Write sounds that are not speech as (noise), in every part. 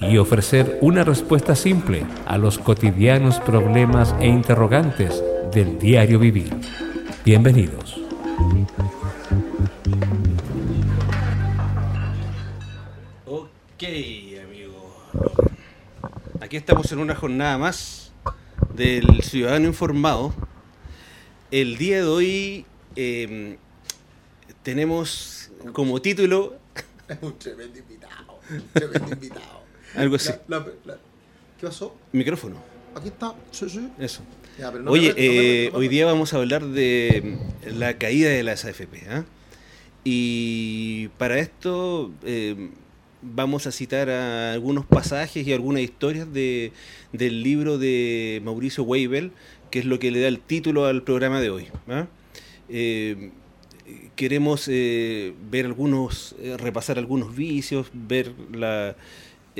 y ofrecer una respuesta simple a los cotidianos problemas e interrogantes del diario vivir. Bienvenidos. Ok, amigo. Aquí estamos en una jornada más del Ciudadano Informado. El día de hoy eh, tenemos como título (laughs) un tremendo invitado. Un tremendo invitado. Algo así. La- la- la- ¿Qué pasó? Micrófono. Aquí está. Sí, sí. Eso. Ya, pero no Oye, me me eh, me hoy día vamos a hablar de la caída de las AFP. ¿ah? Y para esto eh, vamos a citar a algunos pasajes y algunas historias de, del libro de Mauricio Weibel, que es lo que le da el título al programa de hoy. ¿ah? Eh, queremos eh, ver algunos, eh, repasar algunos vicios, ver la,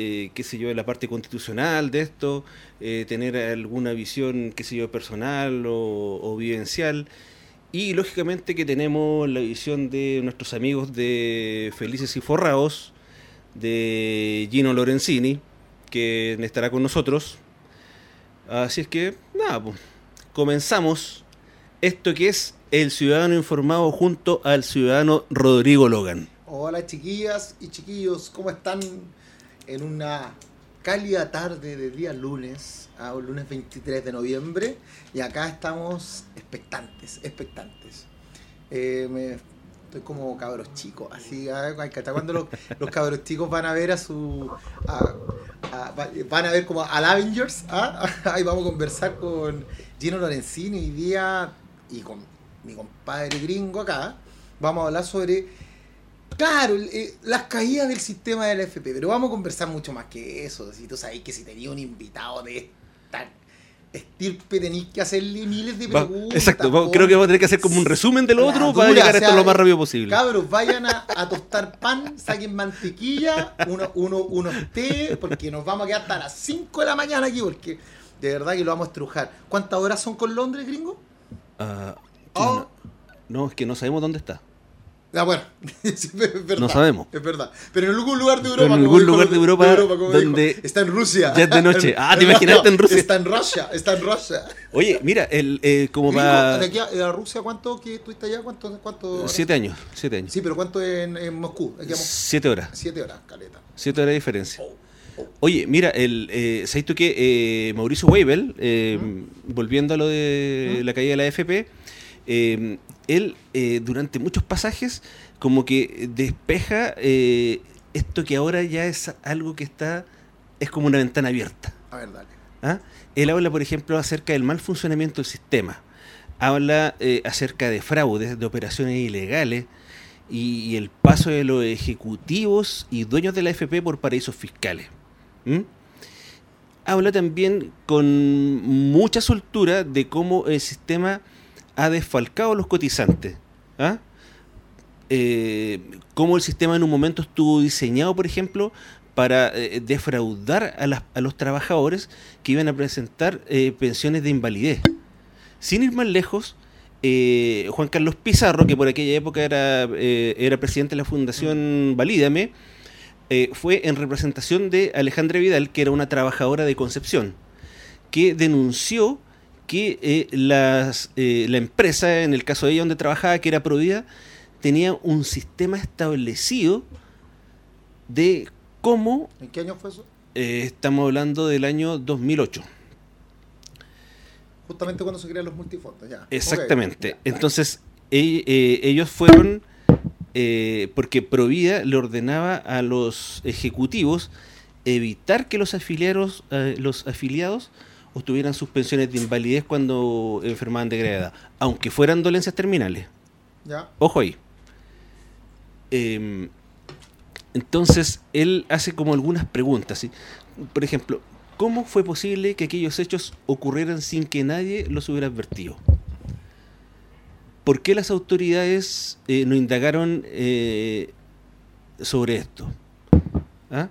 eh, qué sé yo, la parte constitucional de esto, eh, tener alguna visión, qué sé yo, personal o, vivencial. Y lógicamente que tenemos la visión de nuestros amigos de Felices y Forrados, de Gino Lorenzini, que estará con nosotros. Así es que, nada, pues, comenzamos esto que es el ciudadano informado junto al ciudadano Rodrigo Logan. Hola chiquillas y chiquillos, ¿cómo están? En una cálida tarde de día lunes, a un lunes 23 de noviembre, y acá estamos expectantes, expectantes. Eh, me- estoy como cabros chicos, así, ah, ¿cachai? cuando los, los cabros chicos van a ver a su... a- a- va- van a ver como al Avengers, ¿ah? (laughs) ahí vamos a conversar con Gino Lorenzini hoy día y con mi compadre gringo acá, vamos a hablar sobre Claro, eh, las caídas del sistema del FP, pero vamos a conversar mucho más que eso. Si tú sabes que si tenía un invitado de esta estirpe tenéis que hacerle miles de Va- preguntas. exacto, creo que vamos a tener que hacer como un resumen de lo La otro para dura, llegar a o sea, esto lo más rápido posible. Cabros, vayan a, a (laughs) tostar pan, saquen mantequilla, uno, uno, unos té, porque nos vamos a quedar hasta las 5 de la mañana aquí, porque de verdad que lo vamos a estrujar. ¿Cuántas horas son con Londres, gringo? Oh. no, no, es que no sabemos dónde está. Ah, bueno, (laughs) sí, es verdad. No sabemos. Es verdad. Pero en algún lugar de Pero Europa. en algún dijo- lugar de Europa como donde dijo. Está en Rusia. ya es de noche. (laughs) Ah, ¿te imaginaste en Rusia? Está en Rusia. Está en Rusia. Oye, mira, el, eh, como para de aquí a, Rusia, ¿cuánto que estuviste allá? ¿Cuánto? cuánto siete años, siete años. Sí, pero ¿cuánto en, en Moscú? De aquí. Siete horas, Siete horas, caleta. siete horas de diferencia. Oh, oh. Oye, mira, el, eh, ¿sabes tú que eh, Mauricio Weibel, eh, volviendo a lo de ¿Mm? la caída de la FP, eh, él eh, durante muchos pasajes como que despeja eh, esto que ahora ya es algo que está, es como una ventana abierta. A ver, dale. ¿ah? Él habla, por ejemplo, acerca del mal funcionamiento del sistema. Habla eh, acerca de fraudes, de operaciones ilegales y, y el paso de los ejecutivos y dueños de la FP por paraísos fiscales. Habla también con mucha soltura de cómo el sistema ha desfalcado a los cotizantes. ¿ah? Eh, cómo el sistema en un momento estuvo diseñado, por ejemplo, para eh, defraudar a, los trabajadores que iban a presentar eh, pensiones de invalidez. Sin ir más lejos, Juan Carlos Pizarro, que por aquella época era, era presidente de la Fundación Valídame, fue en representación de Alejandra Vidal, que era una trabajadora de Concepción, que denunció que eh, las, eh, la empresa, en el caso de ella donde trabajaba, que era Provida, tenía un sistema establecido de cómo ¿En qué año fue eso? eh, estamos hablando del año 2008. Justamente cuando se crean los multifondos, ya. Exactamente. Entonces, e- ellos fueron, porque Provida le ordenaba a los ejecutivos evitar que los afiliados, los afiliados obtuvieran sus pensiones de invalidez cuando enfermaban de gravedad, aunque fueran dolencias terminales. Ya. Ojo ahí. Em, entonces, él hace como algunas preguntas. ¿sí? Por ejemplo, ¿cómo fue posible que aquellos hechos ocurrieran sin que nadie los hubiera advertido? ¿Por qué las autoridades eh, no indagaron eh, sobre esto? ¿Ah?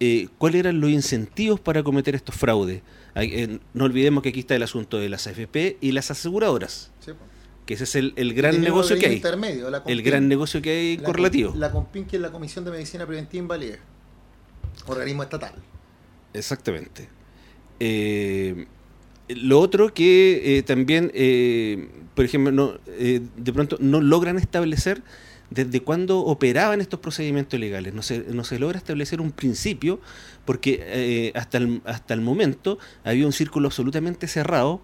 Eh, ¿Cuáles eran los incentivos para cometer estos fraudes? Eh, no olvidemos que aquí está el asunto de las AFP y las aseguradoras, Sí, que ese es el, el gran negocio que hay. intermedio, la El gran negocio que hay la correlativo. La COMPIN, que es la Comisión de Medicina Preventiva Invalidez. Organismo estatal. Exactamente. Eh, lo otro que eh, también, eh, por ejemplo, no, eh, de pronto no logran establecer desde cuándo operaban estos procedimientos legales. No se, no se logra establecer un principio porque eh, hasta, el, hasta el momento había un círculo absolutamente cerrado.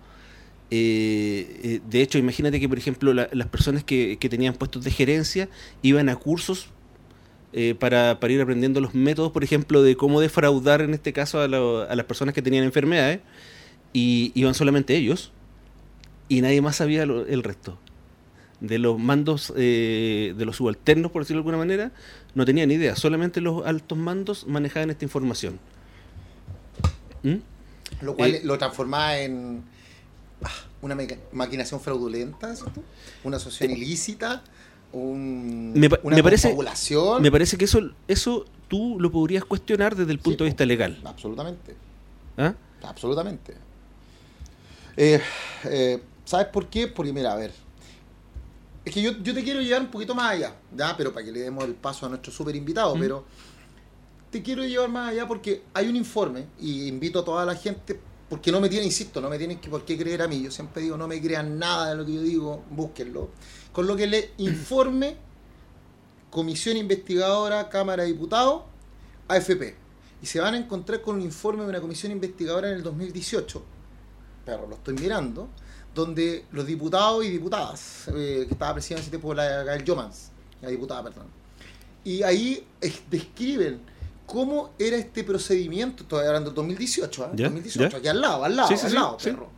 Eh, eh, de hecho, imagínate que, por ejemplo, la- las personas que, que tenían puestos de gerencia iban a cursos para, para ir aprendiendo los métodos, por ejemplo, de cómo defraudar en este caso a, las personas que tenían enfermedades, y iban solamente ellos, y nadie más sabía el resto. De los mandos, de los subalternos, por decirlo de alguna manera, no tenían idea, solamente los altos mandos manejaban esta información. ¿Mm? Lo cual Eh, lo transformaba en ah, una maquinación fraudulenta, una asociación ilícita, un- Me una me parece-. Me parece que eso, eso tú lo podrías cuestionar desde el punto Sí, de vista legal. Absolutamente. ¿ah? Absolutamente. Eh, eh, ¿Sabes por qué? Porque, mira, a ver. Es que yo, yo te quiero llevar un poquito más allá, ¿ya? Pero para que le demos el paso a nuestro super invitado, Mm. pero te quiero llevar más allá porque hay un informe y invito a toda la gente, porque no me tienen, insisto, no me tienen que por qué creer a mí. Yo siempre digo, no me crean nada de lo que yo digo, búsquenlo. Con lo que le informe Comisión Investigadora, Cámara de Diputados, AFP. Y se van a encontrar con un informe de una comisión investigadora en el 2018, pero lo estoy mirando, donde los diputados y diputadas, eh, que estaba presidiendo ese tiempo la Gael Jomans, la diputada, perdón, y ahí es- describen cómo era este procedimiento, estoy hablando del 2018, ¿eh? Ya, 2018, ya. aquí al lado, al lado, Sí, sí, al lado, sí. perro.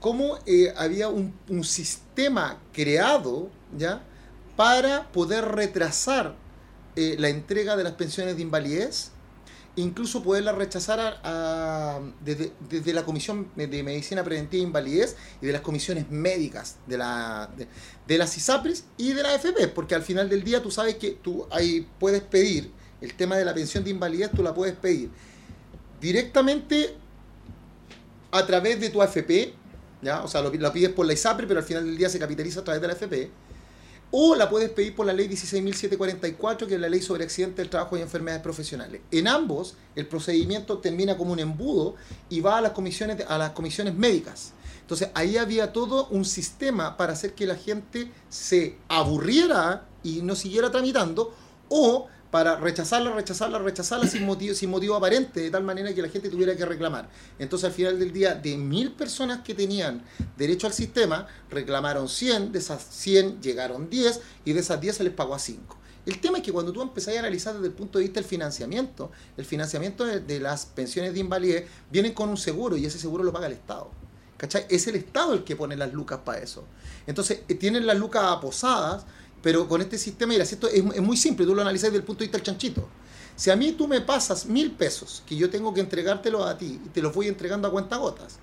Cómo eh, había un, un sistema creado, ¿ya? Para poder retrasar eh, la entrega de las pensiones de invalidez, incluso poderla rechazar a- desde, la Comisión de Medicina Preventiva e Invalidez y de las comisiones médicas de, la, de, las ISAPRES y de la AFP, porque al final del día tú sabes que tú ahí puedes pedir el tema de la pensión de invalidez, tú la puedes pedir directamente a través de tu AFP, ¿ya? o sea, lo, pides por la ISAPRE, pero al final del día se capitaliza a través de la AFP, o la puedes pedir por la ley 16.744, que es la ley sobre accidentes del trabajo y enfermedades profesionales. En ambos, el procedimiento termina como un embudo y va a las comisiones, a las comisiones médicas. Entonces, ahí había todo un sistema para hacer que la gente se aburriera y no siguiera tramitando, o para rechazarla, rechazarla, rechazarla sin motivo, sin motivo aparente, de tal manera que la gente tuviera que reclamar. Entonces, al final del día, de mil personas que tenían derecho al sistema, reclamaron 100, de esas 100 llegaron 10 y de esas 10 se les pagó a 5. El tema es que cuando tú empezás a analizar desde el punto de vista del financiamiento, el financiamiento de, de las pensiones de invalidez vienen con un seguro y ese seguro lo paga el Estado. ¿Cachai? Es el Estado el que pone las lucas para eso. Entonces, eh, tienen las lucas aposadas, pero con este sistema, mira, si esto es, es muy simple, tú lo analizas desde el punto de vista del chanchito. Si a mí tú me pasas mil pesos, que yo tengo que entregártelo a ti, y te los voy entregando a cuentagotas,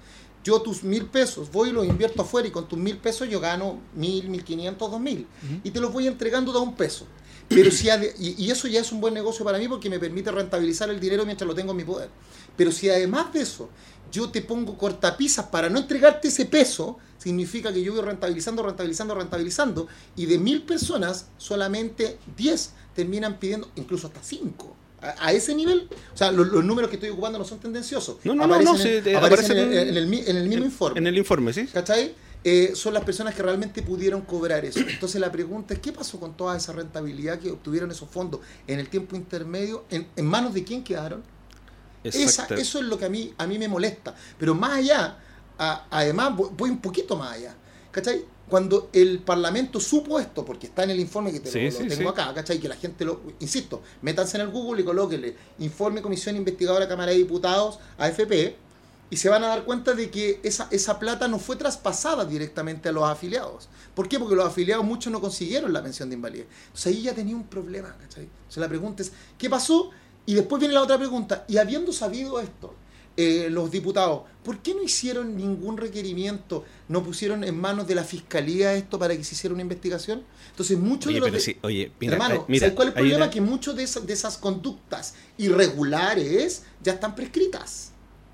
yo tus mil pesos voy y los invierto afuera y con tus mil pesos yo gano mil, mil quinientos, dos mil. Y te los voy entregando a un peso. Pero si y eso ya es un buen negocio para mí porque me permite rentabilizar el dinero mientras lo tengo en mi poder. Pero si además de eso yo te pongo cortapisas para no entregarte ese peso, significa que yo voy rentabilizando, rentabilizando, rentabilizando. Y de mil personas, solamente 10 terminan pidiendo, incluso hasta 5. A, ese nivel, o sea, los, los números que estoy ocupando no son tendenciosos. No, no, no, no, Aparecen en- sí, te- aparecen aparecen en, el- en- el, mi- en el mismo informe. En el informe, ¿sí? ¿Cachai? Eh, son las personas que realmente pudieron cobrar eso. Entonces la pregunta es, ¿qué pasó con toda esa rentabilidad que obtuvieron esos fondos en el tiempo intermedio? ¿En, en manos de quién quedaron? Esa, eso es lo que a mí, a mí me molesta. Pero más allá, a- además voy, un poquito más allá. ¿Cachai? Cuando el Parlamento supo esto, porque está en el informe que te Sí, lo, lo sí, tengo sí. acá, ¿cachai? Que la gente lo. Insisto, métanse en el Google y colóquenle informe Comisión Investigadora Cámara de Diputados, AFP, y se van a dar cuenta de que esa, esa plata no fue traspasada directamente a los afiliados. ¿Por qué? Porque los afiliados muchos no consiguieron la pensión de invalidez. Entonces ahí ya tenía un problema, ¿cachai? Entonces la pregunta es, ¿qué pasó? Y después viene la otra pregunta, y habiendo sabido esto, eh, los diputados, ¿por qué no hicieron ningún requerimiento? ¿No pusieron en manos de la fiscalía esto para que se hiciera una investigación? Entonces, muchos Oye, de los. pero de- sí, oye, mira, Hermano, eh, mira, ¿sabes cuál es el problema? una- Que muchas de esas, de esas conductas irregulares ya están prescritas.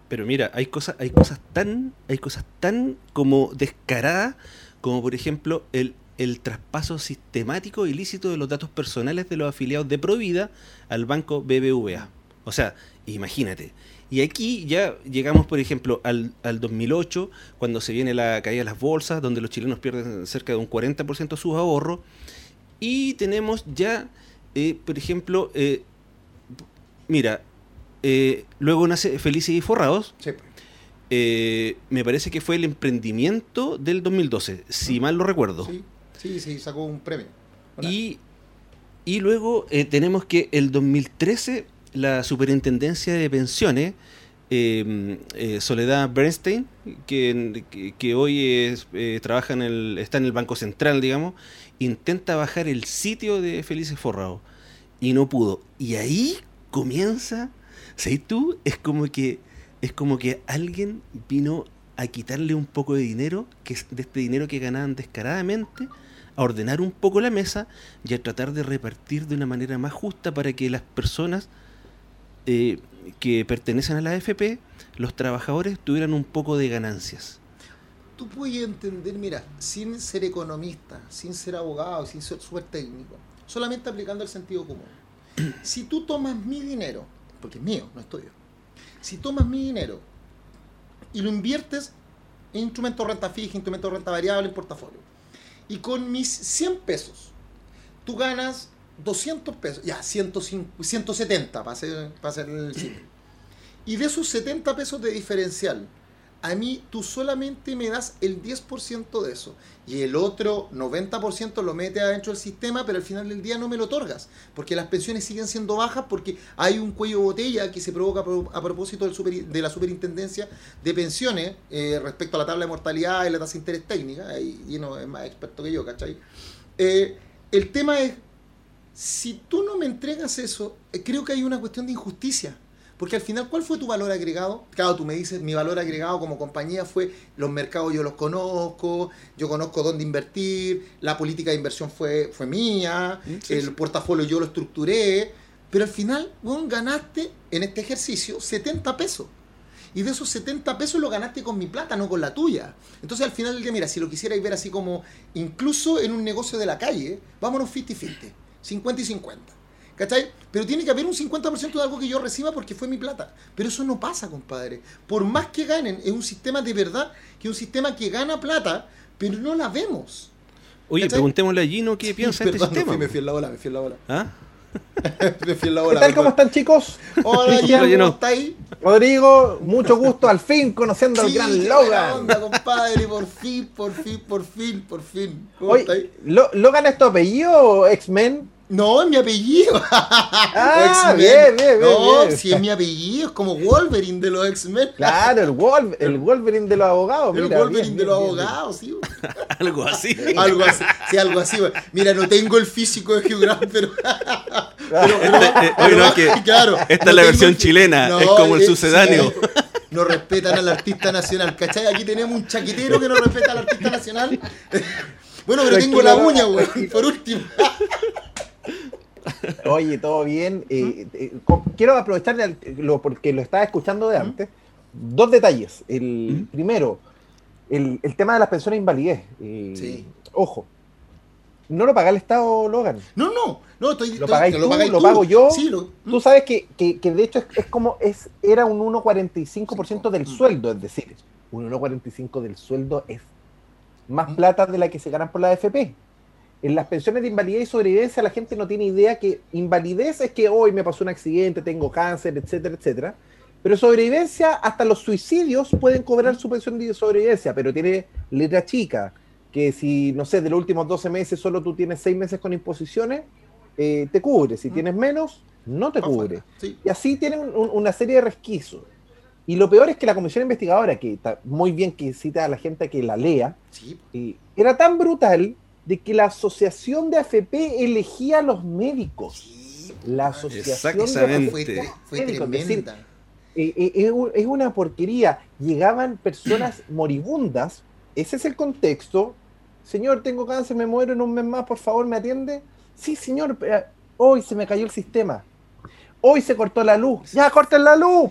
Pero mira, hay cosas, hay cosas tan, hay cosas tan como descaradas, como por ejemplo el, el traspaso sistemático e ilícito de los datos personales de los afiliados de Provida al banco BBVA. O sea, imagínate. Y aquí ya llegamos, por ejemplo, al, al 2008, cuando se viene la caída de las bolsas, donde los chilenos pierden cerca de un 40% de sus ahorros. Y tenemos ya, eh, por ejemplo, eh, mira, eh, luego nace Felices y Forrados. Sí. eh, me parece que fue el emprendimiento del 2012, si mal lo recuerdo. Sí, sí, sí, sacó un premio. Y, y luego eh, tenemos que el 2013 la Superintendencia de Pensiones, eh, eh, Soledad Bernstein, que, que- hoy es, eh, trabaja en el, está en el Banco Central, digamos, intenta bajar el sitio de Felices Forrado y no pudo. Y ahí comienza, ¿sabes tú? Es como que es como que alguien vino a quitarle un poco de dinero, que de este dinero que ganaban descaradamente, a ordenar un poco la mesa y a tratar de repartir de una manera más justa para que las personas eh, que pertenecen a la AFP, los trabajadores, tuvieran un poco de ganancias. Tú puedes entender, mira, sin ser economista, sin ser abogado, sin ser súper técnico, solamente aplicando el sentido común. Si tú tomas mi dinero, porque es mío, no es tuyo, si tomas mi dinero y lo inviertes en instrumentos de renta fija, instrumentos de renta variable, en portafolio, y con mis 100 pesos, tú ganas 200 pesos, ya, 105 170 para hacer, para hacer el simple. Y de esos 70 pesos de diferencial, a mí tú solamente me das el 10% de eso. Y el otro 90% lo metes adentro del sistema, pero al final del día no me lo otorgas. Porque las pensiones siguen siendo bajas porque hay un cuello botella que se provoca pro- a propósito del de la superintendencia de pensiones eh, respecto a la tabla de mortalidad y la tasa de interés técnica. Ahí Dino es más experto que yo, ¿cachai? Eh, el tema es, si tú no me entregas eso, eh, creo que hay una cuestión de injusticia. Porque al final, ¿cuál fue tu valor agregado? Claro, tú me dices, mi valor agregado como compañía fue los mercados yo los conozco, yo conozco dónde invertir, la política de inversión fue, fue mía, Mm, sí, el portafolio yo lo estructuré, pero al final, bueno, ganaste en este ejercicio 70 pesos. Y de esos 70 pesos lo ganaste con mi plata, no con la tuya. Entonces al final del día, mira, si lo quisierais ver así como, incluso en un negocio de la calle, vámonos 50-50, 50 y 50. ¿Cachai? Pero tiene que haber un 50% de algo que yo reciba porque fue mi plata. Pero eso no pasa, compadre. Por más que ganen, es un sistema de verdad que es un sistema que gana plata, pero no la vemos. Oye, ¿Cachai? preguntémosle a Gino qué piensa de este sistema. fui- Me fui en la bola, me fui en la bola. ¿Ah? (laughs) me fui en la ¿Qué bola. tal? ¿Cómo están chicos? Hola, Gino. ¿cómo estáis? Rodrigo, mucho gusto al fin conociendo al Sí, gran qué buena Logan. onda, compadre, por fin, por fin, por fin, por fin. ¿Cómo Oye, ¿Logan es tu apellido, X-Men? No, es mi apellido. Ah, (laughs) bien, bien, bien, No, bien. si es mi apellido, es como Wolverine de los X-Men. Claro, el, Wolf- el Wolverine de los abogados. El mira, Wolverine bien, de los bien, bien. abogados, sí. (laughs) Algo así. (laughs) Algo así, sí, algo así. Mira, no tengo el físico de Hugh Grant, pero. pero, Este, eh, oye, no, es que claro, esta es la versión chilena, es como el eh, sucedáneo. sí, no respetan al artista nacional, ¿cachai? Aquí tenemos un chaquetero que no respeta al artista nacional. Bueno, pero tengo la uña, güey, por último. (laughs) Oye, todo bien. Eh, eh, quiero aprovechar de lo, porque lo estaba escuchando de antes. Dos detalles. El primero, el, el tema de las pensiones de invalidez. Eh, Sí. Ojo, no lo paga el Estado, Logan. No, no, no, estoy. ¿Lo pagáis tú? pagáis ¿Lo tú. pago yo? Sí, lo. Tú sabes que, que- que de hecho es, es como es era un 1,45% del Mm. sueldo, es decir, un 1,45% del sueldo es más Mm. plata de la que se ganan por la AFP. En las pensiones de invalidez y sobrevivencia la gente no tiene idea que invalidez es que hoy me pasó un accidente, tengo cáncer, etcétera, etcétera. Pero sobrevivencia, hasta los suicidios pueden cobrar su pensión de sobrevivencia, pero tiene letra chica, que si, no sé, de los últimos 12 meses solo tú tienes 6 meses con imposiciones, eh, te cubre. Si tienes menos, no te cubre. Sí. Y así tienen un- un- una serie de resquicios. Y lo peor es que la comisión investigadora, que está muy bien que cita a la gente que la lea, Sí. eh, era tan brutal de que la asociación de AFP elegía a los médicos. Sí. La asociación de Exactamente. AFP fue médicos, es decir, tremenda. eh, eh, es un- es una porquería. Llegaban personas (clears throat) moribundas, ese es el contexto. Señor, tengo cáncer, me muero en un mes más, por favor, ¿me atiende? Sí, señor, pero hoy se me cayó el sistema. Hoy se cortó la luz. Ya, corten la luz.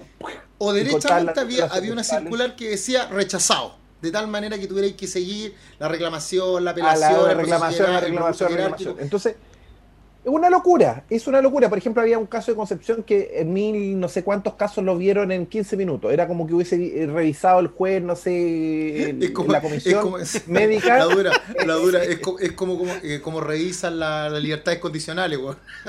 O derechamente había, había una circular que decía rechazado. De tal manera que tuvierais que seguir la reclamación, la A apelación, la, reclamación, la reclamación, la reclamación. jerárquico. Entonces, es una locura, es una locura. Por ejemplo, había un caso de Concepción que en mil, no sé cuántos casos lo vieron en 15 minutos. Era como que hubiese eh, revisado el juez, no sé, el- Es como, la comisión como- médica. La dura, la dura, es, (laughs) co- es como, como, eh, como revisan la- las libertades condicionales. (laughs)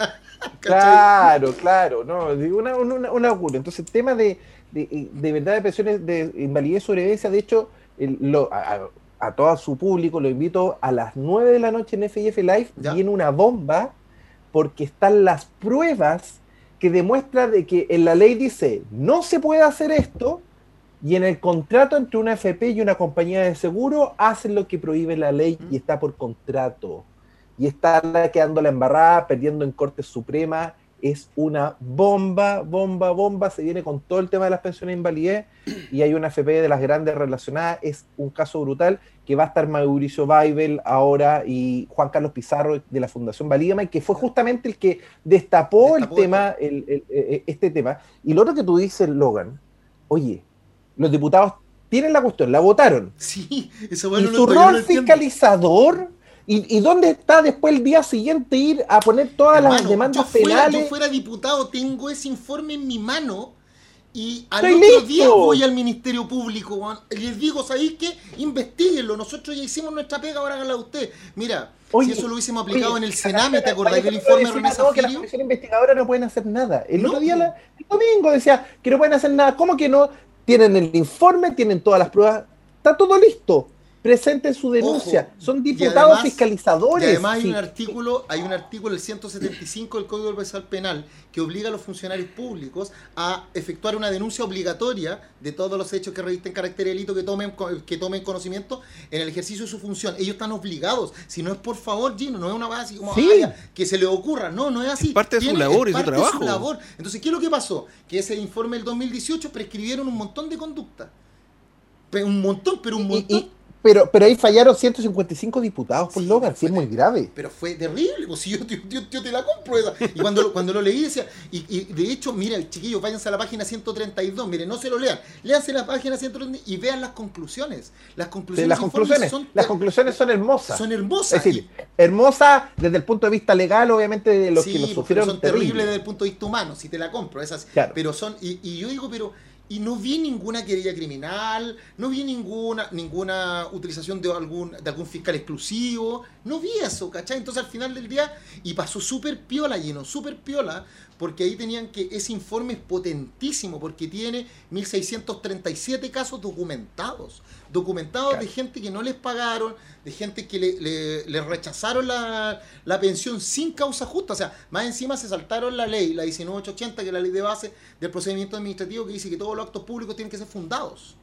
¿Cachai? Claro, claro, no, una, una, una locura. Entonces, el tema de, de, de verdad de pensiones de invalidez sobrevivencia, de hecho, el- lo- a, todo su público lo invito a las 9 de la noche en FIF Live, Ya. viene una bomba, porque están las pruebas que demuestran de que en la ley dice, no se puede hacer esto, y en el contrato entre una FP y una compañía de seguro hacen lo que prohíbe la ley y está por contrato. Y está quedando la embarrada, perdiendo en Corte Suprema. Es una bomba, bomba, bomba. Se viene con todo el tema de las pensiones de invalidez y hay una FP de las grandes relacionadas. Es un caso brutal que va a estar Mauricio Weibel ahora y Juan Carlos Pizarro de la Fundación Valígama, y que fue justamente el que destapó, Destapó el tema, el- el- eh, este tema. Y lo otro que tú dices, Logan, oye, los diputados tienen la cuestión, la votaron. Sí, esa Y weón no su no rol fiscalizador, ¿y, y dónde está después el día siguiente ir a poner todas las demandas yo fuera, penales? yo fuera diputado, tengo ese informe en mi mano y al ¡Estoy otro listo! día voy al Ministerio Público y les digo, ¿sabéis qué? Investíguenlo, nosotros ya hicimos nuestra pega, ahora háganla usted. Mira, Oye, si eso lo hubiésemos aplicado Oye, en el Sename, ¿te acordáis del informe de René que las comisiones investigadoras no pueden hacer nada. El No, otro día, la- el domingo, decía que no pueden hacer nada. ¿Cómo que no? Tienen el informe, tienen todas las pruebas, está todo listo. Presenten su denuncia. Ojo, Son y diputados además- fiscalizadores. Y además hay Sí. un artículo, hay un artículo, el 175 del Código Procesal Penal, que obliga a los funcionarios públicos a efectuar una denuncia obligatoria de todos los hechos que revisten carácter de delito que tomen, que tomen conocimiento en el ejercicio de su función. Ellos están obligados. Si no es por favor, Gino, no es una base así como Sí. Que se le ocurra. No, no es así. Es parte de su labor y su parte de trabajo. labor. Entonces, ¿qué es lo que pasó? Que ese informe del 2018 prescribieron un montón de conductas. Un montón, pero un Y- montón. y- pero, pero ahí fallaron 155 diputados por Sí, Logan, sí es muy grave. pero fue terrible, pues si yo, yo- yo- yo te la compro esa. Y cuando, lo- cuando lo leí decía, y, y de hecho, mira, chiquillos, váyanse a la página 132, miren, no se lo lean, léanse la página 132 y vean las conclusiones. Las conclusiones, las conclusiones, son, las conclusiones son hermosas. son Es hermosas. decir, hermosa desde el punto de vista legal, obviamente, de los sí, que lo pues, sufrieron. son terribles terrible. desde el punto de vista humano, si te la compro, esas. Claro. Pero son, y, y yo digo, pero, y no vi ninguna querella criminal, no vi ninguna, ninguna utilización de algún, de algún fiscal exclusivo, no vi eso, ¿cachai? Entonces al final del día, y pasó súper piola, lleno, súper piola, porque ahí tenían que, ese informe es potentísimo, porque tiene 1637 casos documentados, documentados Claro. de gente que no les pagaron, de gente que le, le- le rechazaron la, la pensión sin causa justa. O sea, más encima se saltaron la ley, la 19880, que es la ley de base del procedimiento administrativo, que dice que todos los actos públicos tienen que ser fundados.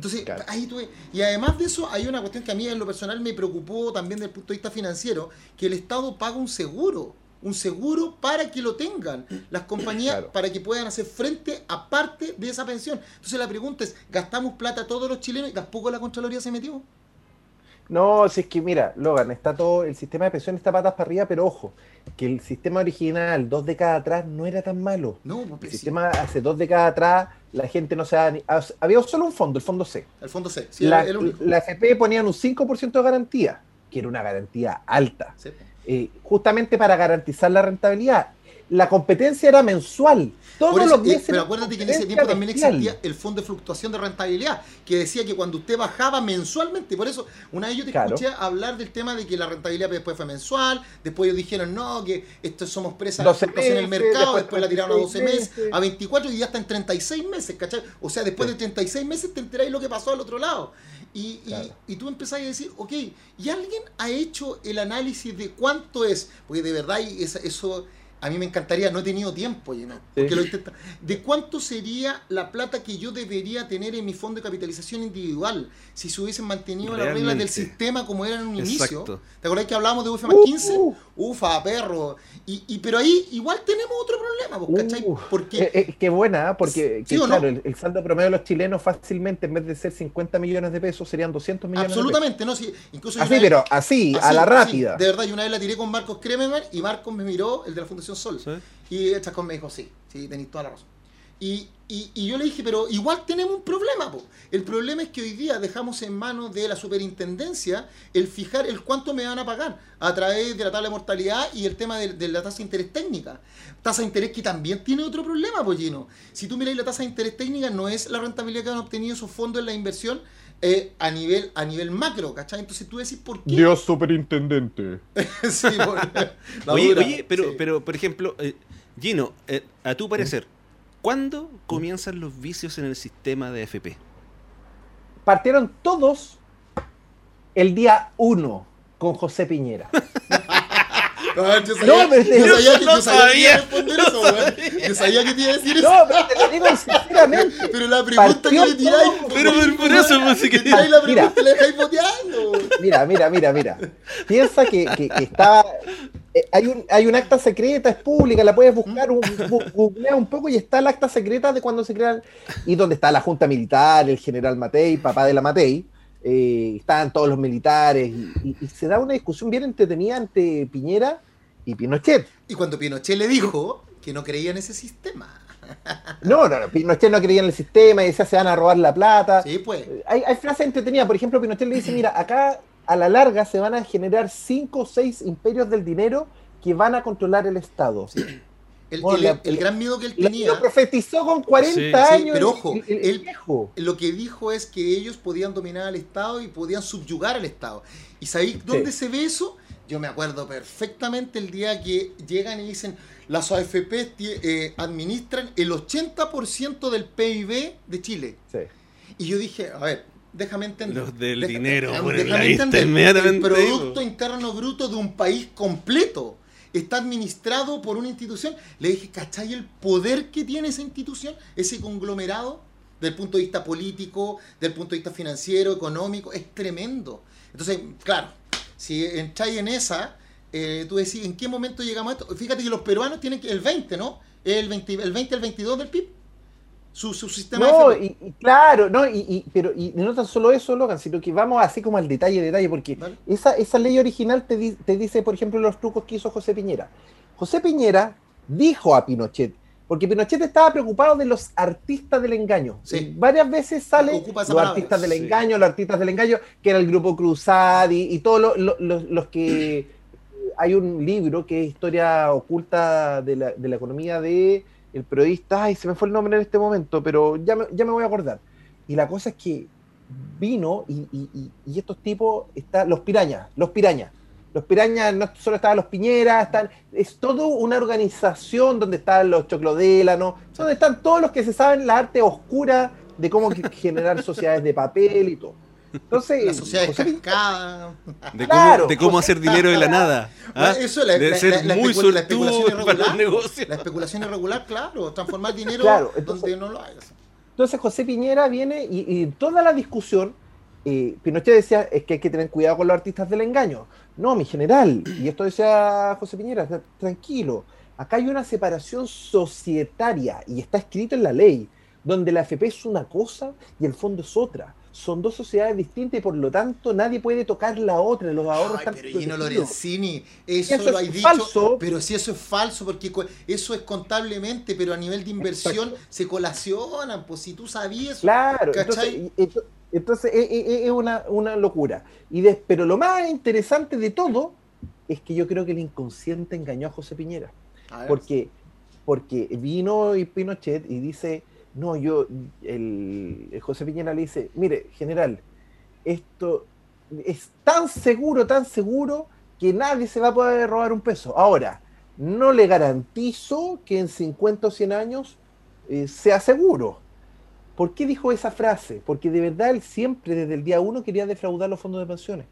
Entonces, Claro. ahí tuve. Y además de eso, hay una cuestión que a mí en lo personal me preocupó también desde el punto de vista financiero, que el Estado paga un seguro. Un seguro para que lo tengan las compañías, Claro. para que puedan hacer frente a parte de esa pensión. Entonces la pregunta es, ¿gastamos plata todos los chilenos y tampoco la Contraloría se metió? No, si es que mira, Logan, está todo, el sistema de pensión está patas para arriba, pero ojo, que el sistema original, dos décadas atrás, no era tan malo. No, El pues, sistema hace dos décadas atrás, la gente no se da ni- ha- Había solo un fondo, el fondo C. al fondo C. Sí, la, el único. la FP ponían un 5% de garantía, que era una garantía alta, Sí. eh, justamente para garantizar la rentabilidad. La competencia era mensual. Todos eso, los eh, meses. pero acuérdate que en ese tiempo también bestial. existía el fondo de fluctuación de rentabilidad, que decía que cuando usted bajaba mensualmente, por eso una vez yo te Claro. escuché hablar del tema de que la rentabilidad después fue mensual, después ellos dijeron no, que esto somos presas de la 12 fluctuación en el mercado, después después la tiraron a 12 meses, 36 a 24 y ya está en 36 meses, ¿cachai? O sea, después Sí. de 36 meses te enteráis lo que pasó al otro lado. Y, y- Claro. y tú empezás a decir, ok, ¿y alguien ha hecho el análisis de cuánto es? Porque de verdad eso A mí me encantaría, no he tenido tiempo, lleno, porque lo intenta- ¿De cuánto sería la plata que yo debería tener en mi fondo de capitalización individual si se hubiesen mantenido las reglas del Realmente. sistema como eran en un inicio? ¿Te acordás que hablábamos de UF más Uh, 15? uh. Ufa, perro. Y, y- pero ahí igual tenemos otro problema, pues, ¿cachai? Uh, Porque eh, eh, qué buena, ¿eh? porque ¿Sí que, o no? claro, el, el saldo promedio de los chilenos fácilmente, en vez de ser 50 millones de pesos, serían 200 millones de absolutamente, ¿no? Sí, incluso pesos. Así, vez- pero así, a la así, rápida. de verdad, yo una vez la tiré con Marcos Kremerman y Marcos me miró, el de la Fundación Sol. ¿Sí? Y el Chascón me dijo, sí, sí, tenéis toda la razón. Y, y- y yo le dije, pero igual tenemos un problema, po. El problema es que hoy día dejamos en manos de la superintendencia el fijar el cuánto me van a pagar a través de la tabla de mortalidad y el tema de, de la tasa de interés técnica. Tasa de interés que también tiene otro problema, Pollino. Si tú miráis la tasa de interés técnica, no es la rentabilidad que han obtenido esos fondos en la inversión eh, a, nivel, a nivel macro, ¿cachai? Entonces tú decís, ¿por qué? Dios superintendente. (laughs) Sí, por- (laughs) Oye, dura, oye, pero, sí. pero por ejemplo, eh, Gino, eh, a tu parecer, ¿cuándo comienzan los vicios en el sistema de AFP? Partieron todos el día 1 con José Piñera. (laughs) No, yo sabía, No, pero te- yo sabía que, no yo sabía que sabía, responder no eso, weón. Yo sabía que te iba a decir eso. No, pero te lo digo sinceramente. Pero la pregunta Partió que le tiráis. Pero por- por eso, sí que- Le tiráis la Mira. pregunta y la dejáis boteando. Mira, mira, mira, mira. Piensa que, que, que está. eh, hay, un, hay un acta secreta, es pública, la puedes buscar, un, bu- googlea un poco y está el acta secreta de cuando se crean. Y donde está la Junta Militar, el general Matei, papá de la Matei. Eh, estaban todos los militares y, y- y se da una discusión bien entretenida entre Piñera y Pinochet. Y cuando Pinochet le dijo que no creía en ese sistema. (laughs) No, no, no, Pinochet no creía en el sistema y decía se van a robar la plata. Sí, pues. Hay, hay frases entretenidas, por ejemplo, Pinochet le dice, mira, acá a la larga se van a generar cinco o seis imperios del dinero que van a controlar el Estado. El, Bueno, el- la- el gran miedo que él tenía. lo profetizó con 40 Sí, sí, años pero ojo, el, el él- viejo. Lo que dijo es que ellos podían dominar al Estado y podían subyugar al Estado. ¿Y sabéis dónde se ve eso? Yo me acuerdo perfectamente el día que llegan y dicen, las AFP eh, administran el 80% del PIB de Chile. Sí. Y yo dije, a ver, déjame entender. Los del dinero, déjame por la entender, vista El. Producto Interno Bruto de un país completo está administrado por una institución. Le dije, ¿cachai el poder que tiene esa institución, ese conglomerado? Del punto de vista político, del punto de vista financiero, económico, es tremendo. Entonces, claro, si entráis en esa, eh, tú decís, ¿en qué momento llegamos a esto? Fíjate que los peruanos tienen que, el 20, ¿no? El 20, el 20 el 22 del PIB. Su, su sistema No, de y, y claro, no, y, y- pero y no tan solo eso, Logan, sino que vamos así como al detalle, detalle, porque Vale. esa, esa ley original te, di- te dice, por ejemplo, los trucos que hizo José Piñera. José Piñera dijo a Pinochet, porque Pinochet estaba preocupado de los artistas del engaño. Sí. Varias veces sale Ocupa esa los palabra, artistas del sí. engaño, los artistas del engaño, que era el grupo Cruzad y, y todos lo- lo- los, los que... (clears throat) Hay un libro que es Historia Oculta de la, de la Economía de el periodista, ay, se me fue el nombre en este momento, pero ya me, ya me voy a acordar. Y la cosa es que vino y, estos tipos, está, los pirañas, los pirañas. Los pirañas no solo estaban los piñeras, están, es todo una organización donde están los choclodélanos, donde están todos los que se saben la arte oscura de cómo (laughs) generar sociedades de papel y todo. Entonces, la sociedad Pi- cascada. De Claro, cómo, de cómo hacer dinero de la nada. ¿ah? Eso es la- de la- ser la- la muy especul- la especulación irregular. negocios. La especulación irregular, claro, transformar dinero Claro, entonces- donde no lo hay. Entonces José Piñera viene y, y en toda la discusión, eh, Pinochet decía es que hay que tener cuidado con los artistas del engaño. No, mi general, y esto decía José Piñera, "tra- tranquilo, acá hay una separación societaria y está escrito en la ley, donde la FP es una cosa y el fondo es otra. Son dos sociedades distintas y por lo tanto nadie puede tocar la otra, los ahorros Ay, están pero Gino. Lorenzini, eso, Eso lo hay dicho, falso. pero si eso es falso, porque eso es contablemente, pero a nivel de inversión Exacto. se colacionan, pues si tú sabías. Claro, ¿Cachai? entonces, y- ento- entonces es, una, una locura. Y de- pero lo más interesante de todo es que yo creo que el inconsciente engañó a José Piñera. A Porque, porque vino y Pinochet y dice, no, yo, el, José Piñera le dice, mire, general, esto es tan seguro, tan seguro, que nadie se va a poder robar un peso. Ahora, no le garantizo que en 50 o 100 años eh, sea seguro. ¿Por qué dijo esa frase? Porque de verdad él siempre, desde el día uno, quería defraudar los fondos de pensiones.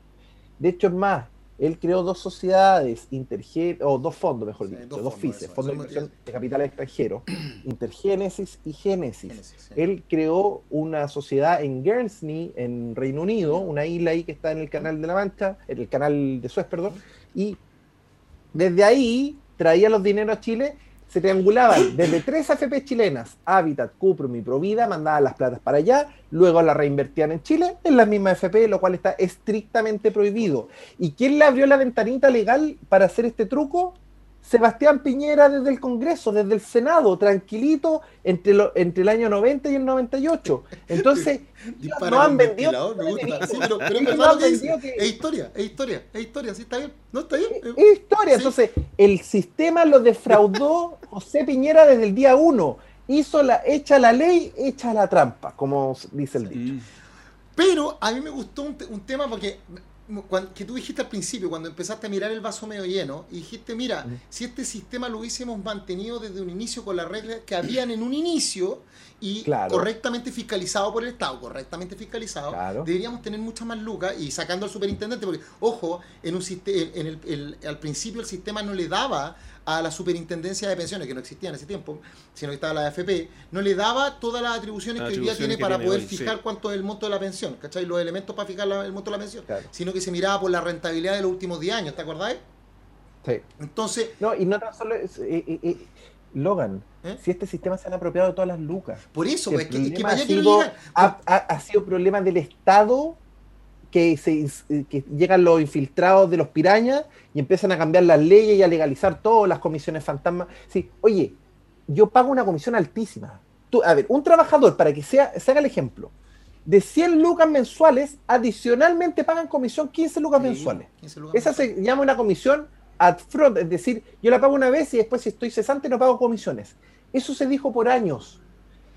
De hecho, es más, él creó dos sociedades, Intergen o dos fondos, mejor Sí, dicho, dos dos, fondos, FICES, eso, Fondo de Inversión de Capital Extranjero, (clears throat) Intergénesis y Génesis. Génesis, sí. Él creó una sociedad en Guernsey, en Reino Unido, una isla ahí que está en el Canal de la Mancha, en el Canal de Suez, perdón, y desde ahí traía los dineros a Chile, se triangulaban desde tres AFP chilenas, Habitat, Cuprum y Provida, mandaban las platas para allá, luego las reinvertían en Chile, en la misma AFP, lo cual está estrictamente prohibido. ¿Y quién le abrió la ventanita legal para hacer este truco? Sebastián Piñera desde el Congreso, desde el Senado, tranquilito, entre, lo- entre el año 90 y el 98. Entonces, (laughs) no han vendido. (laughs) Sí, pero, pero es no han vendido que- historia, es historia, es historia, sí, está bien. No, está bien. Es historia. Sí. Entonces, el sistema lo defraudó (laughs) José Piñera desde el día uno. Hizo la, echa la ley, echa la trampa, como dice el dicho. Pero a mí me gustó un, te- un tema porque que tú dijiste al principio, cuando empezaste a mirar el vaso medio lleno, y dijiste, mira, Mm. si este sistema lo hubiésemos mantenido desde un inicio con las reglas que habían en un inicio y Claro. correctamente fiscalizado por el Estado, correctamente fiscalizado, Claro. deberíamos tener muchas más lucas y sacando al superintendente, porque, ojo, en un en el, el- al principio el sistema no le daba a la superintendencia de pensiones, que no existía en ese tiempo, sino que estaba la AFP, no le daba todas las atribuciones que hoy día tiene que para tiene poder hoy, sí. fijar cuánto es el monto de la pensión, ¿cachai? Los elementos para fijar la- el monto de la pensión, Claro. sino que se miraba por la rentabilidad de los últimos 10 años, ¿te acordáis? Sí. Entonces, No, y no tan solo es, eh, eh, eh, Logan, ¿Eh? si este sistema se han apropiado de todas las lucas. por eso, Si pues, el es que, es que problema para allá ha sido- ha, ha- ha sido problema del Estado que, se, eh, que llegan los infiltrados de los pirañas y empiezan a cambiar las leyes y a legalizar todas las comisiones fantasmas. Sí, oye, yo pago una comisión altísima. Tú, a ver, un trabajador, para que sea, se haga el ejemplo, de 100 lucas mensuales, adicionalmente pagan comisión 15 lucas Sí, mensuales. 15 lucas Esa mensuales. se llama una comisión ad front, es decir, yo la pago una vez y después si estoy cesante no pago comisiones. Eso se dijo por años.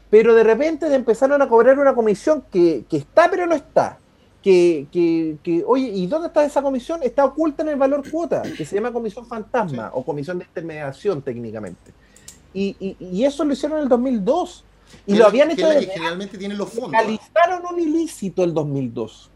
Pero de repente empezaron a cobrar una comisión que, que está pero no está. Que, que, que, oye, ¿y dónde está esa comisión? Está oculta en el valor cuota, que se llama comisión fantasma Sí. o comisión de intermediación técnicamente. Y, y- y eso lo hicieron en el 2002. Y lo habían hecho que desde generalmente tienen los fondos. legalizaron un ilícito el 2002.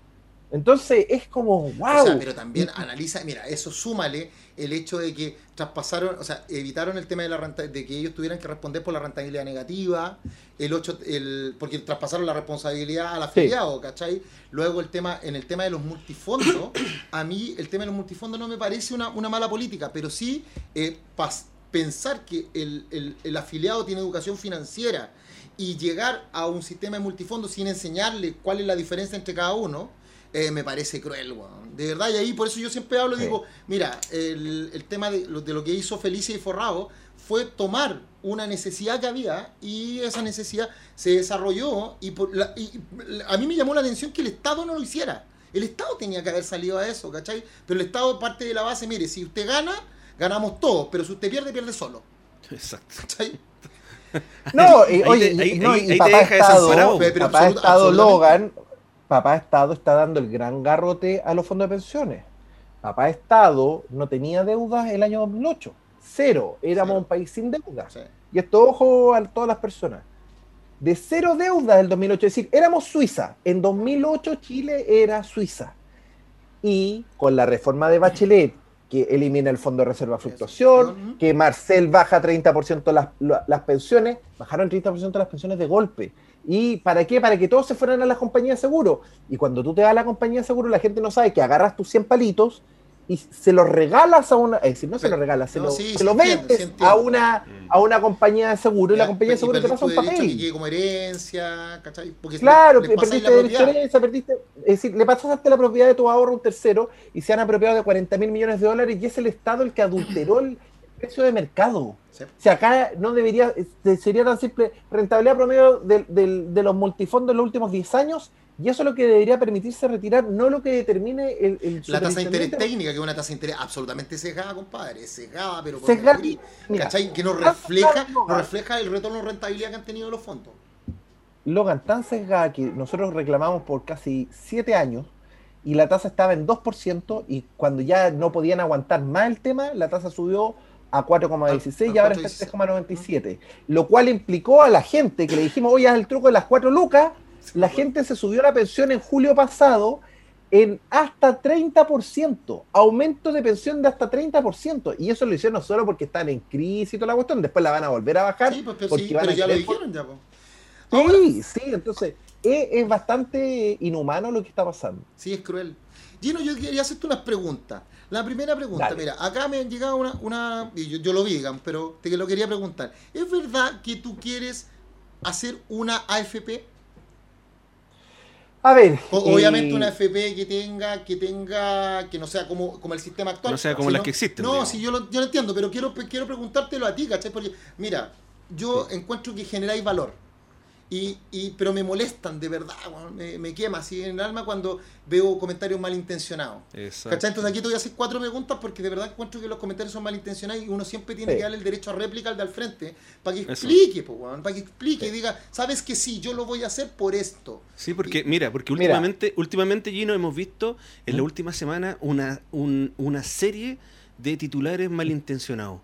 Entonces es como, wow. O sea, pero también analiza, mira, eso súmale el hecho de que traspasaron, o sea, evitaron el tema de la renta, de que ellos tuvieran que responder por la rentabilidad negativa, el 8, el, porque traspasaron la responsabilidad al afiliado, ¿cachai? Luego el tema, en el tema de los multifondos, a mí el tema de los multifondos no me parece una, una mala política, pero sí eh, pas- pensar que el, el- el afiliado tiene educación financiera y llegar a un sistema de multifondos sin enseñarle cuál es la diferencia entre cada uno, eh, me parece cruel, weón. De verdad, y ahí por eso yo siempre hablo y Sí. digo, mira, el, el tema de lo, de lo que hizo Felicia y Forrado fue tomar una necesidad que había y esa necesidad se desarrolló y, por la- y- a mí me llamó la atención que el Estado no lo hiciera. El Estado tenía que haber salido a eso, ¿cachai? Pero el Estado parte de la base, mire, si usted gana, ganamos todos, pero si usted pierde, pierde solo, Exacto. ¿cachai? No, y, Ahí oye, te- ahí- y- no, ahí- y ahí te papá deja Estado, papá Estado absolutamente. Logan, papá Estado está dando el gran garrote a los fondos de pensiones. Papá Estado no tenía deudas el año 2008, cero, éramos Cero. un país sin deuda. Sí. Y esto ojo a todas las personas. De cero deuda del 2008, es decir, éramos Suiza. En 2008 Chile era Suiza. Y con la reforma de Bachelet, que elimina el Fondo de Reserva de Fluctuación, que Marcel baja 30% las, la- las pensiones, bajaron 30% las pensiones de golpe. ¿Y para qué? Para que todos se fueran a las compañías de seguro. Y cuando tú te vas a la compañía de seguro, la gente no sabe que agarras tus 100 palitos y se los regalas a una, es decir, no se los regalas, se No, lo, sí, se sí lo entiendo, vendes entiendo. a una a una compañía de seguro y la compañía de seguro te pasa un que papel. quede como herencia, ¿cachai? Porque Claro, le- que pasáis perdiste la derecho a propiedad. herencia, perdiste, es decir, le pasaste la propiedad de tu ahorro a un tercero y se han apropiado de 40 mil millones de dólares y es el Estado el que adulteró el precio de mercado. Sí. O sea, acá no debería, este, sería tan simple, rentabilidad promedio de, los multifondos en los últimos 10 años, y eso es lo que debería permitirse retirar, no lo que determine el, el La tasa de interés técnica, que es una tasa de interés absolutamente sesgada, compadre. Sesgada, pero por Sesgada, mira. Que no refleja, no refleja el retorno de rentabilidad que han tenido los fondos. Logan, tan sesgada que nosotros reclamamos por casi 7 años y la tasa estaba en 2% y cuando ya no podían aguantar más el tema, la tasa subió a 4,16 y ahora está en 3,97. Lo cual implicó a la gente que le dijimos, oye, haz el truco de las 4 lucas, la gente se subió la pensión en julio pasado en hasta 30%, aumento de pensión de hasta 30%. Y eso lo hicieron no solo porque están en crisis y toda la cuestión, después la van a volver a bajar. Sí, pues, pero, porque sí, van pero a ya lo dijeron ya, po. Sí, sí, entonces es, es bastante inhumano lo que está pasando. Sí, es cruel. Gino, yo quería hacerte unas preguntas. La primera pregunta, Dale. mira, acá me han llegado una, una y yo, yo lo vi, digamos, pero te lo quería preguntar. ¿Es verdad que tú quieres hacer una AFP? A ver. O- eh, obviamente una AFP que tenga, que tenga, que no sea como, como el sistema actual. No sea como sino- las que existen, No, digamos. sí, yo lo, yo lo entiendo, pero quiero, quiero preguntártelo a ti, ¿cachai? Porque, mira, yo encuentro que generáis valor. Y, y, pero me molestan, de verdad, weón, me, me quema así en el alma cuando veo comentarios malintencionados. Exacto. ¿Cachai? Entonces aquí te voy a hacer cuatro preguntas porque de verdad encuentro que los comentarios son malintencionados y uno siempre tiene Sí. que darle el derecho a réplica al de al frente para que explique, po, weón, para que explique y diga, sabes que sí, yo lo voy a hacer por esto. Sí, porque mira, porque Mira. últimamente, últimamente Gino hemos visto en la última semana una, un- una serie de titulares malintencionados.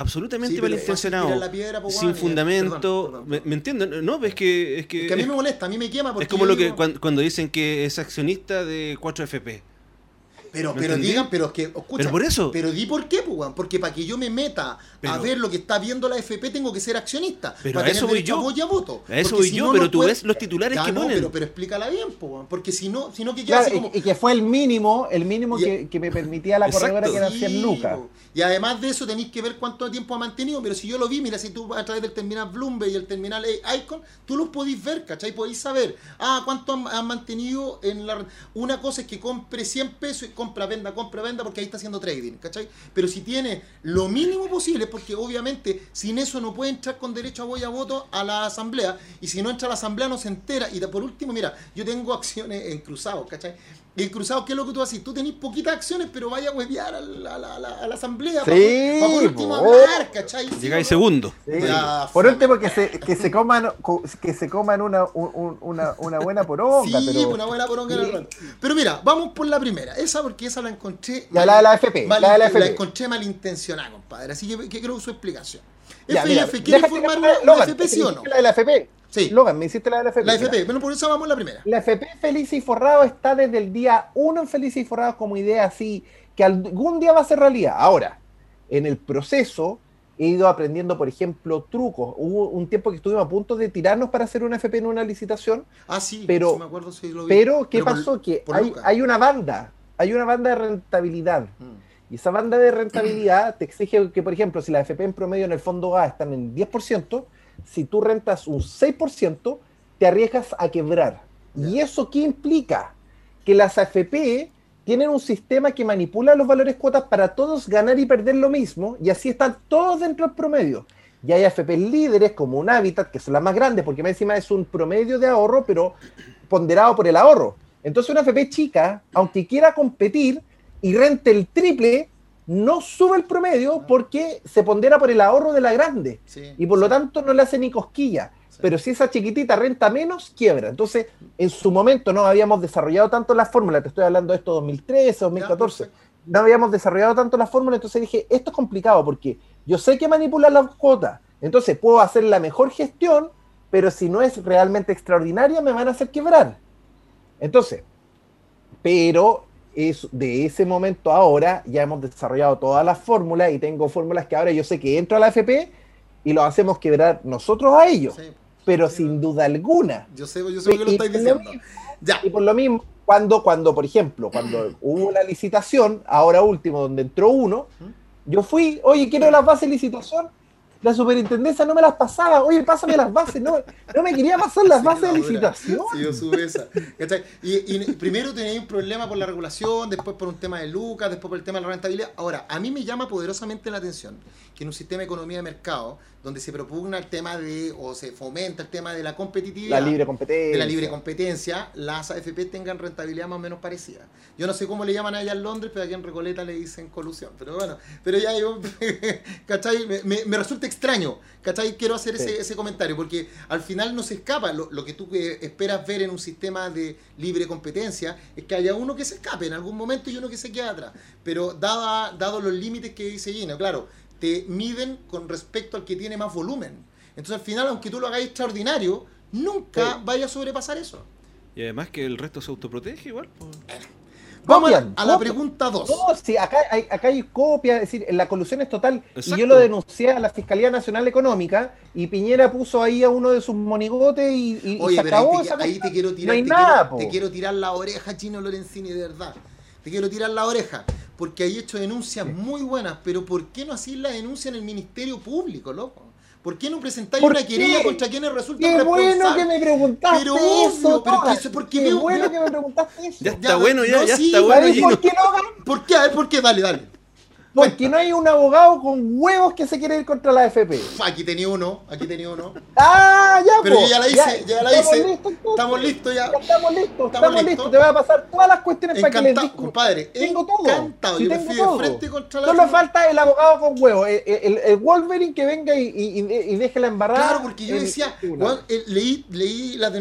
Absolutamente Sí, pero es fácil malintencionados. tirar la piedra, po, sin fundamento. perdón, perdón, ¿Me, perdón. me entienden? No, es que es que, Que a mí me molesta, a mí me quema porque es como lo que digo, cuan- cuando, dicen que es accionista de 4FP. Pero, ¿Me pero entendí? digan, pero es que, escucha, Pero por eso. Pero di por qué, pues, porque para que yo me meta a ver lo que está viendo la FP tengo que ser accionista. Pero para a eso tener voy yo. a voz y a voto. A eso Porque voy si yo, no, pero no tú ves los titulares Ya, que no, ponen. Pero, pero explícala bien, pues, porque si no, si no que queda Claro, así como... y, que fue el mínimo, el mínimo Y- que, que me permitía la Exacto. corredora que era Sí, 100 lucas. Y además de eso tenéis que ver cuánto tiempo ha mantenido, pero si yo lo vi, mira, si tú a través del terminal Bloomberg y el terminal Icon, tú los podéis ver, ¿cachai? Podéis saber, ah, cuánto han, han mantenido en la... Una cosa es que compre 100 pesos y compra, venda, compra, venda, porque ahí está haciendo trading, ¿cachai? Pero si tiene lo mínimo posible, porque obviamente sin eso no puede entrar con derecho a voy a voto a la asamblea, y si no entra a la asamblea no se entera, y por último, mira, yo tengo acciones en cruzados, ¿cachai? Y el cruzado, ¿qué es lo que tú haces? Tú tenés poquitas acciones, pero vaya a huevear a la, a la- a la- la asamblea Sí, para por último hablar, ¿cachai? Sí, Llegáis ¿no? segundo. Sí. Ya, Por último, que se, que se coman, co- que se coman una, un- un- una, una buena poronga. Sí, pero, una buena poronga en Sí. el rato. Pero mira, vamos por la primera. Esa porque esa la encontré. Ya, la de la FP, mal- la de la FP. encontré malintencionada, compadre. Así que, que creo su explicación. Ya, FF, mira, ¿quiere formar una, FP, sí ¿me o no? La de la FP. Sí. Logan, me hiciste la de la FP. La FP. Bueno, por eso vamos a la primera. La FP Feliz y Forrado está desde el día 1 en Feliz y Forrado como idea así, que algún día va a ser realidad. Ahora, en el proceso he ido aprendiendo, por ejemplo, trucos. Hubo un tiempo que estuvimos a punto de tirarnos para hacer una FP en una licitación, Ah, sí, Pero- sí me acuerdo, sí lo vi. pero ¿qué Pero por- pasó? que por hay, Lucas. hay una banda, hay una banda de rentabilidad. Mm. Y esa banda de rentabilidad te exige que, por ejemplo, si la FP en promedio en el fondo A están en 10%, si tú rentas un 6%, te arriesgas a quebrar. ¿Y eso qué implica? Que las AFP tienen un sistema que manipula los valores cuotas para todos ganar y perder lo mismo, y así están todos dentro del promedio. Y hay AFP líderes como un Habitat, que son las más grandes, porque más encima es un promedio de ahorro, pero ponderado por el ahorro. Entonces una AFP chica, aunque quiera competir y rente el triple, no sube el promedio porque se pondera por el ahorro de la grande. Sí, Y por lo tanto no le hace ni cosquilla. Sí. Pero si esa chiquitita renta menos, quiebra. Entonces, en su momento no habíamos desarrollado tanto la fórmula, te estoy hablando de esto 2013, 2014 Ya, perfecto. no habíamos desarrollado tanto la fórmula, entonces dije, esto es complicado porque yo sé que manipular las cuotas, entonces puedo hacer la mejor gestión, pero si no es realmente extraordinaria, me van a hacer quebrar. Entonces, pero es, de ese momento a ahora ya hemos desarrollado todas las fórmulas y tengo fórmulas que ahora yo sé que entro a la FP y lo hacemos quebrar nosotros a ellos, Sí, pero sí, sin duda alguna. Yo sé, yo sé por qué lo Y- estáis y lo diciendo. mismo- Ya. Y por lo mismo, cuando, cuando, por ejemplo, cuando (clears throat) hubo la licitación, ahora último, donde entró uno, yo fui, oye, quiero las bases de licitación. La superintendencia no me las pasaba. Oye, pásame las bases. No, no me quería pasar las Sí, bases de la licitación. Sí, yo sube esa. Y, y primero tenéis un problema por la regulación, después por un tema de lucas, después por el tema de la rentabilidad. Ahora, a mí me llama poderosamente la atención que en un sistema de economía de mercado, donde se propugna el tema de, o se fomenta el tema de la competitividad, La libre competencia. de la libre competencia, las AFP tengan rentabilidad más o menos parecida. Yo no sé cómo le llaman allá en Londres, pero aquí en Recoleta le dicen colusión. Pero bueno, pero ya yo, (laughs) ¿cachai? Me, me- me resulta extraño, ¿cachai? Quiero hacer ese, Sí. ese comentario, porque al final no se escapa. Lo, lo que tú eh, esperas ver en un sistema de libre competencia es que haya uno que se escape en algún momento y uno que se quede atrás. Pero dada, dado los límites que dice Gino, claro, te miden con respecto al que tiene más volumen. Entonces al final, aunque tú lo hagas extraordinario, nunca Sí. vaya a sobrepasar eso. Y además que el resto se autoprotege igual. pues. Vamos a la, Copian, a la copian. pregunta 2. No, sí, acá hay, acá hay copia, es decir, la colusión es total. Y yo lo denuncié a la Fiscalía Nacional Económica y Piñera puso ahí a uno de sus monigotes y, y- y Oye, se pero ahí acabó te, esa ahí te quiero tirar, No hay te, nada, quiero, te quiero tirar la oreja, Chino Lorenzini, de verdad. Te quiero tirar la oreja, porque hay hecho denuncias muy buenas, pero ¿por qué no hacís la denuncia en el Ministerio Público, loco? ¿Por qué no presentáis ¿Por una qué? querella contra quienes resultan Qué bueno responsables? que me preguntaste Pero eso. obvio, pero que eso- porque Qué veo- bueno ya- que me preguntaste eso. Ya Ya, está bueno, ya, no, ya sí, está bueno, ¿Sabes Gino. por qué, Logan? ¿Por qué? A ver, ¿por qué? Dale, dale. Porque no hay un abogado con huevos que se quiere ir contra la AFP. Aquí tenía uno, aquí tenía uno. Ah, ya, Pero po. yo ya la hice, ya la estamos hice. listos, entonces. Estamos listos ya. Ya estamos listos, Estamos estamos, listos. listos. Te voy a pasar todas las cuestiones para que les Encantado, compadre. Tengo todo. Encantado. Sí, Yo me tengo fui de todo. frente contra la Solo FP. falta el abogado con huevos, el, el, el Wolverine que venga y, y, y- y deje la embarrada. Claro, porque yo decía, eh, leí, leí las,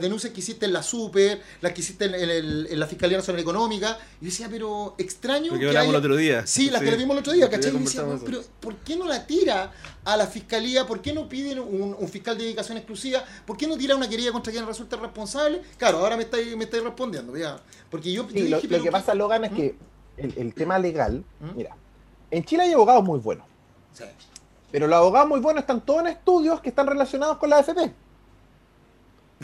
denuncias que hiciste en la Super, las que hiciste en, en el- en la Fiscalía Nacional Económica, y yo decía, pero extraño Lo que que hablamos haya- el otro día. Sí, (laughs) las Sí. que le vimos el otro día, ¿cachai? Y decía, conversamos weón, pero ¿por qué no la tira a la Fiscalía? ¿Por qué no piden un, un fiscal de dedicación exclusiva? ¿Por qué no tira una querella contra quien resulta responsable? Claro, ahora me estáis, me estáis respondiendo, ya. Porque yo, Sí, lo, dije, lo pero que pasa, Logan, es ¿Mm? que el, el tema legal, ¿Mm? mira, en Chile hay abogados muy buenos, Sí. pero los abogados muy buenos están todos en estudios que están relacionados con la AFP.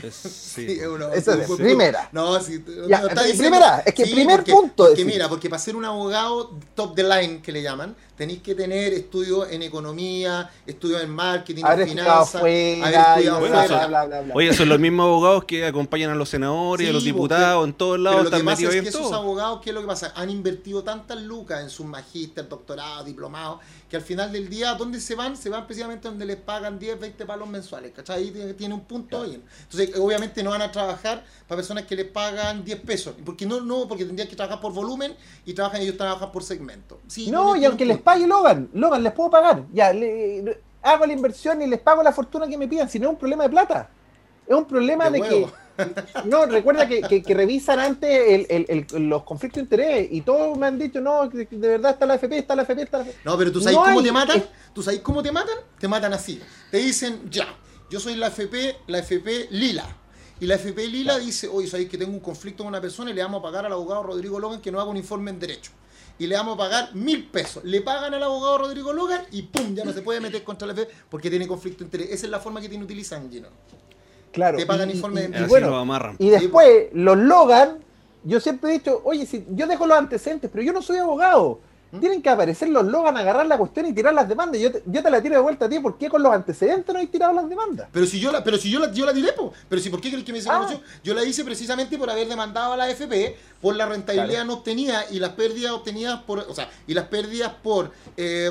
Es- (laughs) Sí, sí. es Esa primera. No, sí, Ya, no, está diciendo- primera, es que primer porque, punto, Porque mira, porque para ser un abogado top the line que le llaman, tenéis que tener estudios en economía, estudios en marketing, Haber en finanzas, fuera, haber y estudiado Bueno, fuera. eso- bla, bla, bla, bla. Oye, son los mismos abogados que acompañan a los senadores, Sí, a los pues, diputados, pero- en todos Pero lados, lo que están pasa es que esos todo. abogados, ¿qué es lo que pasa? Han invertido tantas lucas en sus magíster, doctorados, diplomados, que al final del día, ¿dónde se van? Se van precisamente donde les pagan 10, 20 palos mensuales, ¿cachai? Ahí tiene, un punto bien. Entonces, obviamente no van a trabajar para personas que les pagan 10 pesos, porque no, no, porque tendrían que trabajar por volumen y trabajan ellos trabajan por segmento. Sí, No, y aunque un les. Pague Logan, Logan, les puedo pagar. Ya, le- hago la inversión y les pago la fortuna que me pidan, si no es un problema de plata. Es un problema De que. (laughs) No, recuerda que, que- que revisan antes el- el- el- los conflictos de interés y todos me han dicho, no, de verdad está la FP, está la FP, está la FP. No, pero tú sabes No cómo hay- te matan. ¿Tú sabes cómo te matan? Te matan así. Te dicen, ya, yo soy la FP, la FP Lila. Y la FP Lila dice, oye, sabéis que tengo un conflicto con una persona y le vamos a pagar al abogado Rodrigo Logan que no haga un informe en derecho. Y le vamos a pagar mil pesos. Le pagan al abogado Rodrigo Logan y pum, ya no se puede meter contra la FP porque tiene conflicto de interés. Esa es la forma que tiene utilizan, Gino. Claro. Te pagan y- informe y- de- y bueno, lo amarran. Y después, los Logan, yo siempre he dicho, oye, si yo dejo los antecedentes, pero yo no soy abogado. ¿Mm? Tienen que aparecer los Logan, agarrar la cuestión y tirar las demandas. Yo te, yo te la tiro de vuelta a ti, ¿por qué con los antecedentes no hay tirado las demandas? Pero si yo la, pero si yo la, yo la tiré, po. pero si por qué crees que me hice Ah. Yo la hice precisamente por haber demandado a la FP por la rentabilidad Claro. no obtenida y las pérdidas obtenidas por, o sea, y las pérdidas por eh,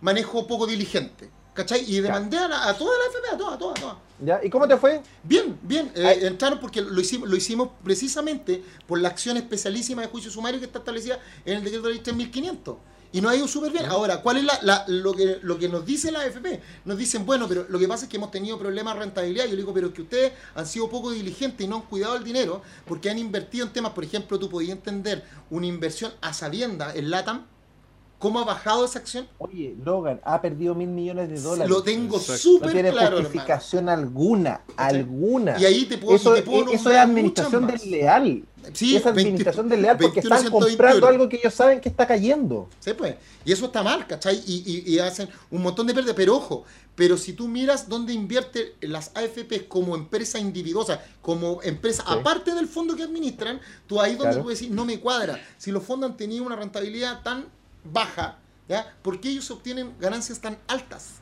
manejo poco diligente. ¿Cachai? Y demandé a, la- a toda la FP, a todas, a todas, a todas. ¿Ya? ¿Y cómo te fue? Bien, bien. eh, entraron porque lo hicimos, lo hicimos precisamente por la acción especialísima de juicio sumario que está establecida en el decreto de ley 3500. Y nos ha ido súper bien. Ahora, ¿cuál es la, la- lo, que, lo que nos dice la AFP? Nos dicen, bueno, pero lo que pasa es que hemos tenido problemas de rentabilidad. Yo le digo, pero es que ustedes han sido poco diligentes y no han cuidado el dinero porque han invertido en temas, por ejemplo, tú podías entender una inversión a sabienda en LATAM, ¿cómo ha bajado esa acción? Oye, Logan ha perdido mil millones de dólares. Lo tengo Exacto. no súper tiene claro, hermano. justificación alguna, alguna. Y ahí te puedo, eso, te puedo eso es administración desleal. Sí, Esa 20 administración desleal porque están 21, comprando algo que ellos saben que está cayendo. Sí, pues. Y eso está mal, ¿cachai? Y, y- y hacen un montón de pérdidas. Pero ojo, pero si tú miras dónde invierte las AFP como empresa individuosa, como empresa Sí. aparte del fondo que administran, tú ahí donde Claro. tú decís, no me cuadra. Si los fondos han tenido una rentabilidad tan baja, ¿ya? ¿Por qué ellos obtienen ganancias tan altas?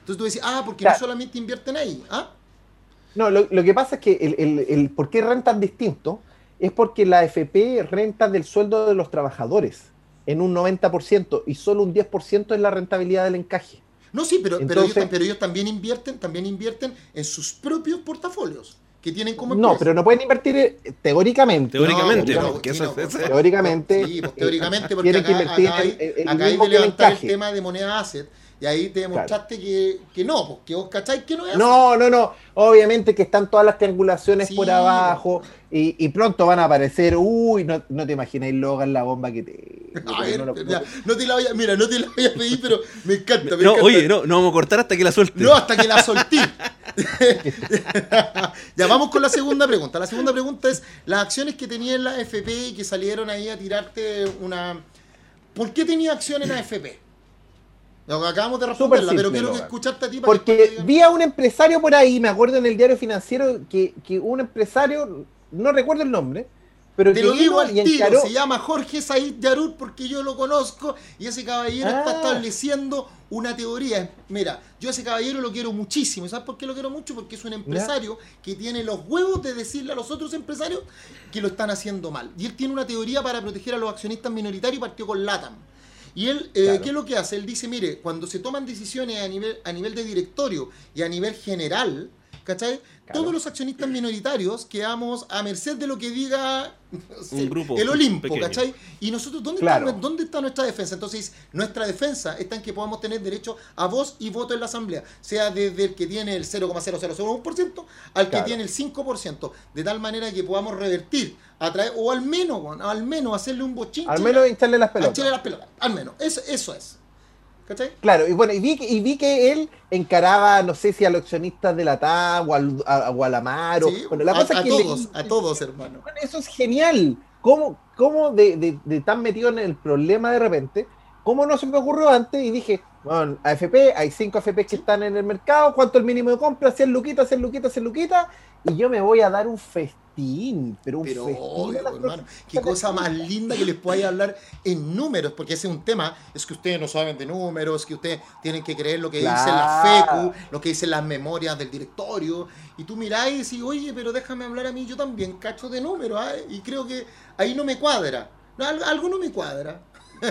Entonces tú decís, ah, porque Claro. no solamente invierten ahí, ¿ah? No, lo, lo que pasa es que el, el, el por qué rentan distinto es porque la FP renta del sueldo de los trabajadores en un 90% y solo un 10% es la rentabilidad del encaje. No, sí, pero, ellos, pero ellos también invierten, también invierten en sus propios portafolios, que tienen como No, empresa. pero no pueden invertir eh, teóricamente. Teóricamente, No, no, no, porque eso no, es- Teóricamente, Sí, pues eh, teóricamente, porque tienen que acá, invertir acá hay, el- el acá hay que levantar el tema de moneda asset, Y ahí te demostraste que, que no, pues, que vos cacháis que no es así. No, no, no. Obviamente que están todas las triangulaciones Sí. por abajo y, y pronto van a aparecer. Uy, no, no te imagináis Logan la bomba que te. (laughs) A ver, no lo- ya, no te la voy a, mira, no te la voy a pedir, pero me encanta. me No, encanta. oye, no, no vamos a cortar hasta que la suelte. No, hasta que la solté. (laughs) ya vamos con la segunda pregunta. La segunda pregunta es las acciones que tenía en la AFP y que salieron ahí a tirarte una... ¿Por qué tenía acciones en la AFP? Lo que acabamos de responderla, pero simple, quiero que Logan. escucharte a ti para que Porque vi a un empresario por ahí, me acuerdo en el diario financiero, que, que un empresario, no recuerdo el nombre, pero Te lo digo al tiro, encaró- se llama Jorge Said Yarut porque yo lo conozco y ese caballero está Ah. estableciendo una teoría. Mira, yo a ese caballero lo quiero muchísimo. ¿Sabes por qué lo quiero mucho? Porque es un empresario que tiene los huevos de decirle a los otros empresarios que lo están haciendo mal. Y él tiene una teoría para proteger a los accionistas minoritarios y partió con LATAM. Y él, eh, Claro. ¿qué es lo que hace? Él dice, mire, cuando se toman decisiones a nivel, a nivel de directorio y a nivel general, ¿cachai? Claro. Todos los accionistas minoritarios quedamos a merced de lo que diga (laughs) Un grupo el Olimpo, pequeño. ¿cachai? Y nosotros, ¿dónde, Claro. está, ¿dónde está nuestra defensa? Entonces, nuestra defensa está en que podamos tener derecho a voz y voto en la Asamblea, sea desde el que tiene el 0,0001% al que Claro. tiene el 5%, de tal manera que podamos revertir, a través, o al menos, al menos hacerle un bochinche al menos hincharle pelotas. Las pelotas, al menos, eso, eso es. ¿Cachai? Claro, y bueno, y vi, que- y vi que él encaraba, no sé si a los accionistas de la TAM o al, a, o al Amaro. Sí, bueno, la a, cosa a es que todos, a todos, hermano. Bueno, eso es genial. ¿Cómo, cómo de, de- de tan metido en el problema de repente? ¿Cómo no se me ocurrió antes? Y dije, bueno, AFP, hay cinco AFP que están en el mercado, ¿cuánto el mínimo de compra? 100 luquitas, 100 luquitas, 100 luquitas, y yo me voy a dar un festín, pero un Pero, festín. obvio, hermano, qué cosa más linda que les podáis hablar en números, porque ese es un tema, es que ustedes no saben de números, que ustedes tienen que creer lo que dicen las. FECU, lo que dicen las memorias del directorio, y tú miráis y decís, oye, pero déjame hablar a mí, yo también cacho de números, ¿ah? y creo que ahí no me cuadra, algo no me cuadra.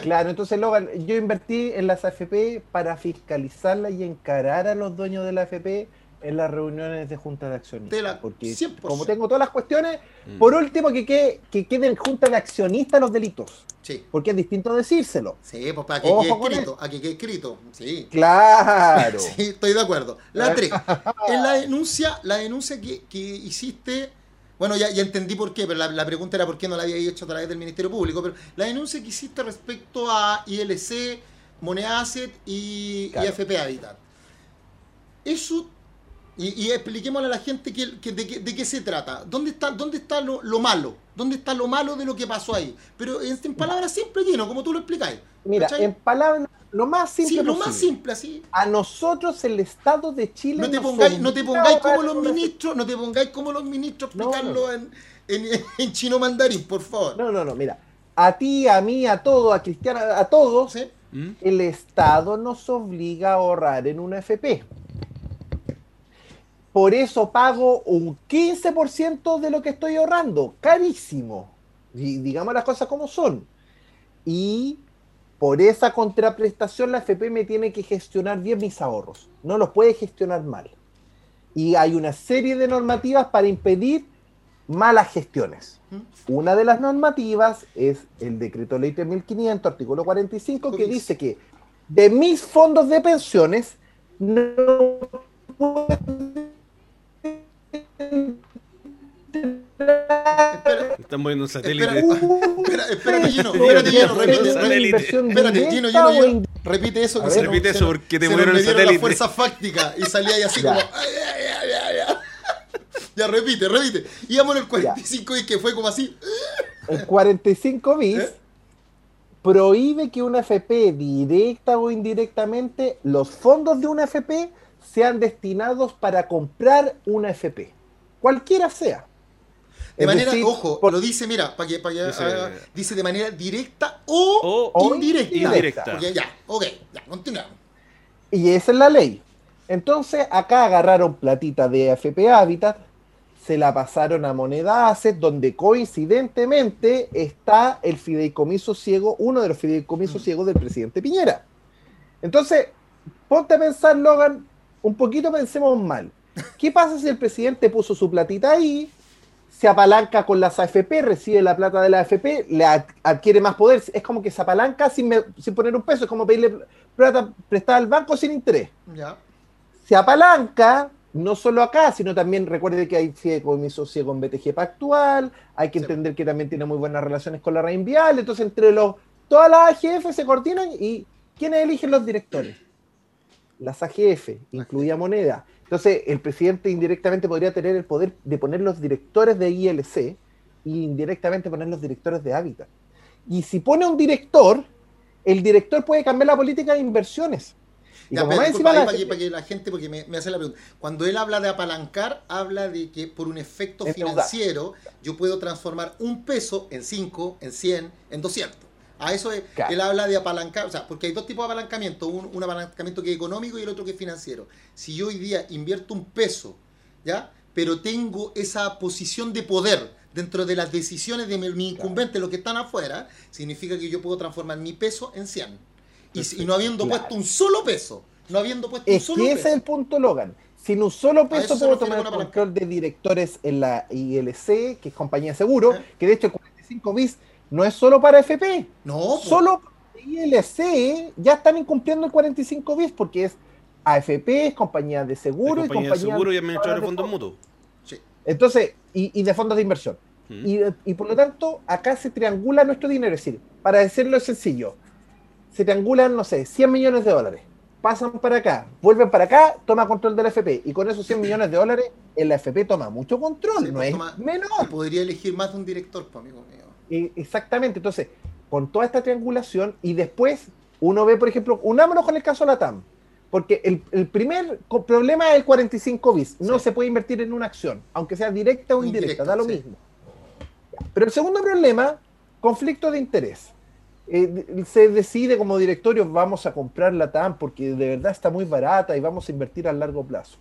Claro, entonces Logan, yo invertí en las AFP para fiscalizarlas y encarar a los dueños de la AFP en las reuniones de junta de accionistas. De la- porque 100%. como tengo todas las cuestiones, Mm. por último que, quede, que queden junta de accionistas los delitos, Sí. porque es distinto decírselo. Sí, pues para que Ojo quede escrito, a que quede escrito, sí. Claro. (laughs) Sí, estoy de acuerdo. La 3. (laughs) En la denuncia, la denuncia que, que hiciste, bueno, ya, ya entendí por qué, pero la, la pregunta era por qué no la había hecho a través del Ministerio Público, pero la denuncia que hiciste respecto a ILC, Moneda Asset y. AFP Habitat. Eso, y, y expliquémosle a la gente que, que- de, qué, de qué se trata. ¿Dónde está, dónde está lo, lo malo? ¿Dónde está lo malo de lo que pasó ahí? Pero en, en palabras simples, lleno, como tú lo explicáis. Mira, ¿cachai? en palabras, lo más simple Sí, lo posible. más simple, así. A nosotros el Estado de Chile No te pongáis, no te pongáis como los ministros, no te pongáis como los ministros explicarlo no. En, en, (laughs) en chino mandarín, por favor. No, no, no, mira. A ti, a mí, a todos, a Cristiana, a todos, ¿Sí? ¿Mm? el Estado nos obliga a ahorrar en una FP. Por eso pago un 15% de lo que estoy ahorrando. Carísimo. Y digamos las cosas como son. Y por esa contraprestación la FP me tiene que gestionar bien mis ahorros. No los puede gestionar mal. Y hay una serie de normativas para impedir malas gestiones. Una de las normativas es el decreto ley 3500, artículo 45, que dice que de mis fondos de pensiones no pueden Espera, Están moviendo un satélite. Espera, espera, espérate, Gino, No, espérate, Gino, no, repite, espérate, directa Gino, Gino, o Gino, indirecta. repite eso que ver. se Repite eso porque te movieron el satélite. la fuerza fáctica y salía ahí así Ya. como ay, ay, ay, ay, ay. Ya repite, repite. Íbamos en el 45 y que fue como así. El 45 bis ¿Eh? prohíbe que una FP, directa o indirectamente, los fondos de una FP sean destinados para comprar una FP. Cualquiera sea. De Es manera, decir, ojo, por- lo dice, mira, para que, Dice- haga- dice de manera directa o, O- o indirecta. indirecta. Porque ya, ok, ya, continuamos. Y esa es la ley. Entonces, acá agarraron platita de AFP Habitat, se la pasaron a Moneda Asset, donde coincidentemente está el fideicomiso ciego, uno de los fideicomisos Mm. ciegos del presidente Piñera. Entonces, ponte a pensar, Logan, un poquito pensemos mal. ¿Qué pasa si el presidente puso su platita ahí, se apalanca con las AFP, recibe la plata de la AFP, le ad- adquiere más poder? Es como que se apalanca sin, me- sin poner un peso, es como pedirle plata prestada al banco sin interés. Ya. Se apalanca, no solo acá, sino también recuerde que hay fideicomiso con BTG Pactual, hay que Sí. entender que también tiene muy buenas relaciones con la red Vial, entonces entre los, todas las AGF se coordinan y ¿quiénes eligen los directores? Las AGF, incluida moneda. Entonces el presidente indirectamente podría tener el poder de poner los directores de ILC e indirectamente poner los directores de Hábitat. Y si pone un director, el director puede cambiar la política de inversiones. Y Ya, pero disculpa, la para, que, para que la gente, porque me, me hace la pregunta. Cuando él habla de apalancar, habla de que por un efecto financiero yo puedo transformar un peso en 5, en 100, en 200. A eso es, Claro. él habla de apalancar, o sea, porque hay dos tipos de apalancamiento, un, un apalancamiento que es económico y el otro que es financiero. Si yo hoy día invierto un peso, ¿ya? Pero tengo esa posición de poder dentro de las decisiones de mi, mi incumbentes, los que están afuera, significa que yo puedo transformar mi peso en 100. Y, y no habiendo Claro. puesto un solo peso, no habiendo puesto un solo que peso. ese es el punto, Logan. Sin un solo eso peso puedo tomar el control de directores en la ILC, que es compañía de seguro, ¿Eh? que de hecho el 45 bis no es solo para FP. No. Solo ILC ya están incumpliendo el 45 bis porque es AFP, es compañía de seguro La y compañía de compañía seguro y administrador de fondos mutuos. Sí. Entonces, y, y de fondos de inversión. Mm. Y, y por lo tanto, acá se triangula nuestro dinero. Es decir, para decirlo sencillo, se triangulan, no sé, 100 millones de dólares. Pasan para acá, vuelven para acá, toma control del FP. Y con esos 100 (clears throat) millones de dólares, el FP toma mucho control, Sí, no pues es toma- menor. Podría elegir más de un director, pues, amigo mío. Eh, Exactamente, entonces, con toda esta triangulación, y después uno ve, por ejemplo, unámonos con el caso Latam, porque el, el primer problema es el 45 bis, no Sí. se puede invertir en una acción, aunque sea directa o indirecta, da lo sí. mismo. Pero el segundo problema, conflicto de interés. Eh, se decide como directorio, vamos a comprar Latam porque de verdad está muy barata y vamos a invertir a largo plazo.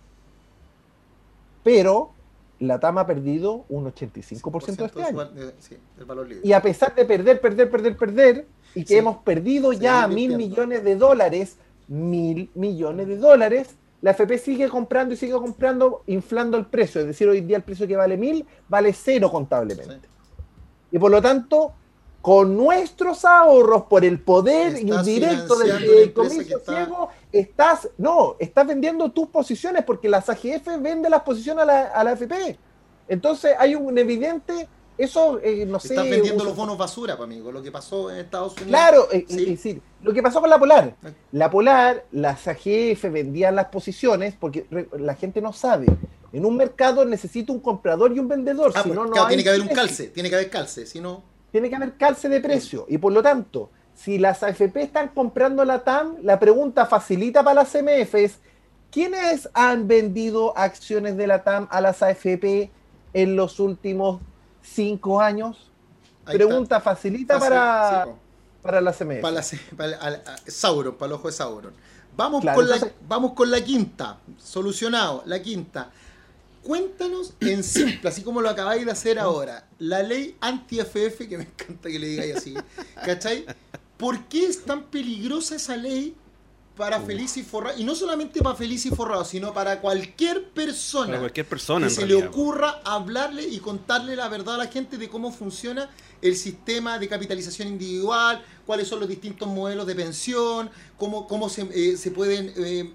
Pero Latam ha perdido un 85% este de su año. de- sí, del valor libre. Y a pesar de perder, perder, perder, perder, y que Sí. hemos perdido ya mil millones de dólares, mil millones de dólares, la FP sigue comprando y sigue comprando, inflando el precio. Es decir, hoy día el precio que vale mil vale cero contablemente. Sí. Y por lo tanto, con nuestros ahorros, por el poder indirecto del está- ciego, estás, no, estás vendiendo tus posiciones porque las AGF venden las posiciones a la, a la FP. Entonces hay un evidente, eso, eh, no sé. Estás vendiendo uso- los bonos basura, pues, amigo. Lo que pasó en Estados Unidos. Claro, eh, Sí. es decir, lo que pasó con la Polar. La Polar, las AGF vendían las posiciones porque la gente no sabe. En un mercado necesita un comprador y un vendedor. Ah, si pues, no, no claro, hay tiene que haber un calce, tiene que haber calce, si no. Tiene que haber calce de precio. Y por lo tanto, si las AFP están comprando la TAM, la pregunta facilita para las CMF es, ¿quiénes han vendido acciones de la TAM a las AFP en los últimos cinco años? Ahí pregunta facilita para, sí, para las CMF. Para, la- para a- Sauron, para el ojo de Sauron. Vamos, Claro, con la, vamos con la quinta. Solucionado, la quinta. Cuéntanos en simple, así como lo acabáis de hacer ahora, la ley anti-FF, que me encanta que le digáis así, ¿cachai? ¿Por qué es tan peligrosa esa ley para Feliz y Forrado? Y no solamente para Feliz y Forrado, sino para cualquier persona Para cualquier persona, que se le ocurra hablarle y contarle la verdad a la gente de cómo funciona el sistema de capitalización individual, cuáles son los distintos modelos de pensión, cómo, cómo se, eh, se pueden eh,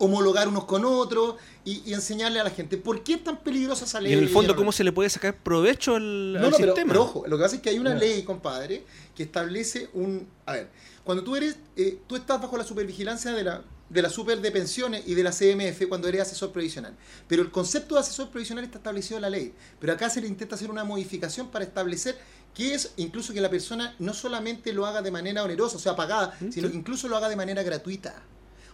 homologar unos con otros y, y enseñarle a la gente. ¿Por qué es tan peligrosa esa ley? Y en el fondo? ¿cómo se le puede sacar provecho al, No, al no, pero, sistema? pero ojo, lo que pasa es que hay una ley, compadre, que establece un... A ver, cuando tú eres, eh, tú estás bajo la supervigilancia de la, de la super de pensiones y de la CMF cuando eres asesor previsional. Pero el concepto de asesor previsional está establecido en la ley. Pero acá se le intenta hacer una modificación para establecer que es incluso que la persona no solamente lo haga de manera onerosa, o sea, pagada, Mm, sino que incluso lo haga de manera gratuita.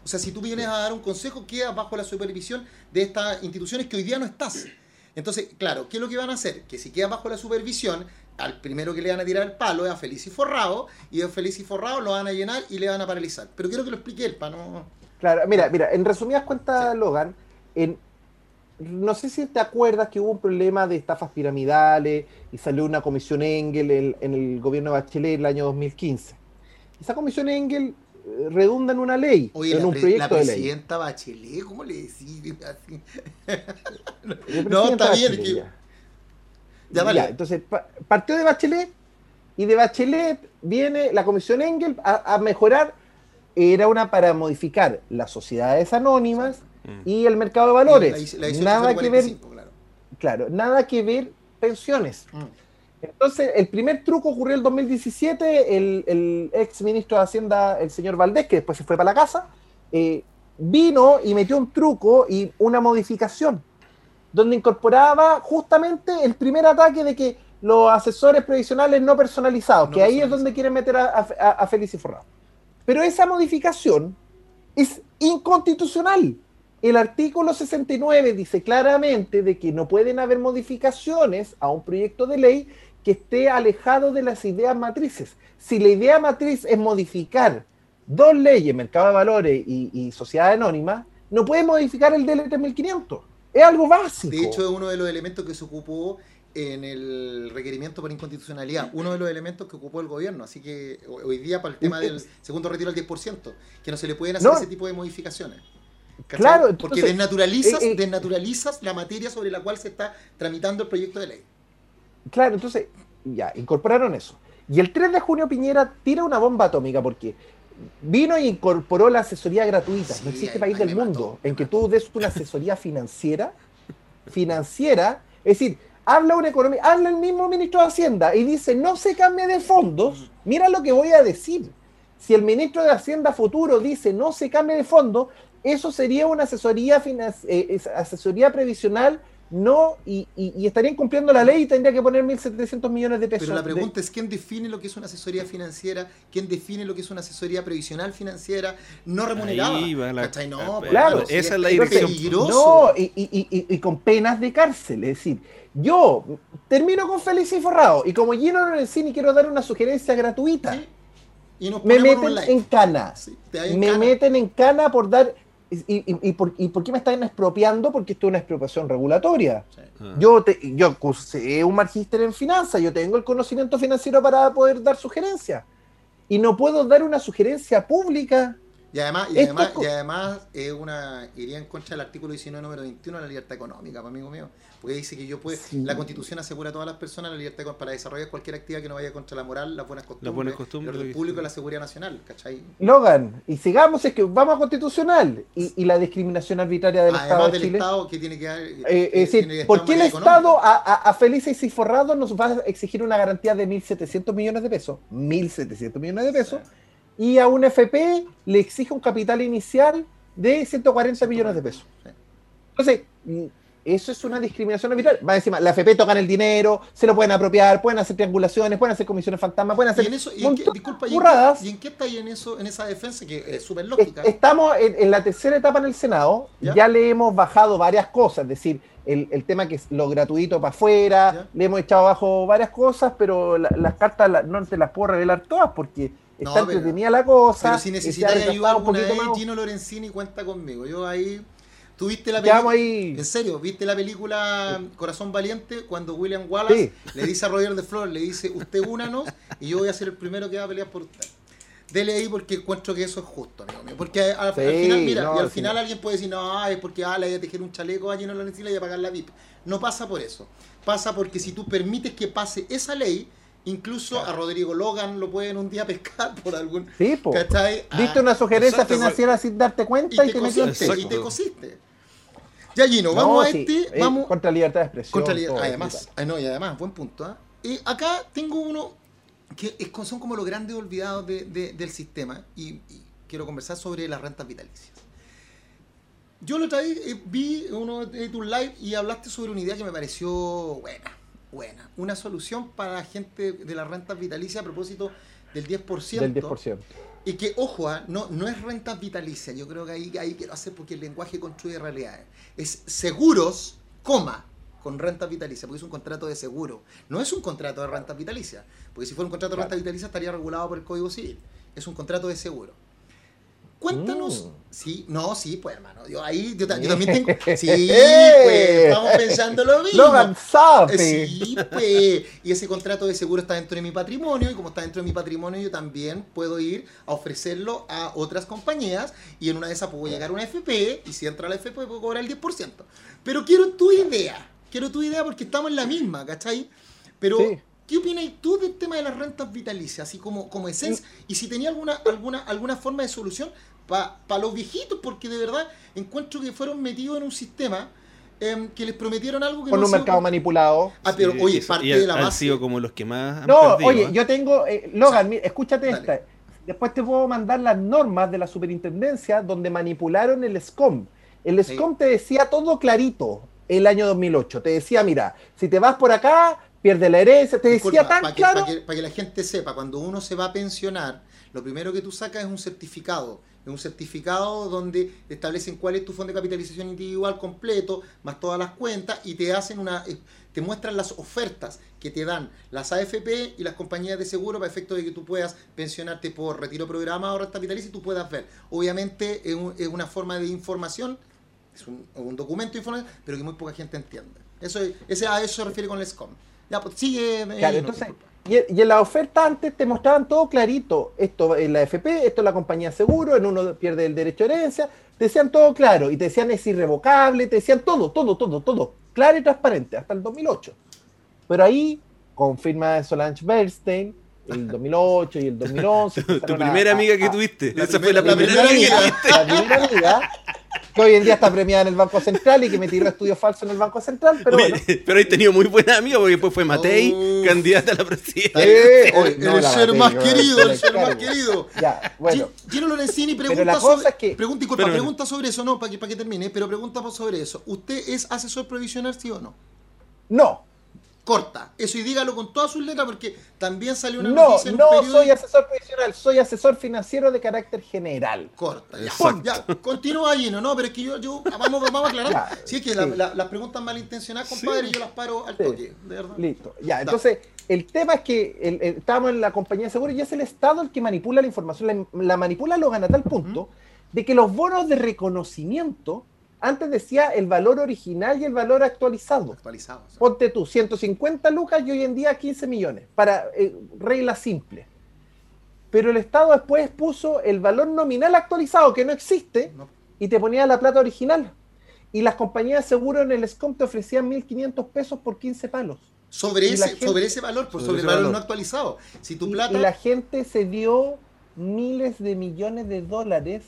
O sea, si tú vienes a dar un consejo, quedas bajo la supervisión de estas instituciones que hoy día no estás. Entonces, claro, ¿qué es lo que van a hacer? Que si quedas bajo la supervisión, al primero que le van a tirar el palo es a Feliz y Forrado, y a Feliz y Forrado lo van a llenar y le van a paralizar. Pero quiero que lo explique él, para no... Claro, mira, mira, en resumidas cuentas, Sí. Logan, en, no sé si te acuerdas que hubo un problema de estafas piramidales y salió una comisión Engel en, en el gobierno de Bachelet en el año 2015. Esa comisión Engel redunda en una ley, Oye, en la, un pre- proyecto la de ley. presidenta Bachelet, ¿cómo le decís? Así. (laughs) No, está bien, Bachelet, que- ya. Ya, vale. Ya, entonces pa- partió de Bachelet y de Bachelet viene la comisión Engel a, a mejorar era una para modificar las sociedades anónimas Mm. y el mercado de valores. La- la 18 nada que ver, 45, claro. claro, nada que ver pensiones. Mm. Entonces, el primer truco ocurrió en el 2017, el, el ex ministro de Hacienda, el señor Valdés, que después se fue para la casa, eh, vino y metió un truco y una modificación, donde incorporaba justamente el primer ataque de que los asesores previsionales no personalizados, No que ahí es donde quieren meter a, a, a Félix y Forrado. Pero esa modificación es inconstitucional. El artículo 69 dice claramente de que no pueden haber modificaciones a un proyecto de ley que esté alejado de las ideas matrices. Si la idea matriz es modificar dos leyes, mercado de valores y, y sociedad anónima, no puede modificar el DL 1500. Es algo básico. De hecho, es uno de los elementos que se ocupó en el requerimiento por inconstitucionalidad, uno de los elementos que ocupó el gobierno. Así que ho- hoy día, para el tema del segundo retiro al 10%, que no se le pueden hacer No. ese tipo de modificaciones. ¿Cachai? Claro, porque entonces, desnaturalizas, eh, eh, desnaturalizas la materia sobre la cual se está tramitando el proyecto de ley. Claro, entonces, ya, incorporaron eso. Y el 3 de junio Piñera tira una bomba atómica porque vino e incorporó la asesoría gratuita. Sí, no existe ahí- país ahí del mundo mató, en que mató. tú des una asesoría financiera, financiera, es decir, habla una economía, habla el mismo ministro de Hacienda y dice, no se cambie de fondos, mira lo que voy a decir. Si el ministro de Hacienda futuro dice no se cambie de fondo, eso sería una asesoría, eh, es- asesoría previsional no y, y- y estarían cumpliendo la ley y tendría que poner 1.700 millones de pesos. Pero la de- pregunta es quién define lo que es una asesoría financiera, quién define lo que es una asesoría previsional financiera no remunerada. Ahí va la-. No, ah, pues, claro, si esa es la dirección. peligroso. No, y, y- y- y con penas de cárcel. Es decir, yo termino con Félix y Forrado y como Gino Lorenzini quiero dar una sugerencia gratuita. Sí. Y nos Me meten en cana. Sí, en me cana. meten en cana por dar. Y, y- y por, y por qué me están expropiando? Porque esto es una expropiación regulatoria. Sí. Ah. Yo, te, yo cursé un magíster en finanzas, yo tengo el conocimiento financiero para poder dar sugerencias. Y no puedo dar una sugerencia pública. Y además, y además, y además es una, iría en contra del artículo 19, número 21 de la libertad económica, pues, amigo mío. Porque dice que yo puedo, Sí. la constitución asegura a todas las personas la libertad para desarrollar cualquier actividad que no vaya contra la moral, las buenas costumbres, buenas costumbres, el orden público y la seguridad nacional, ¿cachai? Logan, y sigamos, es que vamos a constitucional. Y, y la discriminación arbitraria del Estado Además de del Chile. Estado que tiene que dar. Eh, eh, es decir, que ¿por qué el Estado a, a, a Felices y Forrado nos va a exigir una garantía de 1.700 millones de pesos? 1.700 millones de pesos. Y a un FP le exige un capital inicial de 140 millones de pesos. Entonces, mm, eso es una discriminación arbitraria. Va encima, la FP tocan el dinero, se lo pueden apropiar, pueden hacer triangulaciones, pueden hacer comisiones fantasma, pueden hacer Y en eso, y en qué, disculpa, ¿y en qué, burradas. y en qué está ahí en eso, en esa defensa que es súper lógica? Estamos en, en la tercera etapa en el Senado, ¿Ya? ya, le hemos bajado varias cosas, es decir, el, el tema que es lo gratuito para afuera, ¿Ya? le hemos echado abajo varias cosas, pero la- las cartas la- no te las puedo revelar todas porque No, está pero- entretenida la cosa. Pero si necesitas ayuda alguna poquito vez, más. Gino Lorenzini cuenta conmigo. Yo ahí. ¿Tuviste la película? ahí. En serio, ¿viste la película Corazón Valiente? Cuando William Wallace Sí. le dice a Roger de Flor, le dice, usted únanos y yo voy a ser el primero que va a pelear por usted. Dele ahí porque encuentro que eso es justo, amigo mío. Porque al, final, mira, no, y al sí. final alguien puede decir, no, es porque ah, le voy a tejer un chaleco a Gino Lorenzini y a pagar la VIP. No pasa por eso. Pasa porque si tú permites que pase esa ley, incluso a Rodrigo Logan lo pueden un día pescar por algún... Sí, po. ¿Cachai? Diste Ah, una sugerencia exacto, financiera sin darte y cuenta y, te, te metió en cosiste, Exacto. y te cosiste. Ya, Gino, No, vamos a este. eh, vamos contra la libertad de expresión. contra la- todo, Además, tal. ah, no, y además, buen punto. ¿ah? Y acá tengo uno que es, son como los grandes olvidados de- de- del sistema y, y quiero conversar sobre las rentas vitalicias. Yo lo traí, eh, vi uno de tus live y hablaste sobre una idea que me pareció buena, buena. Una solución para la gente de las rentas vitalicias a propósito del 10%. Del 10%. Y que, ojo, ah, no, no es renta vitalicia. Yo creo que ahí, ahí quiero hacer porque el lenguaje construye realidades. Es seguros, coma, con renta vitalicia, porque es un contrato de seguro. No es un contrato de renta vitalicia. Porque si fuera un contrato de Claro. renta vitalicia estaría regulado por el Código Civil. Es un contrato de seguro. Cuéntanos. Mm. Sí, no, sí, pues hermano. Yo ahí, yo, ta- yo (laughs) también tengo. Sí, (laughs) ¡Eh! pues, estamos pensando lo mismo. Logan sabe. Eh, Sí, pues. Y ese contrato de seguro está dentro de mi patrimonio y como está dentro de mi patrimonio yo también puedo ir a ofrecerlo a otras compañías y en una de esas puedo llegar a una FP y si entra la FP puedo cobrar el 10%. Pero quiero tu idea. Quiero tu idea porque estamos en la misma, ¿cachai? Pero Sí. ¿Qué opinas tú del tema de las rentas vitalicias, así como, como esencia? Y si tenía alguna, alguna, alguna forma de solución para los viejitos, porque de verdad encuentro que fueron metidos en un sistema em, que les prometieron algo que Con no un mercado manipulado. Ah, pero Sí, oye, eso- parte y de la han base. sido como los que más han No, perdido, oye, ¿eh? yo tengo, eh, Logan, Sí. mira, escúchate Dale. esta. Después te puedo mandar las normas de la superintendencia donde manipularon el SCOM. El Sí. SCOM te decía todo clarito el año 2008. Te decía, mira, si te vas por acá, pierde la herencia. Te decía tan para que, claro. pa' que- pa' que la gente sepa, cuando uno se va a pensionar, lo primero que tú sacas es un certificado. Es un certificado donde establecen cuál es tu fondo de capitalización individual completo, más todas las cuentas, y te hacen una, eh, te muestran las ofertas que te dan las AFP y las compañías de seguro para efecto de que tú puedas pensionarte por retiro programado o renta y tú puedas ver. Obviamente es, un- es una forma de información, es un, un documento de información, pero que muy poca gente entiende. Eso, es- ese, a eso se refiere con el SCOM. Ya, pues sigue. eh, Claro, no, entonces, disculpa. Y, y en la oferta antes te mostraban todo clarito. Esto es la FP, esto es la compañía de seguro, en uno pierde el derecho de herencia. Te decían todo claro y te decían es irrevocable, te decían todo, todo, todo, todo. Claro y transparente, hasta el 2008. Pero ahí, con firma de Solange Bernstein, el 2008 y el 2011. (laughs) Tu a- primera a- amiga que a- tuviste. Esa fue la primera- amiga. La primera amiga, que hoy en día está premiada en el Banco Central y que me tiró estudios falsos en el Banco Central, pero Oye, bueno. pero he tenido muy buena amiga porque después fue Matei, Uf. candidata a la presidencia. Eh, el, oye, no, el la ser más yo, querido, el ser más querido. Ya, bueno. Gi- Gino Lorenzini Pero pregunta la cosa sobre, es que- pregunta, disculpa, Pero- pregunta sobre eso, no, para que, para que termine, pero pregunta sobre eso. ¿Usted es asesor provisional, sí o no? No, Corta, eso y dígalo con todas sus letras porque también salió una no, noticia en no periódico. soy asesor profesional, soy asesor financiero de carácter general. Corta, ya. Exacto. Ya, continúa Gino, no, pero es que yo, yo vamos, vamos a aclarar. (laughs) Ya, sí, es que la- sí. la- las preguntas malintencionadas, compadre, yo las paro al Sí. toque, de verdad. Listo. Ya, entonces, el tema es que el- el- estamos en la compañía de seguros y es el Estado el que manipula la información. La, la manipula Logan a tal punto de que los bonos de reconocimiento antes decía el valor original y el valor actualizado. Actualizado. o sea. Ponte tú, 150 lucas y hoy en día 15 millones, para eh, regla simple. Pero el Estado después puso el valor nominal actualizado, que no existe, No. y te ponía la plata original. Y las compañías de seguro en el SCOM te ofrecían 1.500 pesos por 15 palos. Sobre ese, la gente- sobre ese valor, pues Sobre sobre, ese el valor, valor. no actualizado. Si tu Y, plata. y la gente se dio miles de millones de dólares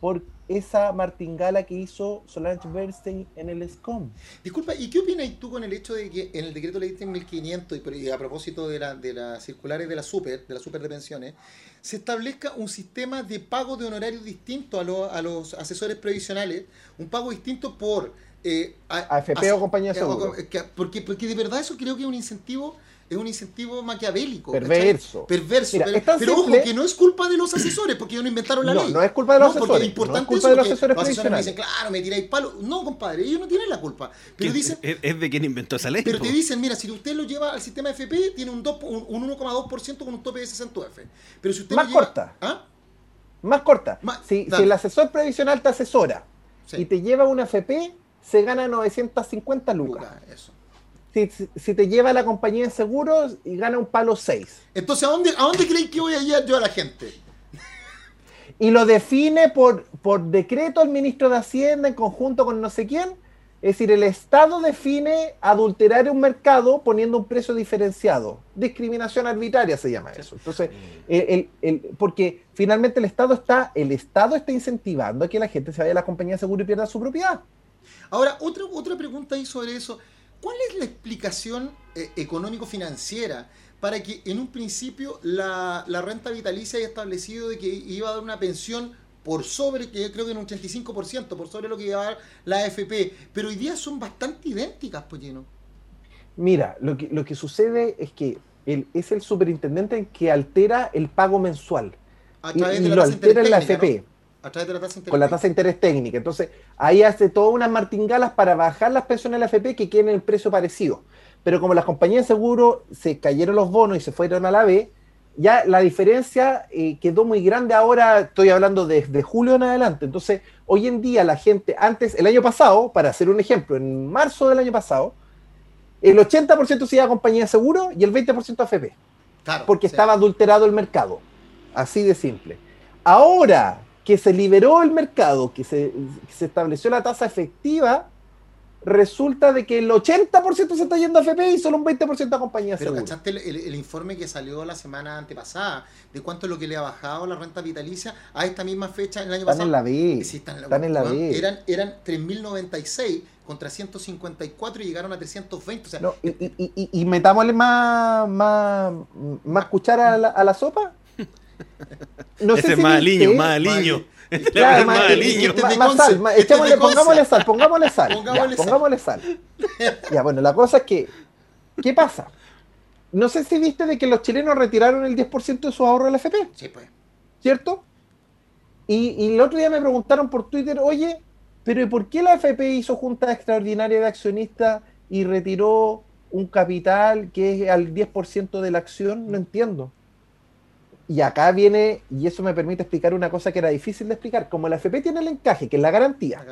por esa martingala que hizo Solange Bernstein en el SCOM. Disculpa, ¿y qué opinas tú con el hecho de que en el decreto ley 1500 y a propósito de, la, de las circulares de la super, de la super de pensiones, se establezca un sistema de pago de honorarios distinto a, los- a los asesores previsionales, un pago distinto por eh, a- AFP as- o compañía de seguro. porque, porque de verdad eso creo que es un incentivo es un incentivo maquiavélico. Perverso. ¿cachai? Perverso. Mira, pero pero simple- ojo, que no es culpa de los asesores, porque ellos no inventaron la No, ley. no es culpa de los porque asesores, es importante no es culpa eso, de los asesores los asesores me dicen, claro, me tiráis palo. No, compadre, ellos no tienen la culpa. Pero dicen, es, es de quien inventó esa ley. pero po. te dicen, mira, si usted lo lleva al sistema FP, tiene un, dos- un, un 1,2% con un tope de 60 F. Pero si usted Más lo lleva, corta. ¿Ah? Más corta. Ma- si, el asesor previsional te asesora Sí. y te lleva una FP, se gana 950 lucas. Lucas, eso. Si, te lleva la compañía de seguros y gana un palo 6. Entonces, ¿a dónde, ¿a dónde creéis que voy a llevar yo a la gente? Y lo define por, por decreto el ministro de Hacienda en conjunto con no sé quién. Es decir, el Estado define adulterar un mercado poniendo un precio diferenciado. Discriminación arbitraria se llama eso. Entonces, el- el- el- porque finalmente el Estado está, el Estado está incentivando a que la gente se vaya a la compañía de seguro y pierda su propiedad. Ahora, otra, otra pregunta ahí sobre eso. ¿Cuál es la explicación eh, económico-financiera para que en un principio la, la renta vitalicia haya establecido de que iba a dar una pensión por sobre, que yo creo que en un 35%, por sobre lo que iba a dar la AFP, pero hoy día son bastante idénticas, pues, Pollino. Mira, lo que, lo que sucede es que él es el superintendente que altera el pago mensual. A Y, través y de la lo altera en la interés técnica, FP. ¿no? A través de la tasa interés con la tasa de interés técnica. Entonces, ahí hace todas unas martingalas para bajar las pensiones de la FP que quieren el precio parecido. Pero como las compañías de seguro se cayeron los bonos y se fueron a la B, ya la diferencia eh, quedó muy grande ahora, estoy hablando desde julio en adelante. Entonces, hoy en día la gente, antes, el año pasado, para hacer un ejemplo, en marzo del año pasado, el 80% se iba a compañía de seguro y el 20% a FP Claro, porque sí. estaba adulterado el mercado. Así de simple. Ahora que se liberó el mercado, que se, que se estableció la tasa efectiva, resulta de que el 80% se está yendo a FP y solo un 20% a compañías Pero seguras. ¿cachaste el, el- el informe que salió la semana antepasada de cuánto es lo que le ha bajado la renta vitalicia a esta misma fecha el año Están pasado? en la B. Sí, están en la, Están en la B. Eran, eran 3.096 contra 154 y llegaron a 320. O sea, No, y, y- y- y metámosle más, más, más cuchara a la, a la sopa. (laughs) No Ese es si más más. (laughs) Este Claro, es más, más aliño. Este es más- sal, más- este pongámosle sal, pongámosle sal. Pongámosle ya, sal. pongámosle sal. (laughs) Ya, bueno, la cosa es que, ¿qué pasa? No sé si viste de que los chilenos retiraron el 10% de sus ahorros de la FP, sí, pues. ¿cierto? Y, y el otro día me preguntaron por Twitter, oye, pero ¿y por qué la FP hizo junta extraordinaria de accionistas y retiró un capital que es al 10% de la acción? No entiendo. Y acá viene, y eso me permite explicar una cosa que era difícil de explicar. Como la FP tiene el encaje, que es la La garantía,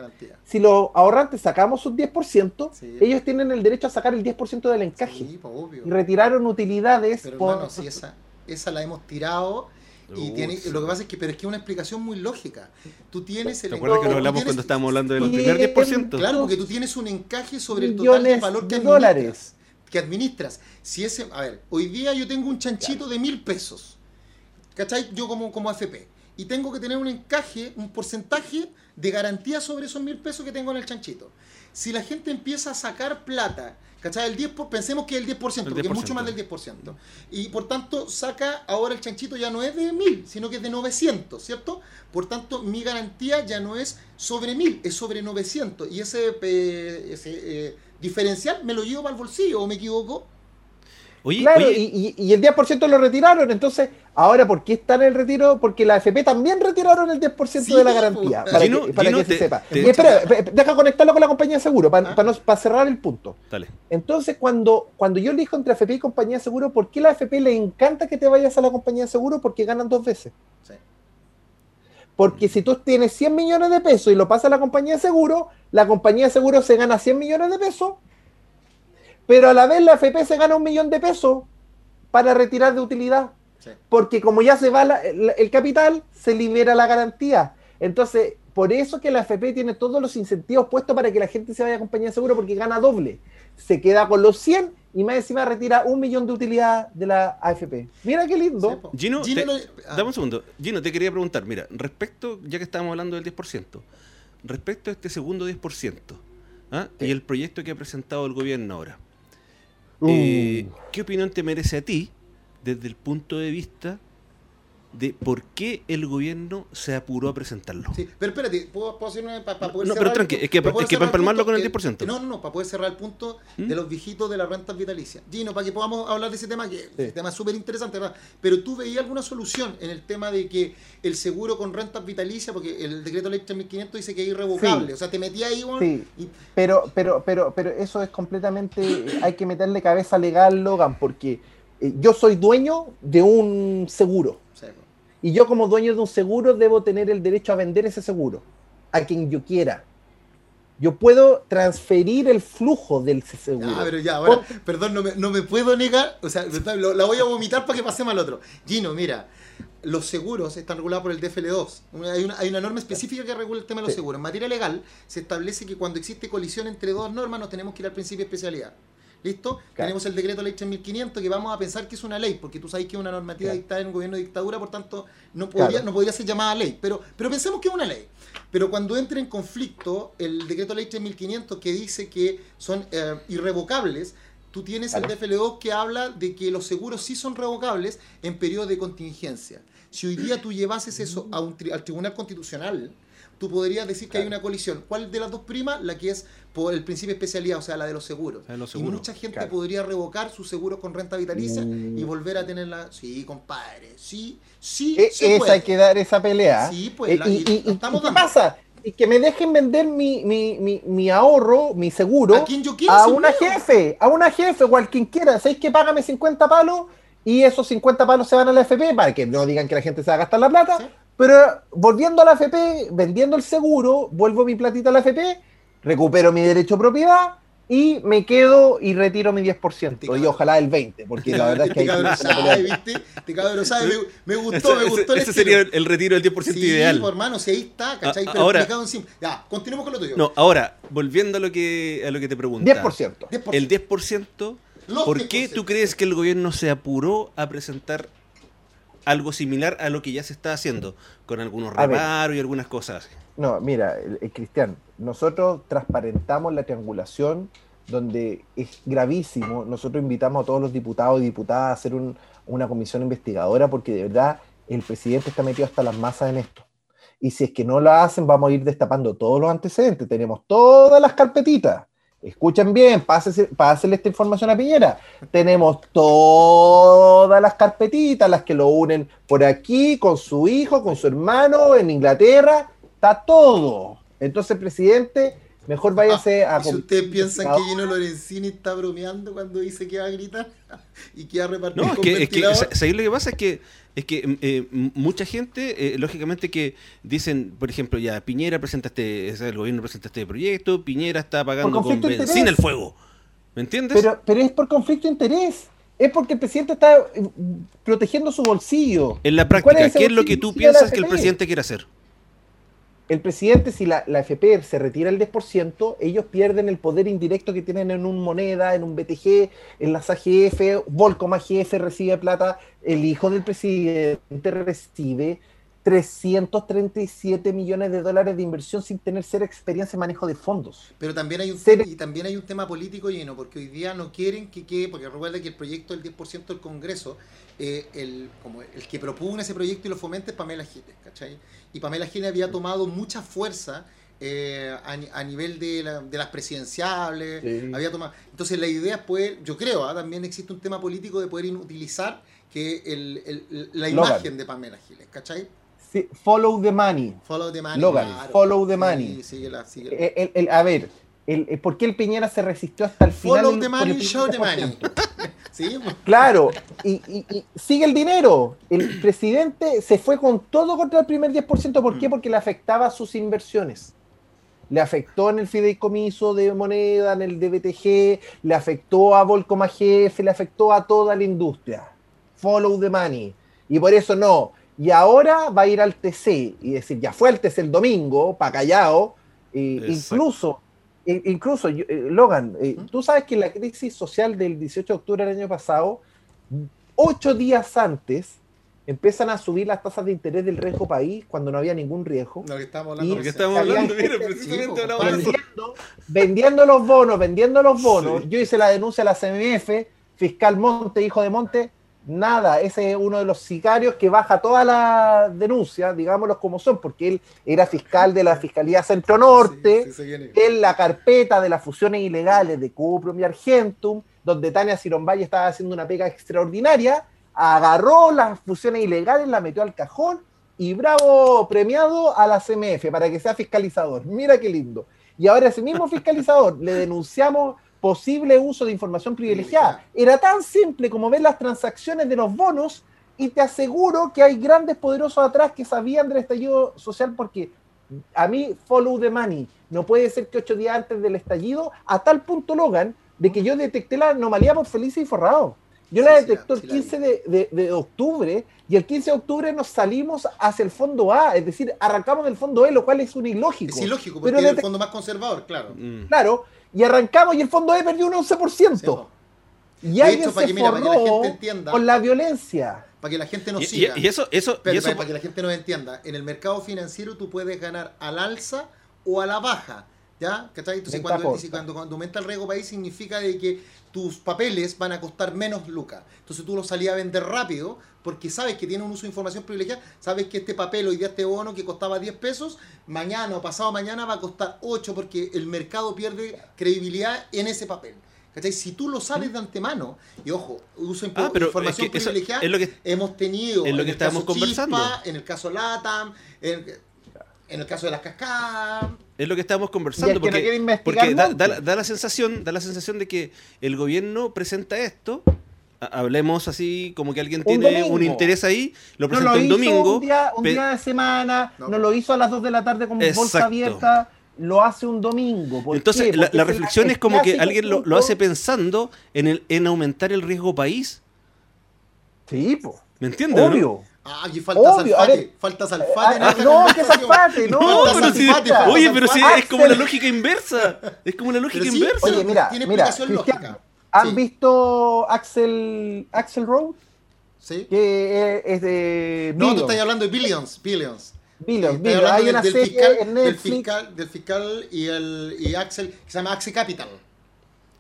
si los ahorrantes sacamos sus 10%, Sí. ellos tienen el derecho a sacar el 10% del encaje. Sí, pues, obvio. Y retiraron utilidades Pero por... hermano, si esa, esa la hemos tirado y tiene, lo que pasa es que, pero es que es una explicación muy lógica. Tú tienes el ¿Te acuerdas que lo hablamos tienes- cuando estábamos hablando del primer 10%? Claro, porque tú tienes un encaje sobre el total de valor que administras. dólares. Que administras. Si ese, a ver, hoy día yo tengo un chanchito de mil pesos. ¿Cachai? Yo como, como AFP. Y tengo que tener un encaje, un porcentaje de garantía sobre esos mil pesos que tengo en el chanchito. Si la gente empieza a sacar plata, ¿cachai? El 10 por- pensemos que es el 10%, El porque es 10%. mucho más del 10%. Y por tanto, saca ahora el chanchito ya no es de 1000, sino que es de 900, ¿cierto? Por tanto, mi garantía ya no es sobre 1000, es sobre 900. Y ese, eh, ese eh, diferencial me lo llevo para el bolsillo, ¿o me equivoco? Oye, Claro, oye, y, y- y el 10% lo retiraron. Entonces, ahora, ¿por qué está en el retiro? Porque la AFP también retiraron el 10% Sí, de la garantía. Para Gino, que, para Gino, que se sepa. te- Y espera, deja conectarlo con la compañía de seguro para, Ah. para, no- para cerrar el punto. dale. Entonces, cuando, cuando yo elijo entre AFP y compañía de seguro, ¿por qué la AFP le encanta que te vayas a la compañía de seguro? Porque ganan dos veces. Sí. Porque si tú tienes 100 millones de pesos y lo pasas a la compañía de seguro, la compañía de seguro se gana 100 millones de pesos, pero a la vez la AFP se gana un millón de pesos para retirar de utilidad. Sí. Porque como ya se va la- el, el capital, se libera la garantía. Entonces, por eso que la AFP tiene todos los incentivos puestos para que la gente se vaya a compañía de seguro porque gana doble. Se queda con los 100 y más encima retira un millón de utilidad de la AFP. Mira qué lindo. Sí. Gino, te- lo- ah, dame un segundo. Gino, te quería preguntar, mira, respecto, ya que estábamos hablando del 10%, respecto a este segundo 10%, ¿ah? y el proyecto que ha presentado el gobierno ahora, eh, Uh. ¿qué opinión te merece a ti desde el punto de vista de por qué el gobierno se apuró a presentarlo? Sí, pero espérate, ¿puedo, puedo hacer una para poder No, cerrar pero tranqui, es que- para es que para empalmarlo con el punto, 10%. eh, No, no, no, para poder cerrar el punto ¿Mm? de los viejitos de las rentas vitalicias. Gino, para que podamos hablar de ese tema, que Sí. el tema es súper interesante, ¿verdad? Pero tú veías alguna solución en el tema de que el seguro con rentas vitalicias, porque el decreto ley 3500 dice que es irrevocable, Sí. o sea, te metías ahí, weón, Sí. y Pero, pero, pero, pero eso es completamente. Hay que meterle cabeza legal, Logan, porque eh, yo soy dueño de un seguro. Y yo, como dueño de un seguro, debo tener el derecho a vender ese seguro a quien yo quiera. Yo puedo transferir el flujo del seguro. Ah, pero ya, ahora, perdón, no me, no me puedo negar, o sea, lo- la voy a vomitar para que pasemos al otro. Gino, mira, los seguros están regulados por el DFL2. Una- hay, una, hay una norma específica que regula el tema de los Sí. seguros. En materia legal, se establece que cuando existe colisión entre dos normas, nos tenemos que ir al principio de especialidad. ¿Listo? Tenemos el decreto ley 3500 que vamos a pensar que es una ley, porque tú sabes que es una normativa Claro. dictada en un gobierno de dictadura, por tanto, no podría, Claro. no podría ser llamada ley. Pero, pero pensemos que es una ley. Pero cuando entra en conflicto el decreto ley 3500 que dice que son eh, irrevocables, tú tienes el DFL2 que habla de que los seguros sí son revocables en periodo de contingencia. Si hoy día tú llevases eso a un tri- al Tribunal Constitucional, tú podrías decir que hay una colisión. ¿Cuál de las dos primas? La que es por el principio de especialidad, o sea, la de los seguros. La de los y mucha gente claro. podría revocar sus seguros con renta vitalicia Mm. y volver a tenerla. Sí, compadre. Sí, sí. E- se esa puede. hay que dar esa pelea. Sí, pues, Eh, la- y, y y- lo y- estamos ¿y qué pasa? Y que me dejen vender mi, mi, mi, mi ahorro, mi seguro, A quien yo quiera, a una jefe, a una jefe o a quien quiera. ¿Sabéis que págame 50 palos? Y esos 50 palos se van a la FP para que no digan que la gente se va a gastar la plata. Sí. Pero volviendo a la FP, vendiendo el seguro, vuelvo mi platita a la FP, recupero mi derecho a propiedad y me quedo y retiro mi 10%, Este y ojalá el 20%, porque la verdad es que hay pelea. sabe, ¿viste? Este cabrón sabe, me, me gustó, me Ese- gustó el ese sería el retiro del 10% Sí, ideal. pues, hermano, si ahí está, ¿cachai? Pero ahora- encima. Ya, continuemos con lo tuyo. No, ahora, volviendo a lo que, a lo que te preguntaba. 10%. 10%. El 10%, Los ¿por qué 10%. tú crees que el gobierno se apuró a presentar algo similar a lo que ya se está haciendo? Con algunos reparos y algunas cosas. No, mira, el- el Cristian, nosotros transparentamos la triangulación donde es gravísimo. Nosotros invitamos a todos los diputados y diputadas a hacer un- una comisión investigadora porque de verdad el presidente está metido hasta las masas en esto. Y si es que no lo hacen, vamos a ir destapando todos los antecedentes. Tenemos todas las carpetitas. Escuchen bien, pásenle esta información a Piñera. Tenemos todas las carpetitas, las que lo unen por aquí, con su hijo, con su hermano, en Inglaterra. Está todo. Entonces, presidente, mejor váyase a... Y si ustedes piensan que Gino Lorenzini está bromeando cuando dice que va a gritar (laughs) y que va a repartir No, es que, es que ventilador, sa- ¿sabéis lo que pasa? Es que, es que eh, m- mucha gente, eh, lógicamente, que dicen, por ejemplo, ya Piñera presenta este, es el gobierno presenta este proyecto, Piñera está pagando con benzina el fuego. ¿Me entiendes? Pero, pero es por conflicto de interés. Es porque el presidente está eh, protegiendo su bolsillo. en la ¿Cuál práctica, ese ¿qué es lo que tú piensas que el AFP? presidente quiere hacer? El presidente, si la, la FP se retira el 10%, ellos pierden el poder indirecto que tienen en un moneda, en un BTG, en las AGF, Volcom AGF recibe plata, el hijo del presidente recibe 337 millones de dólares de inversión sin tener cero experiencia en manejo de fondos. Pero también hay un Serio. y también hay un tema político lleno, porque hoy día no quieren que quede, porque recuerda que el proyecto del 10% del Congreso, eh, el, como el que propugna ese proyecto y lo fomenta es Pamela Giles, ¿cachai? Y Pamela Giles había tomado mucha fuerza eh, a, ni- a nivel de, la- de las presidenciables, Sí. había tomado. Entonces la idea es poder, yo creo, ¿ah? también existe un tema político de poder utilizar que el- el- la Logan. imagen de Pamela Giles, ¿cachai? Sí, follow the money. Follow the money. Logan, follow the Sí, money. síguela, síguela. El- el- el- a ver, el, el- ¿por qué el Piñera se resistió hasta el final? Follow the money, el show the 50%? money. (laughs) sí, pues. Claro, y, y- y sigue el dinero. El presidente se fue con todo contra el primer 10%. ¿Por Mm. qué? Porque le afectaba sus inversiones. Le afectó en el fideicomiso de moneda, en el DBTG, le afectó a Volcom AGF, le afectó a toda la industria. Follow the money. Y por eso no. Y ahora va a ir al TC y decir, ya fue al TC el domingo, para callado. e incluso, incluso, yo- eh, Logan, eh, ¿Mm? tú sabes que la crisis social del 18 de octubre del año pasado, ocho días antes, empiezan a subir las tasas de interés del riesgo país cuando no había ningún riesgo. Lo que estamos hablando. Porque estamos hablando, mira, precisamente hablamos vendiendo, vendiendo los bonos, vendiendo los bonos. Sí. Yo hice la denuncia a la CMF, fiscal Monte, hijo de Monte, nada, ese es uno de los sicarios que baja toda la denuncia, digámoslo como son, porque él era fiscal de la Fiscalía Centro Norte, Sí, sí, en la carpeta de las fusiones ilegales de Cuprum y Argentum, donde Tania Cirombay estaba haciendo una pega extraordinaria, agarró las fusiones ilegales, la metió al cajón y bravo, premiado a la CMF para que sea fiscalizador. Mira qué lindo. Y ahora ese mismo fiscalizador le denunciamos posible uso de información privilegiada. Era tan simple como ver las transacciones de los bonos y te aseguro que hay grandes poderosos atrás que sabían del estallido social porque a mí follow the money. No puede ser que ocho días antes del estallido, a tal punto Logan, de que yo detecté la anomalía por Felices y Forrado. Yo Sí, la sí el la 15 de, de- de octubre y el 15 de octubre nos salimos hacia el fondo A, es decir, arrancamos del fondo E, lo cual es un ilógico. Es ilógico, porque Pero es el fondo más conservador, claro. Mm. Y arrancamos y el fondo E perdió un 11%. Sí, po. y De alguien hecho, para se que, mira, para que la forró gente entienda, con la violencia. para que la gente nos Y, y- siga. y eso, eso, Espérate, y eso para, para que la gente nos entienda, en el mercado financiero tú puedes ganar al alza o a la baja. ¿Ya? ¿Cachai? Entonces, Venta cuando, dice- cuando, cuando aumenta el riesgo país, significa de que tus papeles van a costar menos lucas. Entonces, tú los salías a vender rápido porque sabes que tiene un uso de información privilegiada. Sabes que este papel, hoy día este bono que costaba 10 pesos, mañana o pasado mañana va a costar 8 porque el mercado pierde credibilidad en ese papel. ¿Cachai? Si tú lo sabes de antemano, y ojo, uso de Ah, información es que privilegiada, es lo que- hemos tenido es lo en que el estábamos caso conversando. Chispa, en el caso LATAM, en, en el caso de las cascadas. Es lo que estábamos Y conversando, no porque, da, la- da la sensación, da la sensación de que el gobierno presenta esto, ha- hablemos así como que alguien tiene domingo. un interés ahí, lo No presenta lo un hizo domingo, un día, un pe- día de semana, No. no. lo hizo a las 2 de la tarde con bolsa abierta. lo hace un domingo. ¿Por Entonces, qué? la, reflexión es como que alguien lo, lo hace pensando en, el, en aumentar el riesgo país. Sí, po. ¿Me entiendes? no? Obvio. Ah, aquí falta Obvio, Salfate. falta Ah, Salfate. en ah, no, que. Salfate, no. Falta pero Salfate, falta oye, pero Salfate. es como la Axel. lógica inversa. Es como la lógica sí, inversa. Oye, mira, Tiene mira, explicación Cristian, lógica. ¿han Sí. visto Axel, Axel Road? ¿Sí? Que es de No, tú estás hablando de Billions. Billions. Billions, Billions. hablando Hay una del serie fiscal, en del fiscal, del fiscal y el y Axel, que se llama Axel Capital.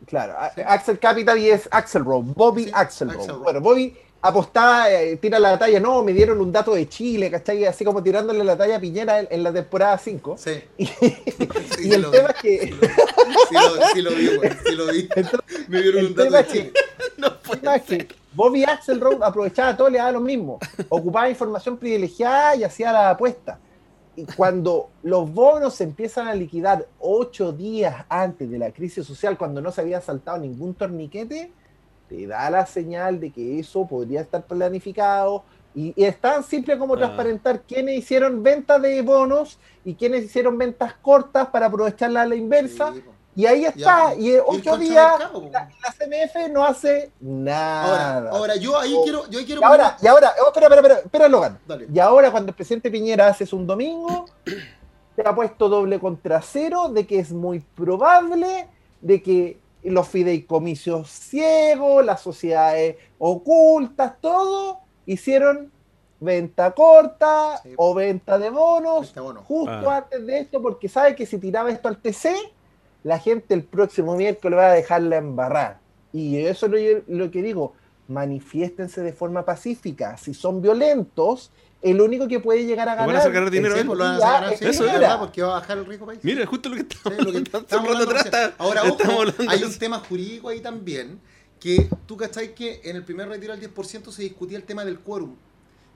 Claro, Axel Capital y es Axel Road, Bobby Sí, Axel Road. Rose. Bueno, Bobby apostaba, eh, tira la talla, no, me dieron un dato de Chile, ¿cachai? Así como tirándole la talla a Piñera en, en la temporada 5. Sí. Y, (laughs) Sí, y el tema vi. es que... Sí lo, sí lo vi, güey. Sí lo vi. Entonces, (laughs) Me dieron un dato de es que- Chile. (laughs) No puede tema es ser. que Bobby Axelrod aprovechaba todo, le daba lo mismo. Ocupaba información privilegiada y hacía la apuesta. Y cuando los bonos se empiezan a liquidar ocho días antes de la crisis social, cuando no se había saltado ningún torniquete, te da la señal de que eso podría estar planificado. Y, y es tan simple como Ah. transparentar quiénes hicieron ventas de bonos y quiénes hicieron ventas cortas para aprovecharla a la inversa. Sí. Y ahí está. Ya, y en ocho días la, la CMF no hace nada. Ahora, ahora yo ahí Oh. quiero, yo ahí quiero Y ahora, y ahora, oh, espera, espera, espera, espera, Logan. Dale. Y ahora cuando el presidente Piñera hace un domingo, (clears throat) se ha puesto doble contra cero de que es muy probable de que los fideicomisos ciegos, las sociedades ocultas, todo, hicieron venta corta Sí. o venta de bonos Venta justo Ah. antes de esto, porque sabe que si tiraba esto al TC, la gente el próximo miércoles va a dejarla embarrar. Y eso es lo, lo que digo, manifiéstense de forma pacífica. Si son violentos, el único que puede llegar a van ganar. sacar dinero Sí, pues lo van a es sí, Eso es verdad, porque va a bajar el riesgo país. Mira, justo lo que Sí, estamos lo que (laughs) hablando estamos recién. Ahora, estamos ojo, hablando hay un tema jurídico ahí también, que tú cachai que en el primer retiro al 10% se discutía el tema del quórum.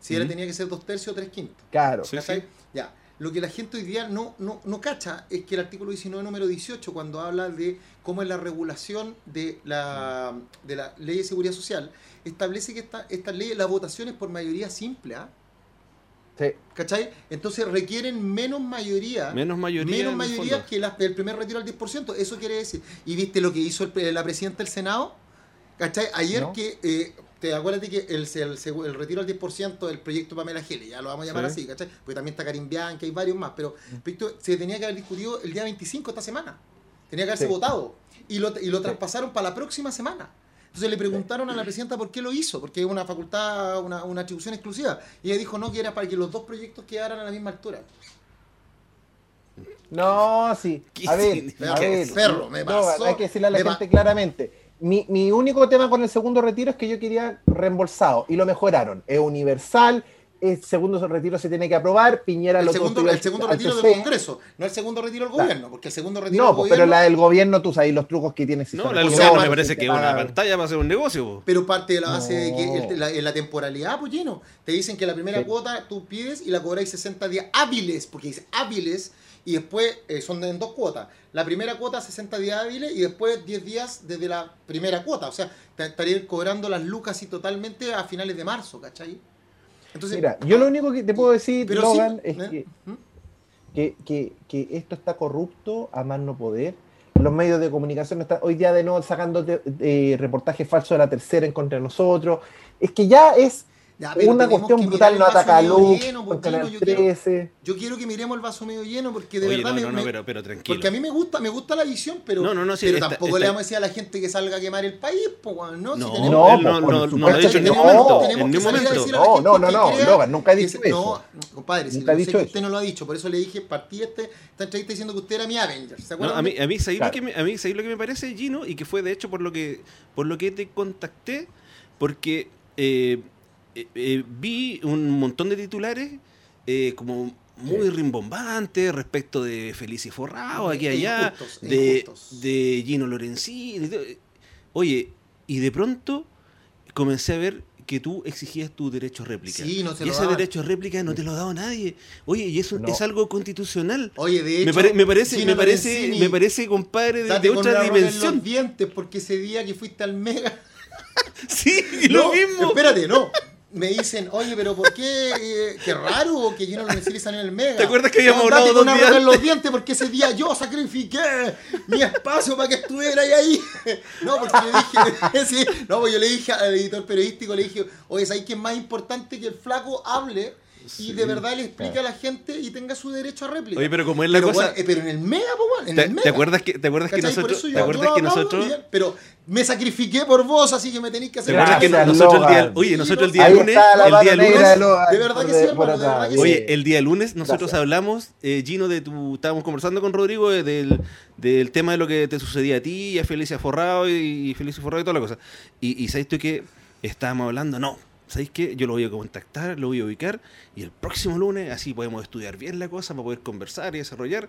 Si era Ujú. tenía que ser dos tercios o tres quintos. Claro. Sí, sí. Ya. Lo que la gente hoy día no, no, no cacha es que el artículo 19, número 18, cuando habla de cómo es la regulación de la, de la ley de seguridad social, establece que esta, estas leyes, la votación es por mayoría simple, ¿ah? Sí. ¿Cachai? Entonces requieren menos mayoría. Menos mayoría. Menos el mayoría que la- el primer retiro al 10%. Eso quiere decir. ¿Y viste lo que hizo el- la presidenta del Senado? ¿Cachai? Ayer No. que. eh, te acuerdas de que el, el, segu- el retiro al 10% del proyecto Pamela Gele, ya lo vamos a llamar Sí. así, ¿cachai? Porque también está Karim Bianchi, hay varios más, pero el proyecto se tenía que haber discutido el día 25 esta semana. Tenía que haberse Sí. votado. Y lo, y lo Sí. traspasaron para la próxima semana. Entonces le preguntaron a la presidenta por qué lo hizo, porque es una facultad, una, una atribución exclusiva. Y ella dijo no, que era para que los dos proyectos quedaran a la misma altura. No, sí. ¿Qué A ver, a ver. Perro, me no, pasó, hay que decirle a la gente claramente. Mi, mi único tema con el segundo retiro es que yo quería reembolsado y lo mejoraron. Es universal, el segundo retiro se tiene que aprobar, Piñera El lo segundo, el segundo al retiro del Congreso, no el segundo retiro del gobierno, porque el segundo retiro No, del pues, gobierno... pero la del gobierno, tú sabes los trucos que tiene. si No, la del gobierno no, me parece que es una pantalla para hacer un negocio. Pero parte de la base de que el- la, en la temporalidad, pues lleno. Te dicen que la primera Sí. cuota tú pides y la cobráis 60 días hábiles, porque dice hábiles, y después eh, son en dos cuotas. La primera cuota 60 días hábiles y después 10 días desde la primera cuota. O sea, te estarían cobrando las lucas y totalmente a finales de marzo, ¿cachai? Entonces, Mira, yo lo único que te puedo decir, Logan, sí, es ¿eh? que, ¿Mm? que, que- que esto está corrupto a más no poder. Los medios de comunicación están hoy día de nuevo sacando de- de reportajes falsos de la tercera en contra de nosotros. Es que ya es Ya, una cuestión brutal, no ataca a Luz, lleno, con pues, yo quiero- 13. Yo quiero que miremos el vaso medio lleno porque de Oye, verdad no, me, no, no, me- pero, pero tranquilo. porque a mí me gusta, me gusta la visión, pero, No, no, no, sí, pero está- tampoco está- le vamos a decir a la gente que salga a quemar el país, pues, weón, ¿no? Si No, tenemos- No, no, no, no lo ha dicho que en ningún no. momento. Tenemos En que salir a momento. decir a la No, gente no, no, que no, Logan, nunca he dicho eso. No, compadre, si Nunca he sé dicho que usted no lo ha dicho, por eso le dije, partí este, esta entrevista diciendo que usted era mi Avenger, ¿se No, acuerdan? a mí, a mí, ¿sabéis Claro. lo a mí, ¿sabéis lo que me parece, Gino? Y que fue de hecho por lo que, por lo que te contacté, porque eh, eh, eh, vi un montón de titulares eh, como muy rimbombantes respecto de Felici Forrado, aquí y allá, injustos, de, injustos. de Gino Lorenzini. y. Oye, y de pronto comencé a ver que tú exigías tu derecho a réplica. Sí, no y ese derecho a réplica no te lo ha dado nadie. Oye, y eso No. es algo constitucional. Oye, de hecho, me, pare- me parece, Gino me parece, me parece, compadre, de, otra dimensión. los dientes porque ese día que fuiste al Mega (laughs) Sí, y lo mismo. Espérate, no. Me dicen, oye, pero ¿por qué? eh, qué raro que Gino Lorenzini salió en el Mega. ¿Te acuerdas que habíamos hablado dos una días en los dientes porque ese día yo sacrifiqué mi espacio para que estuviera ahí. ahí. (laughs) No, porque le dije, (laughs) sí, no, pues yo le dije al editor periodístico, le dije, oye, ¿sabes qué es más importante que el flaco hable? Y de verdad le explique a la gente y tenga su derecho a réplica. Oye, pero como es la pero, cosa- bueno, eh, pero en el mega, po, weón, en ¿Te, el te mega. acuerdas que, te acuerdas que nosotros, te acuerdas que nosotros, bien, pero me sacrifiqué por vos, así que me tenéis que hacer ¿te acuerdas que Gracias, nosotros el día, oye, nosotros el día Ahí lunes, está la el día lunes, de Logan De verdad que sí, por hermano, de atrás. verdad que Oye, el día lunes nosotros Gracias. hablamos, eh, Gino, de tu, estábamos conversando con Rodrigo de- del, del tema de lo que te sucedía a ti, y a Felicia Forrado y, y Felicia Forrado y toda la cosa. Y, y sabes tú que estábamos hablando, no, ¿sabéis qué? Yo lo voy a contactar, lo voy a ubicar, y el próximo lunes así podemos estudiar bien la cosa para poder conversar y desarrollar.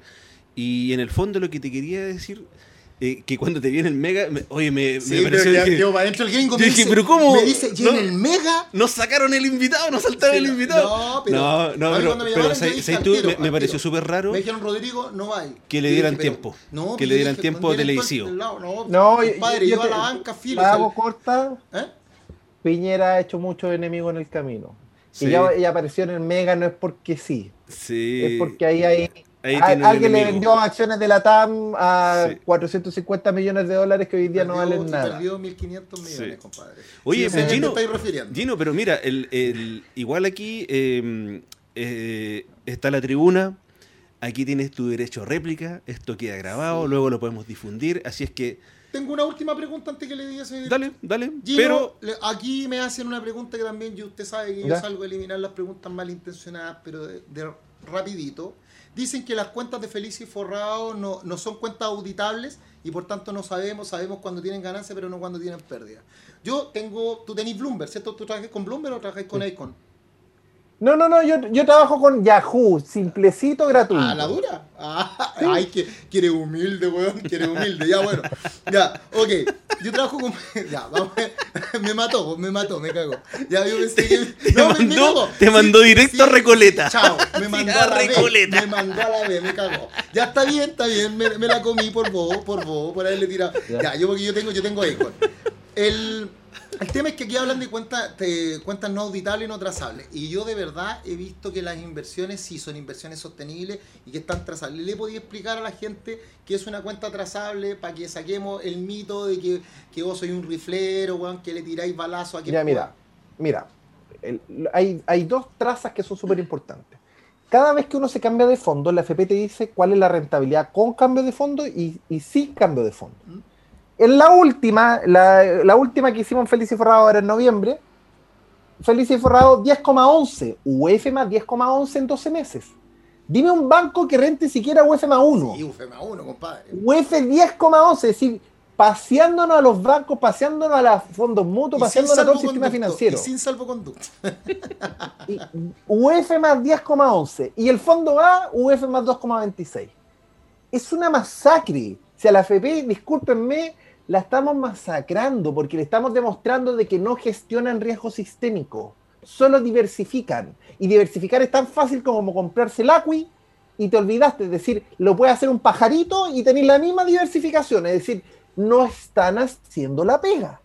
Y en el fondo lo que te quería decir, eh, que cuando te viene el mega, me- oye, me, Sí, me pero pareció... ya quedó para adentro el gringo. yo Me dije, dice, pero ¿cómo? Me dice, y en No. el mega. nos sacaron el invitado, nos saltaron Sí, el invitado. no, pero- no, no, pero, cuando me pero llamaron, yo ¿sabes- dije sabes al tú? tiro, me, pareció súper raro Me dijeron, Rodrigo, no va que le Yo dieran dije, tiempo, no, que le yo dieran dije, tiempo televisivo. lado, No, No, compadre, yo, yo, yo a la banca filo. la hago corta. ¿eh? Piñera ha hecho muchos enemigos en el camino. Sí. Y ya ella apareció en el Mega no es porque sí, Sí. es porque ahí hay... Ahí a- alguien le vendió acciones de la TAM a Sí. 450 millones de dólares que hoy día no valen nada. Perdió 1.500 millones, Sí. compadre. Oye, pero qué Gino- te estáis refiriendo. Gino, pero mira, el, el- igual aquí eh, eh, está la tribuna, aquí tienes tu derecho a réplica, esto queda grabado, Sí. luego lo podemos difundir, así es que Tengo una última pregunta antes que le diga ese dale, dale, Gino, pero le- aquí me hacen una pregunta que también yo, usted sabe que yo Ya. salgo a eliminar las preguntas malintencionadas, pero de, de rapidito. Dicen que las cuentas de Felicia y Forrado no, no son cuentas auditables y por tanto no sabemos, sabemos cuando tienen ganancia, pero no cuando tienen pérdida. Yo tengo, tú tenés Bloomberg, ¿cierto? ¿Tú trabajas con Bloomberg o trabajas con Icon? No, no, no, yo, yo trabajo con Yahoo, simplecito, gratuito. Ah, la dura. Ah, (laughs) Ay, que quiere humilde, weón. Quiere humilde. Ya, bueno. Ya, ok. Yo trabajo con. (laughs) Ya, vamos. (laughs) Me mató, me mató, me cagó. Ya, yo pensé que. Te No, me mandó- cagó. te mandó directo a Recoleta. Chao. Me mandó a la Recoleta. B. Me mandó a la B, me cagó. Ya está bien, está bien. Me, me la comí por vos, por vos, por haberle tirado. Ya. Ya, yo porque yo tengo, yo tengo Icon. El. El tema es que aquí hablan de cuentas te- cuentas no auditables y no trazables. Y yo de verdad he visto que las inversiones sí son inversiones sostenibles y que están trazables. ¿Le podía explicar a la gente que es una cuenta trazable para que saquemos el mito de que, que vos sois un riflero, weón, que le tiráis balazo a quien Mira, mira, mira. el- hay, hay dos trazas que son súper importantes. Cada vez que uno se cambia de fondo, la FP te dice cuál es la rentabilidad con cambio de fondo y, y sin cambio de fondo. ¿Mm? En la última, la, la última que hicimos en Felicia y Forrado ahora en noviembre, Felicia y Forrado 10,11, UF más 10,11 en 12 meses. Dime un banco que rente siquiera UF más 1. Sí, UFEMA 1, compadre. UF 10,11, es decir, paseándonos a los bancos, paseándonos a los fondos mutuos, Y paseándonos a todo el sistema financiero. Y sin salvoconducto. Y UF más 10,11 y el fondo A, UF más 2,26. Es una masacre. Si a la FP, discúlpenme, la estamos masacrando porque le estamos demostrando de que no gestionan riesgo sistémico, solo diversifican. Y diversificar es tan fácil como comprarse el ACUI y te olvidaste, es decir, lo puede hacer un pajarito y tener la misma diversificación, es decir, no están haciendo la pega.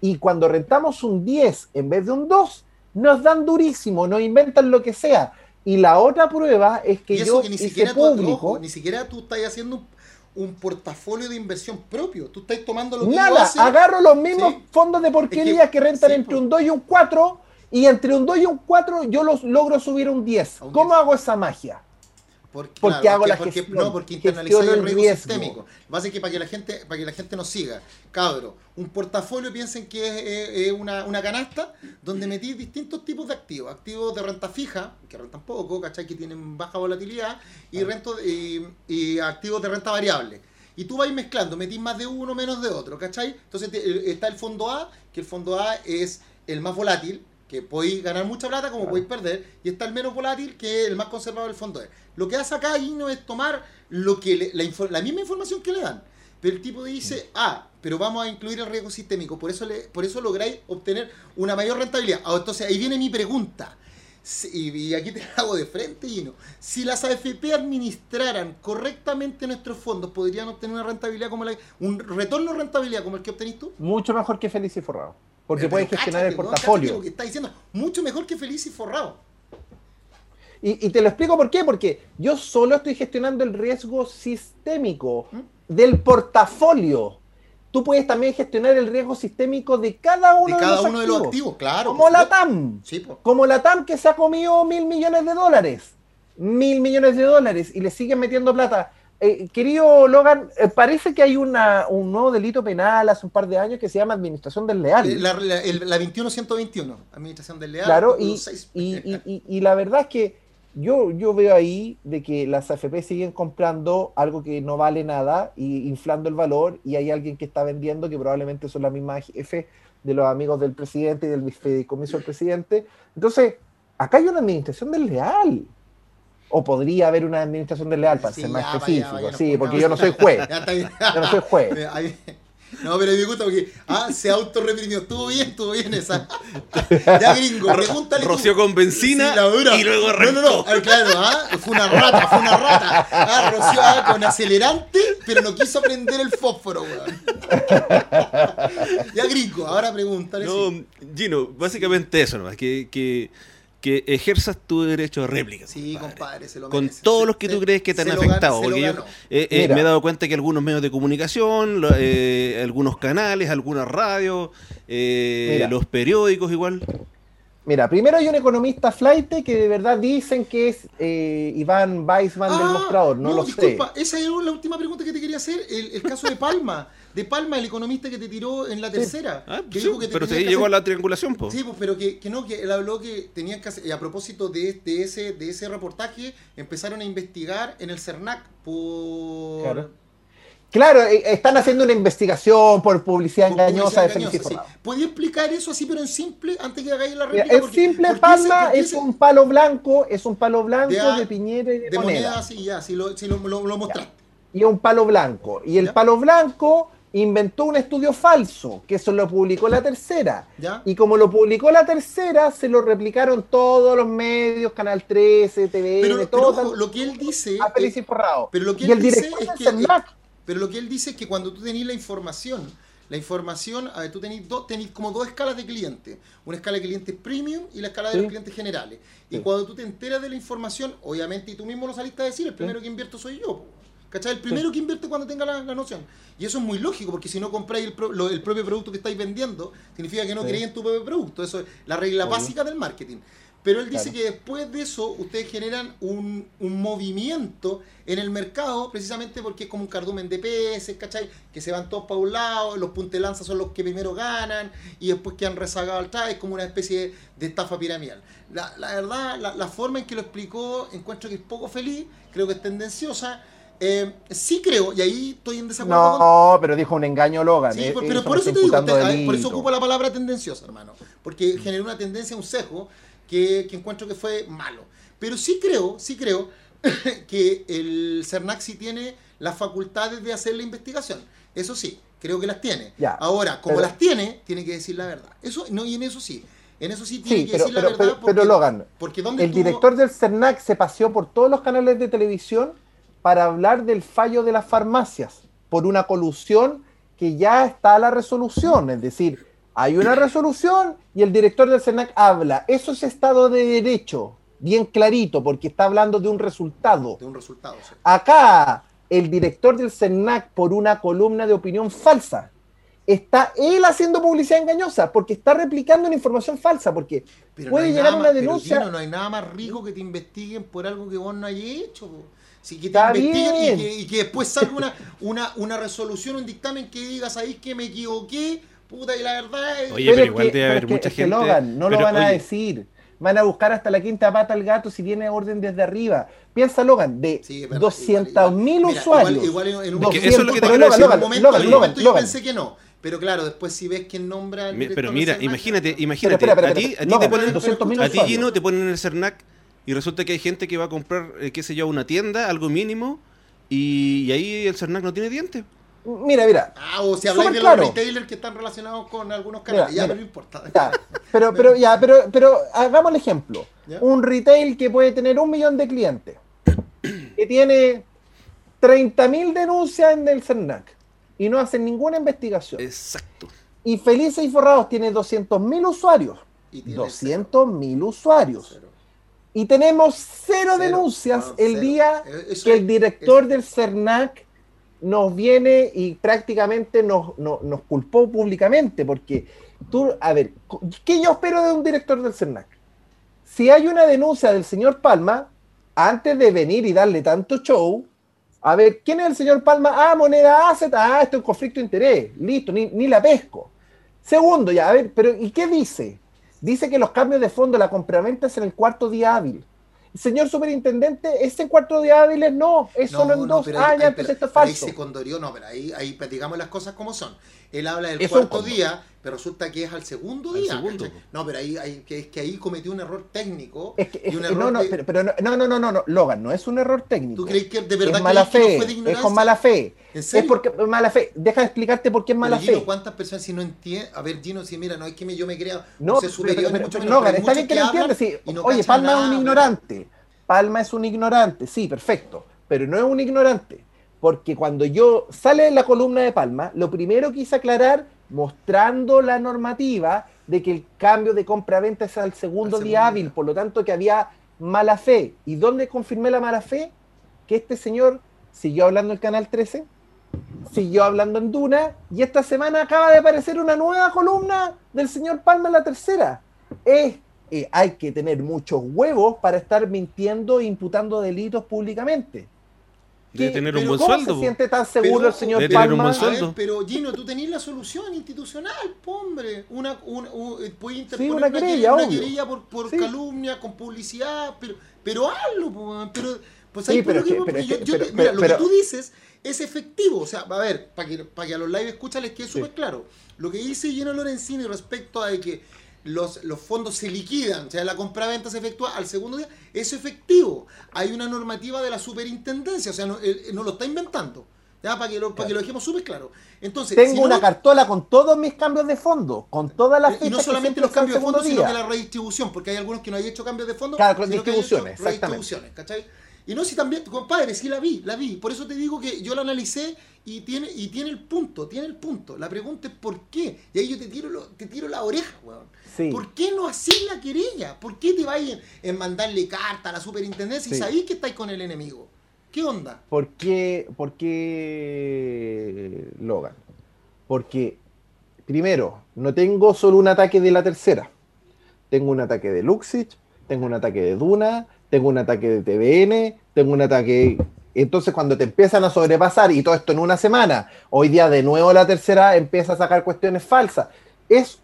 Y cuando rentamos un 10 en vez de un 2, nos dan durísimo, nos inventan lo que sea. Y la otra prueba es que y eso yo que ni hice siquiera, tú, público, ojo, ni siquiera tú estás haciendo un, un portafolio de inversión propio. Tú estás tomando lo que nada, hace. agarro los mismos Sí. fondos de porquería Es que, que- rentan sí, entre po. un 2 y un 4, y entre un 2 y un 4 yo los logro subir a un 10. A un ¿Cómo 10. hago esa magia? Porque, Porque hago la porque- gestión, No, porque internalizáis el riesgo, riesgo. sistémico. Lo que pasa es que para que la gente, para que la gente nos siga, cabro, un portafolio piensen que es, una, una canasta donde metís distintos tipos de activos. Activos de renta fija, que rentan poco, ¿cachai? Que tienen baja volatilidad, y, rento, y, y activos de renta variable. Y tú vas mezclando, metís más de uno, menos de otro, ¿cachai? Entonces te- está el fondo A, que el fondo A es el más volátil, que podéis ganar mucha plata como Claro. podéis perder, y está el menos volátil, que es el más conservador del fondo E. Lo que hace acá Gino es tomar lo que le- la, la misma información que le dan. Pero el tipo dice, ah, pero vamos a incluir el riesgo sistémico, por eso, le, por eso lográis obtener una mayor rentabilidad. Ah, entonces ahí viene mi pregunta. Si- y, aquí te hago de frente, Gino. Si las AFP administraran correctamente nuestros fondos, ¿podrían obtener una rentabilidad como la un retorno de rentabilidad como el que obtenís tú? Mucho mejor que Feliz y Forrado. Porque Pero pueden gestionar el portafolio. lo que está diciendo, mucho mejor que Feliz y Forrado. Y, y te lo explico por qué, porque yo solo estoy gestionando el riesgo sistémico ¿Mm? del portafolio. Tú puedes también gestionar el riesgo sistémico de cada uno De de, cada los, uno de los activos. activos, claro. Como la. TAM. Sí. Como la TAM que se ha comido mil millones de dólares. Mil millones de dólares y le siguen metiendo plata. Eh, querido Logan, eh, parece que hay una, un nuevo delito penal hace un par de años que se llama administración desleal. Eh, La, la, el- la 21-121, Administración del Leal. Claro, y, seis. y, y- (laughs) y- y la verdad es que yo, yo veo ahí de que las AFP siguen comprando algo que no vale nada y inflando el valor y hay alguien que está vendiendo que probablemente son las mismas jefes de los amigos del presidente y del fideicomiso del presidente. Entonces, acá hay una administración desleal. O podría haber una administración desleal, para Sí, ser más ya, vaya, específico. vaya, sí, porque yo no soy juez. (laughs) Yo no soy juez. Eh, No, pero me gusta porque ah, se autorreprimió. Estuvo bien, estuvo bien esa. Ya, gringo, (laughs) pregúntale. Roció con benzina Sí, la dura. y luego No, no, no. ah, claro, ah, fue una rata, fue una rata. Ah, roció ah, con acelerante, pero no quiso prender el fósforo, weón. Ya, gringo, ahora pregúntale. No, sí. Gino, básicamente eso nomás, que, que, que ejerzas tu derecho de réplica. Sí, compadre, se lo Con merece. todos Se- los que tú se- crees que te se han afectado. Porque yo eh, eh, me he dado cuenta que algunos medios de comunicación, lo- eh, algunos canales, algunas radios, eh, los periódicos igual. Mira, primero hay un economista flight que de verdad dicen que es eh, Iván Weissman del Ah, mostrador, no, lo disculpa, sé. esa es la última pregunta que te quería hacer. El, el caso de Palma. (laughs) De Palma, el economista que te tiró en la tercera. Ah, que sí, dijo que te pero que llegó a la triangulación, po. Sí, pues, pero que, que no, que él habló que tenían que hacer, y a propósito de, de ese, de ese reportaje, empezaron a investigar en el CERNAC por... Claro. Claro, eh, están haciendo una investigación por publicidad por engañosa de publicidad Felipe engañosa, sí. ¿Podía explicar eso así, pero en simple, antes que hagáis la réplica? Porque- simple porque Palma ese- es ese- un palo blanco, es un palo blanco De a- de, piñera y de, De moneda. moneda, sí, ya, sí, lo, sí, lo, lo- lo mostraste. Y un palo blanco. Y el Ya. palo blanco inventó un estudio falso, que eso lo publicó la tercera. ¿Ya? Y como lo publicó la tercera, se lo replicaron todos los medios, Canal 13, TVN, Pero, ojo, lo que él dice... a Forrado. pero lo que y él el dice director es que- CERNAC, Pero lo que él dice es que cuando tú tenés la información, la información, a ver, tú tenés, dos tenés como dos escalas de clientes. Una escala de clientes premium y la escala de Sí. los clientes generales. Y Sí. cuando tú te enteras de la información, obviamente, y tú mismo lo saliste a decir, el primero que invierto soy yo. ¿Cachai? El primero que invierte cuando tenga la, la noción. Y eso es muy lógico, porque si no compráis el, pro- lo- el propio producto que estáis vendiendo, significa que no Sí. creéis en tu propio producto. Eso es la regla Obvio. básica del marketing. Pero él dice Claro. que después de eso ustedes generan un, un movimiento en el mercado precisamente porque es como un cardumen de peces, ¿cachai? Que se van todos para un lado, los puntelanzas son los que primero ganan y después quedan rezagados atrás, es como una especie de, de estafa piramidal. La, la verdad, la, la forma en que lo explicó encuentro que es poco feliz, creo que es tendenciosa. Eh, sí creo, y ahí estoy en desacuerdo con No, pero dijo un engaño Logan. Sí, eh, pero eso por eso te digo, te- ver, por eso ocupo la palabra tendenciosa, hermano. Porque generó una tendencia, un sesgo, que, que encuentro que fue malo. Pero sí creo, sí creo (coughs) que el CERNAC sí tiene las facultades de hacer la investigación. Eso sí, creo que las tiene. Ya, Ahora, como pero- las tiene, tiene que decir la verdad. Eso, no, y en eso sí. En eso sí tiene Sí, que pero, decir la pero, verdad. pero, porque, pero, Logan, porque ¿dónde el estuvo- director del CERNAC se paseó por todos los canales de televisión para hablar del fallo de las farmacias por una colusión que ya está a la resolución. Es decir, hay una resolución y el director del CERNAC habla. Eso es Estado de Derecho, bien clarito, porque está hablando de un resultado. de un resultado. sí. Acá, el director del CERNAC, por una columna de opinión falsa, está él haciendo publicidad engañosa, porque está replicando una información falsa, porque Pero puede llegar una más- pero, denuncia. Gino, no hay nada más rico que te investiguen por algo que vos no hayas hecho. Si que te investiguen y que, y que después salga una, una, una resolución, un dictamen que diga, ¿sabéis que me equivoqué? Puta, y la verdad es... Oye, pero igual que- debe haber es que- mucha es que, gente- Logan, no lo van a decir. Van a buscar hasta la quinta pata al gato si viene orden desde arriba. Piensa, Logan, de Sí, es verdad, 200 mil igual, mira, usuarios. Igual, igual en, un Es que 200, eso es lo que te Logan, decir. en un Logan, momento, Logan, en un Logan, momento yo Logan. pensé que no. Pero claro, después si ves quién nombra Mi- director Pero mira, imagínate, imagínate, Espera, espera, a ti, a ti te ponen, 200.000 a ti usuarios. Gino, te ponen en el CERNAC y resulta que hay gente que va a comprar, eh, qué sé yo, una tienda, algo mínimo, y, y ahí el CERNAC no tiene dientes. Mira, mira. Ah, o si habláis de claro. los retailers que están relacionados con algunos canales, Mira, ya mira. no importa. Ya, pero, (laughs) pero, ya, pero, pero hagamos el ejemplo. Ya. Un retail que puede tener un millón de clientes, (coughs) que tiene 30.000 denuncias en el CERNAC y no hacen ninguna investigación. Exacto. Y Felices y Forrados tiene 200.000 usuarios. Y tiene 200.000 usuarios. cero. Y tenemos cero, Cero, denuncias no, el cero. día eso que es- el director es- del CERNAC nos viene y prácticamente nos, nos, nos culpó públicamente, porque tú, a ver, ¿qué yo espero de un director del CERNAC? Si hay una denuncia del señor Palma, antes de venir y darle tanto show, a ver, ¿quién es el señor Palma? Ah, moneda asset, ah, esto es un conflicto de interés, listo, ni, ni la pesco. Segundo, ya, a ver, pero ¿y qué dice? Dice que los cambios de fondo, la compraventa es en el cuarto día hábil. Señor superintendente, ese cuarto día hábiles no, es solo en dos. Ah, ya, ahí- entonces esto es pero ahí falso. se condorió, no, pero ahí, ahí pues, las cosas como son. Él habla del Es cuarto día, pero resulta que es al segundo Al día. segundo, ¿cachai? po. No, pero ahí, ahí- que, es que ahí cometió un error técnico. Es que, y un que- error no, no, de- pero, pero no, no, no, no, no, no, Logan, no es un error técnico. ¿Tú crees que de verdad es mala crees que no fe, fue de es con mala fe. ¿En Es porque mala fe. Deja de explicarte por qué es mala Pero, Gino, fe. ¿cuántas personas si no entienden? A ver, Gino, si mira, no es que me- yo me crea No, ser pero- superior, pero- pero, menos, Logan, está bien que lo hablan entiendes. sí. no Oye, Palma es un pero- ignorante. Palma es un ignorante, sí, perfecto. Pero no es un ignorante. Porque cuando yo sale en la columna de Palma, lo primero quise aclarar mostrando la normativa de que el cambio de compra-venta es al segundo Al día hábil, día. por lo tanto que había mala fe. ¿Y dónde confirmé la mala fe? Que este señor siguió hablando en Canal 13, siguió hablando en Duna, y esta semana acaba de aparecer una nueva columna del señor Palma en la tercera. Es, eh, hay que tener muchos huevos para estar mintiendo e imputando delitos públicamente. Debe ¿Qué- tener un buen ¿Cómo sueldo. se siente tan seguro Pero, el señor Debe tener un buen ver, sueldo. pero Gino, tú tenés la solución institucional, hombre. Una, una, un- eh, puedes interponer una querella, una por, por Sí. calumnia, con publicidad, pero, pero hazlo, pero, pues Sí, ahí pero que- pero yo- yo pero- mira, lo pero- que tú dices es efectivo. O sea, a ver, para que, para que a los live escuchas les quede súper claro. Lo que dice Gino Lorenzini respecto a que los, los fondos se liquidan, o sea, la compraventa se efectúa al segundo día, es efectivo. Hay una normativa de la superintendencia, o sea, no, él- él no lo está inventando. Ya, para que lo, para que lo dejemos súper claro. Entonces, Tengo si no una cartola con todos mis cambios de fondo, con todas las y fechas no solamente los cambios de fondo, segundo sino día. que la redistribución, porque hay algunos que no hay hecho cambios de fondo. Claro, que hay hecho redistribuciones, ¿cachai? Y no, si también, compadre, sí la vi, la vi. Por eso te digo que yo la analicé y tiene, y tiene el punto, tiene el punto. La pregunta es por qué. Y ahí yo te tiro, lo- te tiro la oreja, weón. Sí. ¿Por qué no hacís la querella? ¿Por qué te vais en, en mandarle carta a la superintendencia y Sí. sabéis que estáis con el enemigo? ¿Qué onda? ¿Por qué, por qué Logan? Porque, primero, no tengo solo un ataque de la tercera. Tengo un ataque de Luxich, tengo un ataque de Duna, tengo un ataque de TVN, tengo un ataque... Entonces, cuando te empiezan a sobrepasar, y todo esto en una semana, hoy día de nuevo la tercera empieza a sacar cuestiones falsas. Es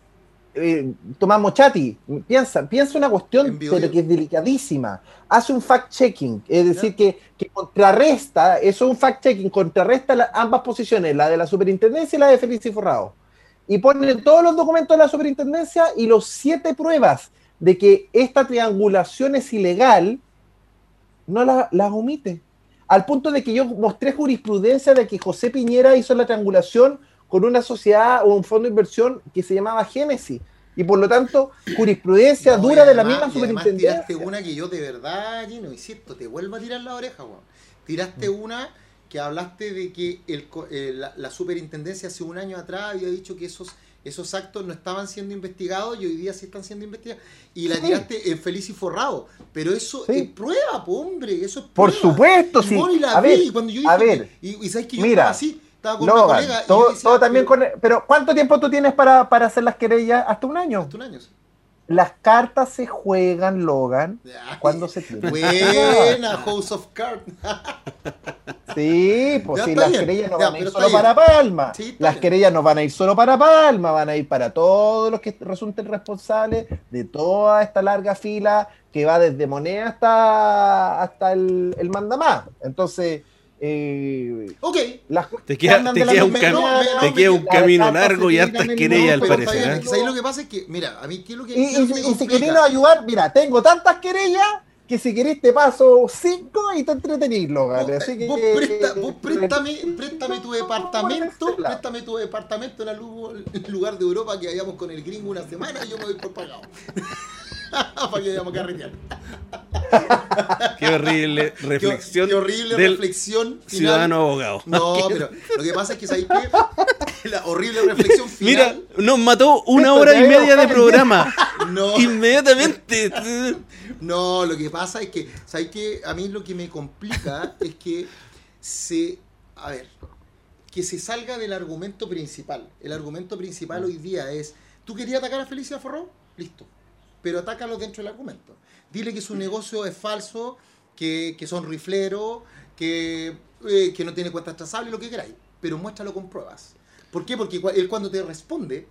eh, Tomás Mochati, piensa, piensa una cuestión, pero que es delicadísima. Hace un fact-checking, es decir, que, que contrarresta, eso es un fact-checking, contrarresta la- ambas posiciones, la de la superintendencia y la de Félix y Forrado. Y pone todos los documentos de la superintendencia y los siete pruebas de que esta triangulación es ilegal, no la- las omite. Al punto de que yo mostré jurisprudencia de que José Piñera hizo la triangulación con una sociedad o un fondo de inversión que se llamaba Génesis. Y por lo tanto, jurisprudencia No, dura de la misma superintendencia. tiraste una que yo de verdad, Gino, insisto, te vuelvo a tirar la oreja. Tiraste Mm. una que hablaste de que el, eh, la, la superintendencia hace un año atrás había dicho que esos, esos actos no estaban siendo investigados y hoy día sí están siendo investigados. Y la Sí. tiraste en feliz y forrado. Pero eso Sí. es prueba, po, hombre. Eso es Por prueba. supuesto, Y sí. Moni la A vi, ver, y cuando yo a dije ver. que- y, y sabes que yo Mira, estaba así, estaba con una Logan, colega y yo todo, decía, todo también pero- con... Pero ¿cuánto tiempo tú tienes para, para hacer las querellas? Hasta un año. hasta un año. sí. Las cartas se juegan, Logan, Ay, cuando se tiene. Buena, House of Cards. Sí, pues sí, las bien, querellas no ya, van a ir solo para Palma. Sí, las bien. querellas no van a ir solo para Palma, van a ir para todos los que resulten responsables de toda esta larga fila que va desde Moneda hasta, hasta el, el mandamás. Entonces, eh, Ok, las Te queda, te un, misma cam- no, te no, queda un las camino largo y hartas el querellas al parecer. bien, ¿eh? ahí lo que pasa es que, mira, a mí qué es lo que, Y, qué es lo que y- y si querés ayudar, mira, tengo tantas querellas que si querés te paso cinco y te entretenís, Logan. Vos, Así que, vos presta- vos (laughs) préstame, préstame tu departamento, préstame tu departamento en algún lugar de Europa que vayamos con el gringo una semana y yo me voy por pagado. (laughs) (laughs) Para que vayamos a carretear. Qué horrible reflexión qué horrible del reflexión final. ciudadano abogado. No, (laughs) pero lo que pasa es que ¿sabéis qué? la horrible (laughs) reflexión Mira, final. nos mató una Esto hora y media de programa. No. Inmediatamente. No, lo que pasa es que, ¿sabes qué? A mí lo que me complica es que se, a ver, que se salga del argumento principal. El argumento principal hoy día es, ¿tú querías atacar a Felicia Forró? Listo. Pero atácalo dentro del argumento. Dile que su negocio es falso, que, que son rifleros, que, eh, que no tiene cuentas trazables, lo que queráis. Pero muéstralo con pruebas. ¿Por qué? Porque él cuando te responde,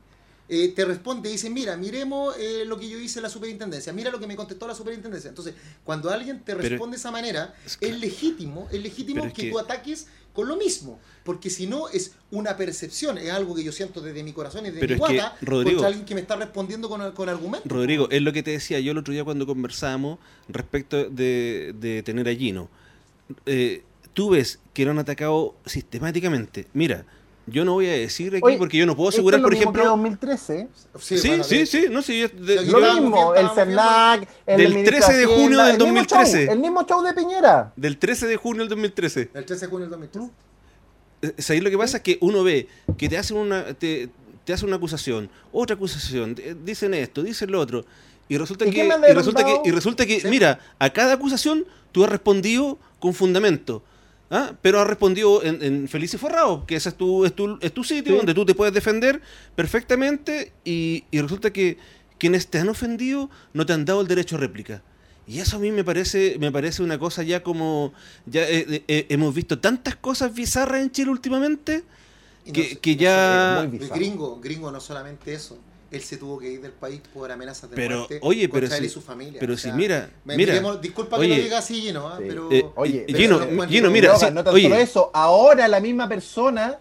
eh, te responde y dice, mira, miremos eh, lo que yo hice en la superintendencia, mira lo que me contestó la superintendencia. Entonces, cuando alguien te Pero- responde de esa manera, Es es, que- legítimo, es legítimo es que, que- tú ataques con lo mismo, porque si no es una percepción, es algo que yo siento desde mi corazón y desde Pero mi es que, guata, Rodrigo- contra alguien que me está respondiendo con, con argumentos. Rodrigo, es lo que te decía yo el otro día cuando conversábamos respecto de, de tener a Gino. Eh, tú ves que lo han atacado sistemáticamente. Mira, yo no voy a decir aquí Oye, porque yo no puedo esto asegurar, es lo por mismo que ejemplo. 2013. Sí, bueno, sí, de- sí, no sé. yo- de- Aquí Lo mismo, el CERNAC, el Del ministro 13 de junio del el mismo 2013. show, el mismo show de Piñera. Del 13 de junio del 2013. El 13 de junio del 2013. Eh, ¿Sabéis lo que pasa? Es que uno ve que te hacen una, te, te hacen una acusación, otra acusación, eh, dicen esto, dicen lo otro, y resulta ¿Y que, y resulta que, y resulta que Sí. mira, a cada acusación tú has respondido con fundamento. ¿Ah? Pero has respondido en, en Feliz y Forrado, que ese es tu, es tu, es tu sitio Sí. donde tú te puedes defender perfectamente y, y resulta que quienes te han ofendido no te han dado el derecho a réplica. Y eso a mí me parece, me parece una cosa ya como... Ya eh, eh, hemos visto tantas cosas bizarras en Chile últimamente no que, no ya... gringo, gringo no solamente eso. Él se tuvo que ir del país por amenazas de Pero, muerte oye, pero contra él y su familia. pero O si mira, me- mira, miremos- disculpa oye, que lo diga así, Gino, ¿ah? Sí. pero... Eh, Oye, Gino, pero no Gino, mira, Logan, sí, no tan oye, solo eso, ahora la misma persona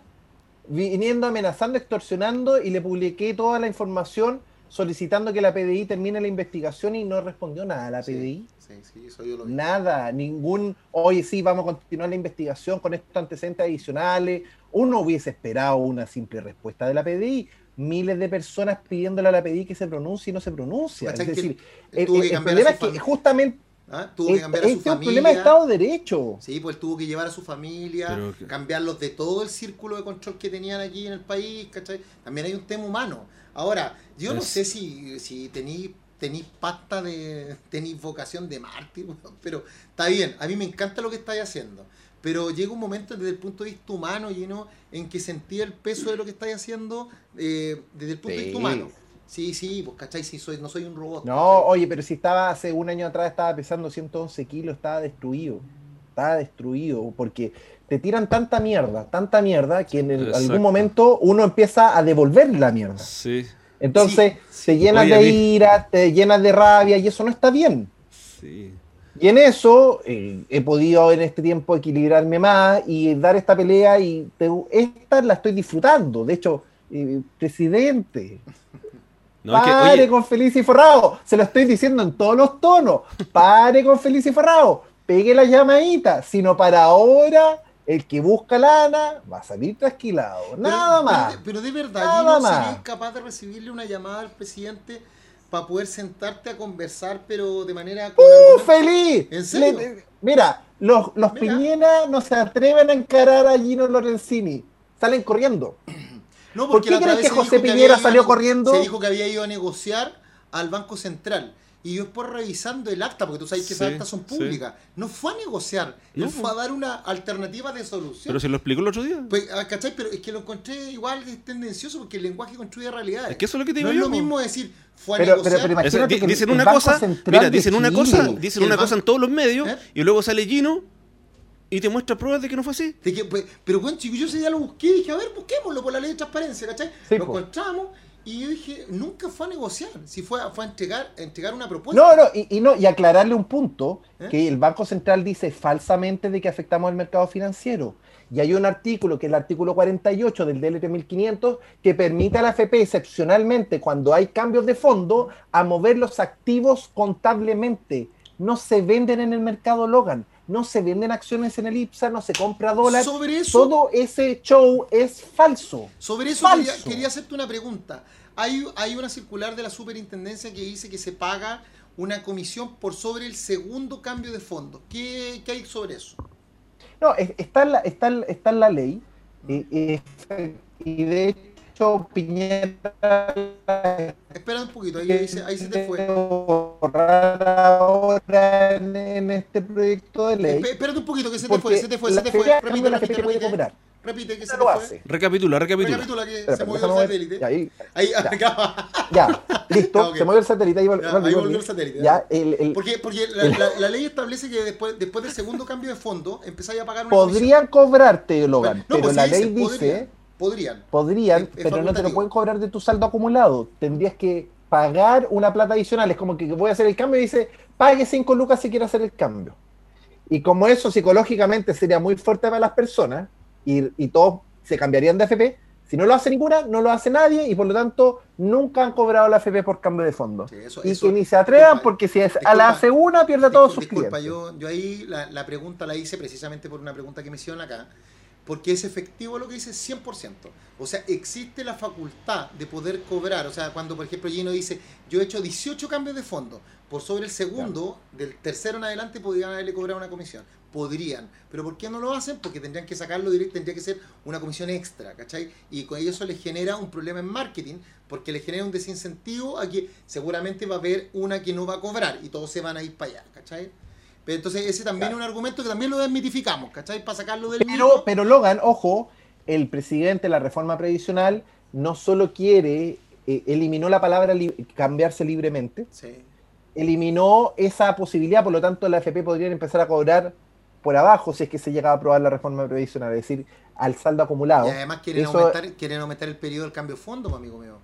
viniendo amenazando, extorsionando y le publiqué toda la información solicitando que la PDI termine la investigación y no respondió nada a la PDI. Sí, sí, eso yo lo vi. Nada, ningún, oye, sí, vamos a continuar la investigación con estos antecedentes adicionales. Uno hubiese esperado una simple respuesta de la PDI. Miles de personas pidiéndole a la PDI que se pronuncie y no se pronuncia. Es ¿Cachai que decir, el, tuvo que el cambiar a problema es que familia? justamente ¿Ah? Tuvo que este cambiar a su este es un familia. problema de Estado de Derecho. Sí, pues tuvo que llevar a su familia, Pero cambiarlos de todo el círculo de control que tenían aquí en el país, ¿cachai? También hay un tema humano. Ahora, yo no sé si, si tení, tení pasta de. (laughs) tení vocación de mártir, (laughs) pero está bien, a mí me encanta lo que estáis haciendo. Pero llega un momento desde el punto de vista humano, lleno, en que sentí el peso de lo que estáis haciendo eh, desde el punto de Sí. vista humano. Sí, sí, pues, ¿cachai? Sí, soy, no soy un robot. No, ¿cachai? oye, pero si estaba hace un año atrás, estaba pesando 111 kilos, estaba destruido. Estaba destruido porque te tiran tanta mierda, tanta mierda, que en el- algún momento uno empieza a devolver la mierda. Sí, Entonces, Sí, te llenas Oye, de ira, te llenas de rabia y eso no está bien. sí. Y en eso eh, he podido en este tiempo equilibrarme más y dar esta pelea y te- esta la estoy disfrutando. De hecho, eh, presidente, No, es que, pare oye, con Feliz y Forrado. Se lo estoy diciendo en todos los tonos. Pare con Feliz y Forrado. Pegue la llamadita. Sino para ahora, el que busca lana va a salir trasquilado. Nada pero más. de- Pero de verdad, Nada más. ¿serías capaz de recibirle una llamada al presidente para poder sentarte a conversar, pero de manera... ¡Uh, feliz! ¿En serio? Le- mira, los, los Mira. Piñera no se atreven a encarar a Gino Lorenzini. Salen corriendo. (clears throat) No, ¿Por porque qué la otra crees que José Piñera salió corriendo? Se dijo que había ido a negociar al Banco Central. Y yo después revisando el acta, porque tú sabes que esas Sí, actas son sí. públicas, no fue a negociar, No, fue a dar una alternativa de solución. pero se lo explicó el otro día. Pues, ah, ¿cachai? Pero es que lo encontré igual de tendencioso porque el lenguaje construye realidades. Es que eso es lo que te no digo es yo, lo mismo decir, fue a Pero- negociar. pero- pero que dicen una cosa, mira, de dicen una cosa, dicen una cosa en todos los medios ¿Eh? y luego sale Gino y te muestra pruebas de que no fue así. De que, pues, pero bueno, chicos, yo ese día lo busqué y dije, a ver, busquémoslo por la ley de transparencia, ¿cachai? Sí, lo po. encontramos y yo dije, nunca fue a negociar, si fue a, fue a entregar, a entregar una propuesta. No, no, y, y no, y aclararle un punto, ¿Eh? que el Banco Central dice falsamente de que afectamos al mercado financiero. Y hay un artículo, que es el artículo 48 del DLT 1500, que permite a la AFP excepcionalmente, cuando hay cambios de fondo, a mover los activos contablemente. No se venden en el mercado Logan, no se venden acciones en el IPSA, no se compra dólar. Sobre eso, Todo ese show es falso. sobre eso Falso. quería, quería hacerte una pregunta. Hay, hay una circular de la superintendencia que dice que se paga una comisión por sobre el segundo cambio de fondo. ¿Qué, qué hay sobre eso? No, es- está en la, está en- está en la ley. y- y y de hecho Piñera Espera un poquito, ahí, ahí se, ahí se te fue. ahora en, en este proyecto de ley. Espe- Espérate un poquito, que se te fue, se te fue, se la te fue. FP, a Repite, que se lo fue. hace. Recapitula, recapitula. Recapitula que se movió el satélite. Ya, ahí, Ahí, Ya. (laughs) acá. ya, listo, Ya, se movió el satélite, ahí, vol- Ya, volvió ahí el volvió link. el satélite. Ya, el- el- Porque, porque la, la- la ley establece que después, después del segundo cambio de fondo empezáis a pagar una comisión. podrían cobrarte, Logan, No, pero pues la ley dice, dice, Podrían. podrían, Es- es pero no te lo pueden cobrar de tu saldo acumulado. Tendrías que pagar una plata adicional. Es como que voy a hacer el cambio y dice, pague 5 lucas si quiere hacer el cambio. Y como eso psicológicamente sería muy fuerte para las personas y, y todos se cambiarían de FP, si no lo hace ninguna, no lo hace nadie y por lo tanto nunca han cobrado la FP por cambio de fondo. Sí, eso- y eso- que ni se atrevan disculpa, porque si es, a la hace una pierde a todos sus clientes. yo, yo ahí la, la pregunta la hice precisamente por una pregunta que me hicieron acá, porque es efectivo lo que dice 100%. O sea, existe la facultad de poder cobrar. O sea, cuando por ejemplo Gino dice, yo he hecho 18 cambios de fondo, por sobre el segundo, del tercero en adelante podrían haberle cobrado una comisión. Podrían. Pero ¿por qué no lo hacen? Porque tendrían que sacarlo directo, tendría que ser una comisión extra, ¿cachai? Y con eso les genera un problema en marketing, porque les genera un desincentivo a que seguramente va a haber una que no va a cobrar y todos se van a ir para allá, ¿cachai? Pero entonces ese también Claro. es un argumento que también lo desmitificamos, ¿cachai? Para sacarlo del Pero, mito. pero Logan, ojo, el presidente de la reforma previsional no solo quiere, eh, eliminó la palabra li- cambiarse libremente, Sí. eliminó esa posibilidad, por lo tanto la AFP podrían empezar a cobrar por abajo si es que se llega a aprobar la reforma previsional, es decir, al saldo acumulado. Y además quieren, Eso- aumentar, quieren aumentar el periodo del cambio de fondo, pues, amigo mío.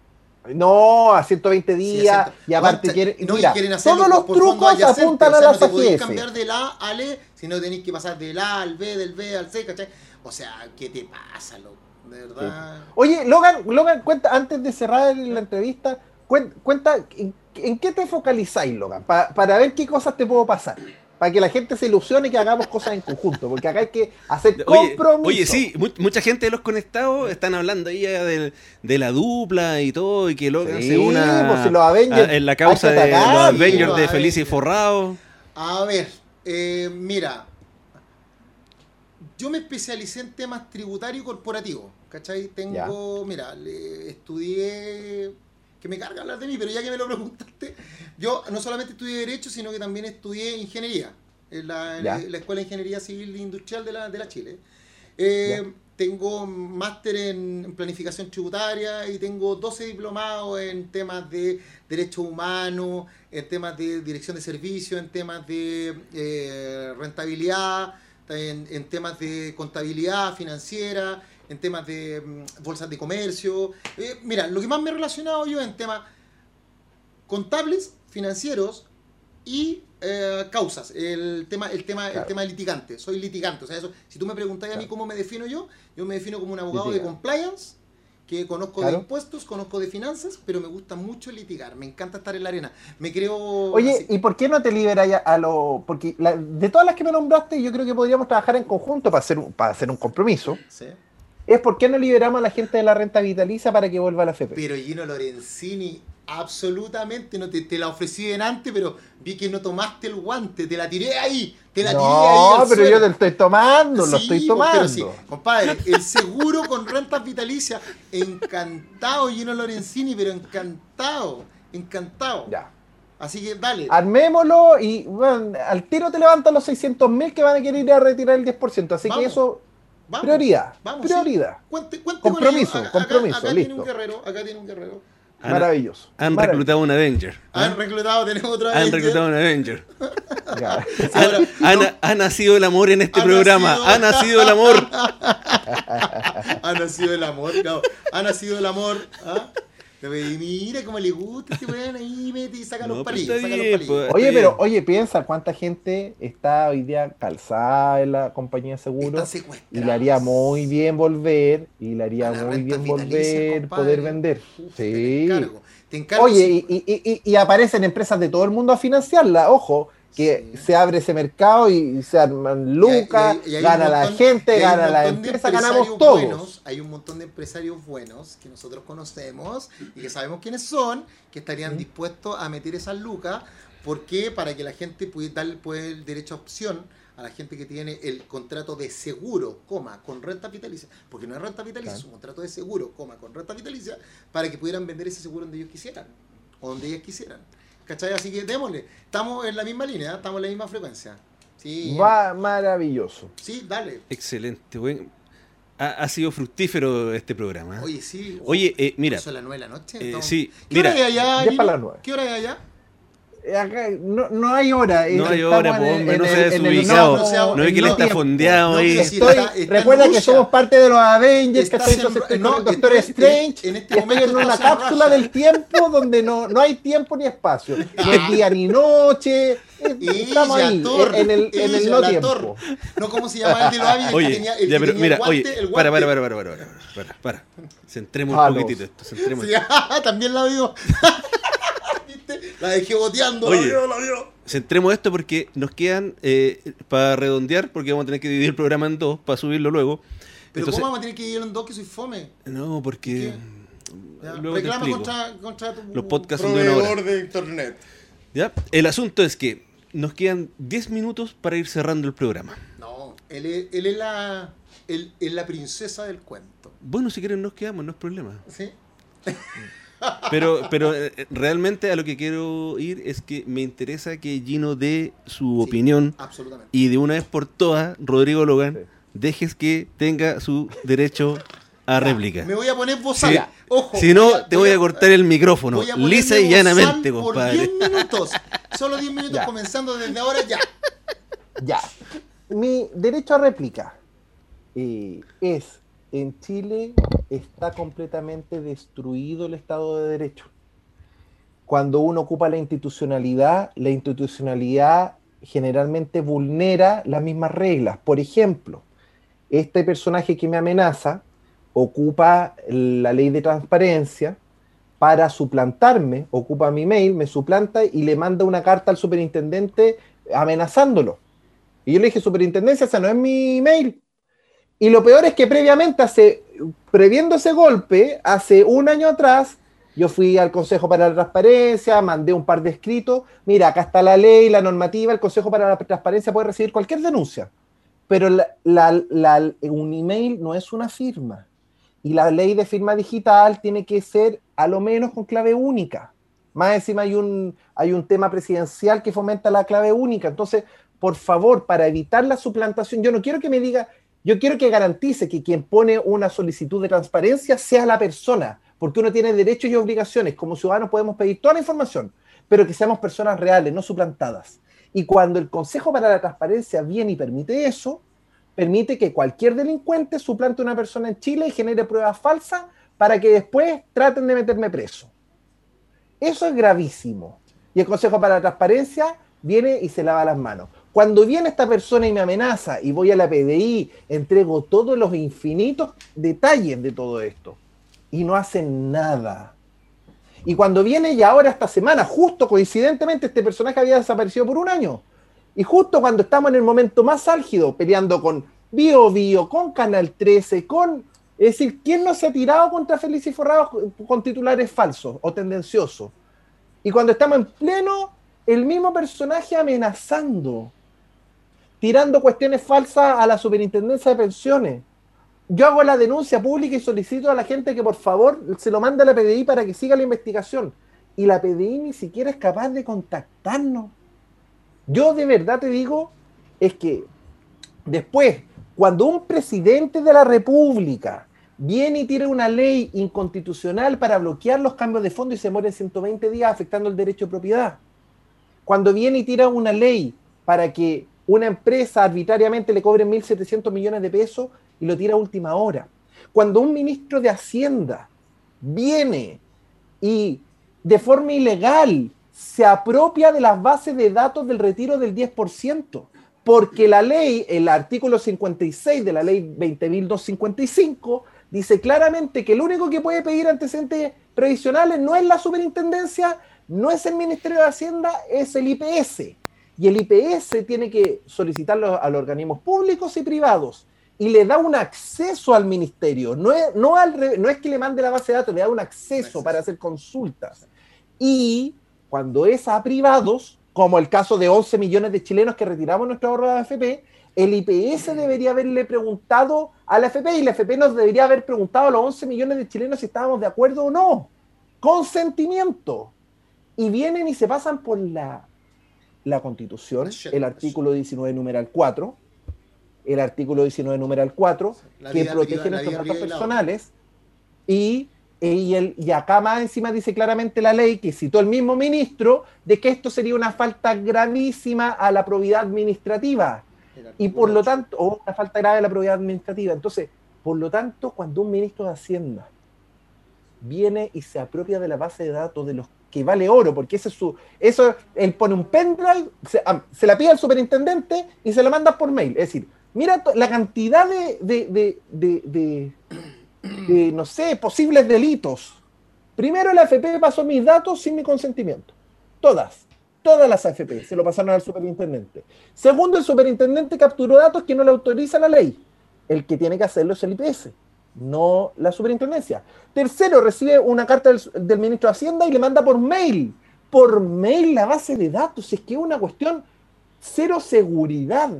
No, a 120 Sí, días exacto. y aparte quieren, no, mira, quieren hacerlo todos los trucos apuntan o a sea, la no te cambiar del A al E, sino tenéis que pasar del A al B, del B al C, ¿cachai? O sea, ¿qué te pasa, loco? De verdad. Oye, Logan, Logan, cuenta, antes de cerrar la entrevista, cuen- cuenta, ¿en, en qué te focalizáis, Logan? Pa- para ver qué cosas te puedo pasar. Para que la gente se ilusione y que hagamos cosas en conjunto, porque acá hay que hacer Oye, compromiso. oye, sí, mu- mucha gente de los conectados están hablando ahí del- de, la dupla y todo, y que Logan Sí, se una pues si los Avengers a- en la causa de atacar, los Avengers los de Feliz y Avengers. Forrado. A ver, eh, mira, yo me especialicé en temas tributarios y corporativos, ¿cachai? Tengo, mira, le- estudié, que me carga hablar de mí, pero ya que me lo preguntaste, yo no solamente estudié Derecho, sino que también estudié Ingeniería, en la, en la Escuela de Ingeniería Civil e Industrial de la, de la Chile. Eh, tengo máster en, en planificación tributaria y tengo 12 diplomados en temas de derechos humanos, en temas de dirección de servicios, en temas de eh, rentabilidad, en, en temas de contabilidad financiera, en temas de mm, bolsas de comercio. Eh, mira, lo que más me he relacionado yo en temas contables, financieros y eh, causas. El tema, el tema, el tema de litigante. Soy litigante. O sea, eso, si tú me preguntas a mí cómo me defino yo, yo me defino como un abogado de compliance, que conozco de impuestos, conozco de finanzas, pero me gusta mucho litigar. Me encanta estar en la arena. Me creo. Oye, así. ¿y por qué no te liberas ya a lo...? Porque la- de todas las que me nombraste, yo creo que podríamos trabajar en conjunto para hacer un, para hacer un compromiso. Sí. Es por qué no liberamos a la gente de la renta vitalicia para que vuelva a la FP. Pero Gino Lorenzini, absolutamente, no te, te la ofrecí en antes, pero vi que no tomaste el guante, te la tiré ahí, te la tiré ahí. No, pero suelo. yo te lo estoy tomando, lo estoy pues, tomando. pero sí, compadre, el seguro con rentas vitalicias, encantado Gino Lorenzini, pero encantado, encantado. Ya. Así que dale. Armémoslo y bueno, al tiro te levantan los 600 mil que van a querer ir a retirar el 10%. Así Vamos, que eso, vamos, prioridad. vamos, prioridad. sí. Cuente, cuente Compromiso, con. Acá- acá- compromiso, acá, tiene listo. un guerrero, acá tiene un guerrero. Han, Maravilloso. han Maravilloso. reclutado un Avenger. ¿ah? Han reclutado, tenemos otra Han vez. reclutado un Avenger. (laughs) Han- no. han- ha nacido el amor en este Ha programa. nacido- Ha nacido el amor. (laughs) ha nacido el amor, claro. Ha nacido el amor. ¿ah? Y mira cómo le gusta este weón ahí, mete y saca No, los palillos. Saca los palillos. pues. Oye, pero oye, piensa cuánta gente está hoy día calzada en la compañía de Están seguros y le haría muy bien volver y le haría muy bien volver compadre. poder vender. Uf, Te Sí. encargo. Te encargo Oye, sí. y, y- y- y aparecen empresas de todo el mundo a financiarla. Ojo, que Sí. se abre ese mercado y se arman lucas, Y hay- y hay gana la gente, gana la empresa, ganamos todos. buenos, hay un montón de empresarios buenos que nosotros conocemos y que sabemos quiénes son, que estarían dispuestos a meter esas lucas. ¿Por qué? Para que la gente pueda darle pues, el derecho a opción a la gente que tiene el contrato de seguro, coma, con renta vitalicia, porque no es renta vitalicia, es un contrato de seguro, coma, con renta vitalicia, para que pudieran vender ese seguro donde ellos quisieran, o donde ellas quisieran. ¿Cachai? Así que démosle. Estamos en la misma línea, ¿eh? estamos en la misma frecuencia. Sí, Va maravilloso. sí, dale. Excelente, buen- Ha, ha sido fructífero este programa. ¿eh? Oye, sí. Oye, eh, mira, ¿Eso a las 9 de la noche? eh, sí, ¿Qué mira, hora hay allá? Para las nueve. ¿Qué hora hay allá? Eh, acá no, no hay hora. eh, No hay hora, en po, el- hombre, no se desubicado. no sea- no ve que le está fondeado ahí. Estoy- está- recuerda que Rusia. somos parte de los Avengers, Estás ¿cachai? en- no, Doctor estoy- Strange, en este y estoy momento en una cápsula Rusia. del tiempo donde no, no hay tiempo ni espacio. No es día ni noche. Estamos ahí, en el, en el no la tiempo. No, ¿cómo se llama el de los Avengers? Que Oye, tenía- el ya, que pero mira, oye, para, para, para, para, para, para, para. Centremos un poquitito esto, centremos. (laughs) También la vio. La dejé boteando. Oye. La vio, la vio. Centremos esto porque nos quedan, eh, para redondear, porque vamos a tener que dividir el programa en dos para subirlo luego. Pero Entonces- ¿cómo vamos a tener que ir en dos que soy fome? No, porque... Ya, Luego Reclama contra, contra tu Los podcasts proveedor de internet. ¿Ya? El asunto es que nos quedan 10 minutos para ir cerrando el programa. No, él es, él es la, él es la princesa del cuento. Bueno, si quieren nos quedamos, no es problema. ¿Sí? (laughs) (laughs) Pero, pero eh, realmente a lo que quiero ir es que me interesa que Gino dé su Sí, opinión Absolutamente. y de una vez por todas, Rodrigo Logan, Sí. dejes que tenga su derecho a réplica. Me voy a poner bozal. Sí. Ojo. Si no, te voy a cortar el micrófono, lisa y llanamente, bozal compadre. Por 10 (laughs) minutos. Solo 10 minutos Ya. comenzando desde ahora ya. Ya. Mi derecho a réplica eh, es, en Chile está completamente destruido el Estado de Derecho. Cuando uno ocupa la institucionalidad, la institucionalidad generalmente vulnera las mismas reglas. Por ejemplo, este personaje que me amenaza ocupa la ley de transparencia para suplantarme, ocupa mi mail, me suplanta y le manda una carta al superintendente amenazándolo. Y yo le dije, superintendencia, esa no es mi mail. Y lo peor es que previamente, previendo ese golpe, hace un año atrás, yo fui al Consejo para la Transparencia, mandé un par de escritos. Mira, acá está la ley, la normativa, el Consejo para la Transparencia puede recibir cualquier denuncia. Pero un email no es una firma. Y la ley de firma digital tiene que ser a lo menos con clave única. Más encima hay un, hay un tema presidencial que fomenta la clave única. Entonces, por favor, para evitar la suplantación, yo no quiero que me diga, yo quiero que garantice que quien pone una solicitud de transparencia sea la persona, porque uno tiene derechos y obligaciones. Como ciudadanos podemos pedir toda la información, pero que seamos personas reales, no suplantadas. Y cuando el Consejo para la Transparencia viene y permite eso, permite que cualquier delincuente suplante a una persona en Chile y genere pruebas falsas para que después traten de meterme preso. Eso es gravísimo. Y el Consejo para la Transparencia viene y se lava las manos. Cuando viene esta persona y me amenaza y voy a la PDI, entrego todos los infinitos detalles de todo esto y no hacen nada. Y cuando viene y ahora esta semana, justo coincidentemente, este personaje había desaparecido por un año. Y justo cuando estamos en el momento más álgido, peleando con Bio Bio, con Canal 13, con... Es decir, ¿quién no se ha tirado contra Feliz Forrado con titulares falsos o tendenciosos? Y cuando estamos en pleno, el mismo personaje amenazando, tirando cuestiones falsas a la superintendencia de pensiones. Yo hago la denuncia pública y solicito a la gente que por favor se lo mande a la PDI para que siga la investigación. Y la PDI ni siquiera es capaz de contactarnos. Yo de verdad te digo, es que después, cuando un presidente de la República viene y tira una ley inconstitucional para bloquear los cambios de fondo y se muere en 120 días afectando el derecho de propiedad, cuando viene y tira una ley para que una empresa arbitrariamente le cobre 1.700 millones de pesos y lo tira a última hora, cuando un ministro de Hacienda viene y de forma ilegal se apropia de las bases de datos del retiro del 10%, porque la ley, el artículo 56 de la ley 20.255, dice claramente que el único que puede pedir antecedentes previsionales no es la superintendencia, no es el Ministerio de Hacienda, es el IPS. Y el IPS tiene que solicitarlo a los organismos públicos y privados y le da un acceso al ministerio. No es, no, al, no es que le mande la base de datos, le da un acceso para hacer consultas. Y cuando es a privados, como el caso de 11 millones de chilenos que retiramos nuestro ahorro de AFP, el IPS debería haberle preguntado a la AFP y la AFP nos debería haber preguntado a los 11 millones de chilenos si estábamos de acuerdo o no. Consentimiento. Y vienen y se pasan por la, la constitución, el artículo 19, numeral 4, el artículo 19, numeral 4, que protege nuestros datos personales. Y, y, el, y acá más encima dice claramente la ley que citó el mismo ministro de que esto sería una falta gravísima a la probidad administrativa. Y por lo tanto, o una falta grave a la probidad administrativa. Entonces, por lo tanto, cuando un ministro de Hacienda viene y se apropia de la base de datos de los que vale oro, porque ese es su. Eso, él pone un pendrive, se, ah, la pide al superintendente y se lo manda por mail. Es decir, Mira la cantidad de, de, no sé, posibles delitos. Primero, la AFP pasó mis datos sin mi consentimiento. Todas. Todas las AFP se lo pasaron al superintendente. Segundo, el superintendente capturó datos que no le autoriza la ley. El que tiene que hacerlo es el IPS, no la superintendencia. Tercero, recibe una carta del, del ministro de Hacienda y le manda por mail. Por mail la base de datos. Es que es una cuestión cero seguridad.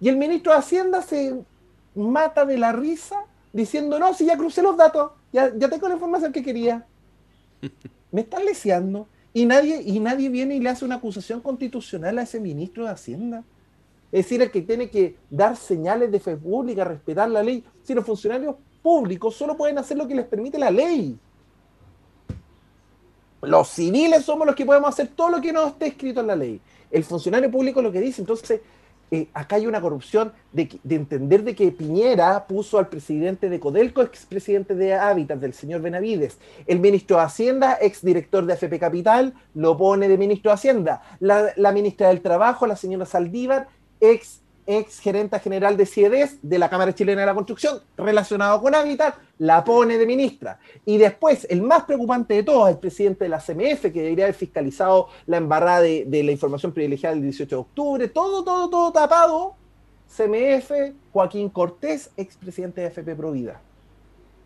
Y el ministro de Hacienda se mata de la risa diciendo, no, si ya crucé los datos, ya, ya tengo la información que quería. (laughs) Me están leseando. Y nadie, y nadie viene y le hace una acusación constitucional a ese ministro de Hacienda. Es decir, el que tiene que dar señales de fe pública, respetar la ley. Si los funcionarios públicos solo pueden hacer lo que les permite la ley. Los civiles somos los que podemos hacer todo lo que no esté escrito en la ley. El funcionario público lo que dice. Entonces, eh, acá hay una corrupción de, entender de que Piñera puso al presidente de Codelco, expresidente de Hábitat, del señor Benavides. El ministro de Hacienda, exdirector de AFP Capital, lo pone de ministro de Hacienda. La, la ministra del Trabajo, la señora Saldívar, ex ex gerenta general de CIEDES de la Cámara Chilena de la Construcción, relacionado con Hábitat, la pone de ministra. Y después, el más preocupante de todos, el presidente de la CMF, que debería haber fiscalizado la embarrada de, la información privilegiada del 18 de octubre, todo, todo, todo tapado. CMF, Joaquín Cortés, expresidente de FP Provida.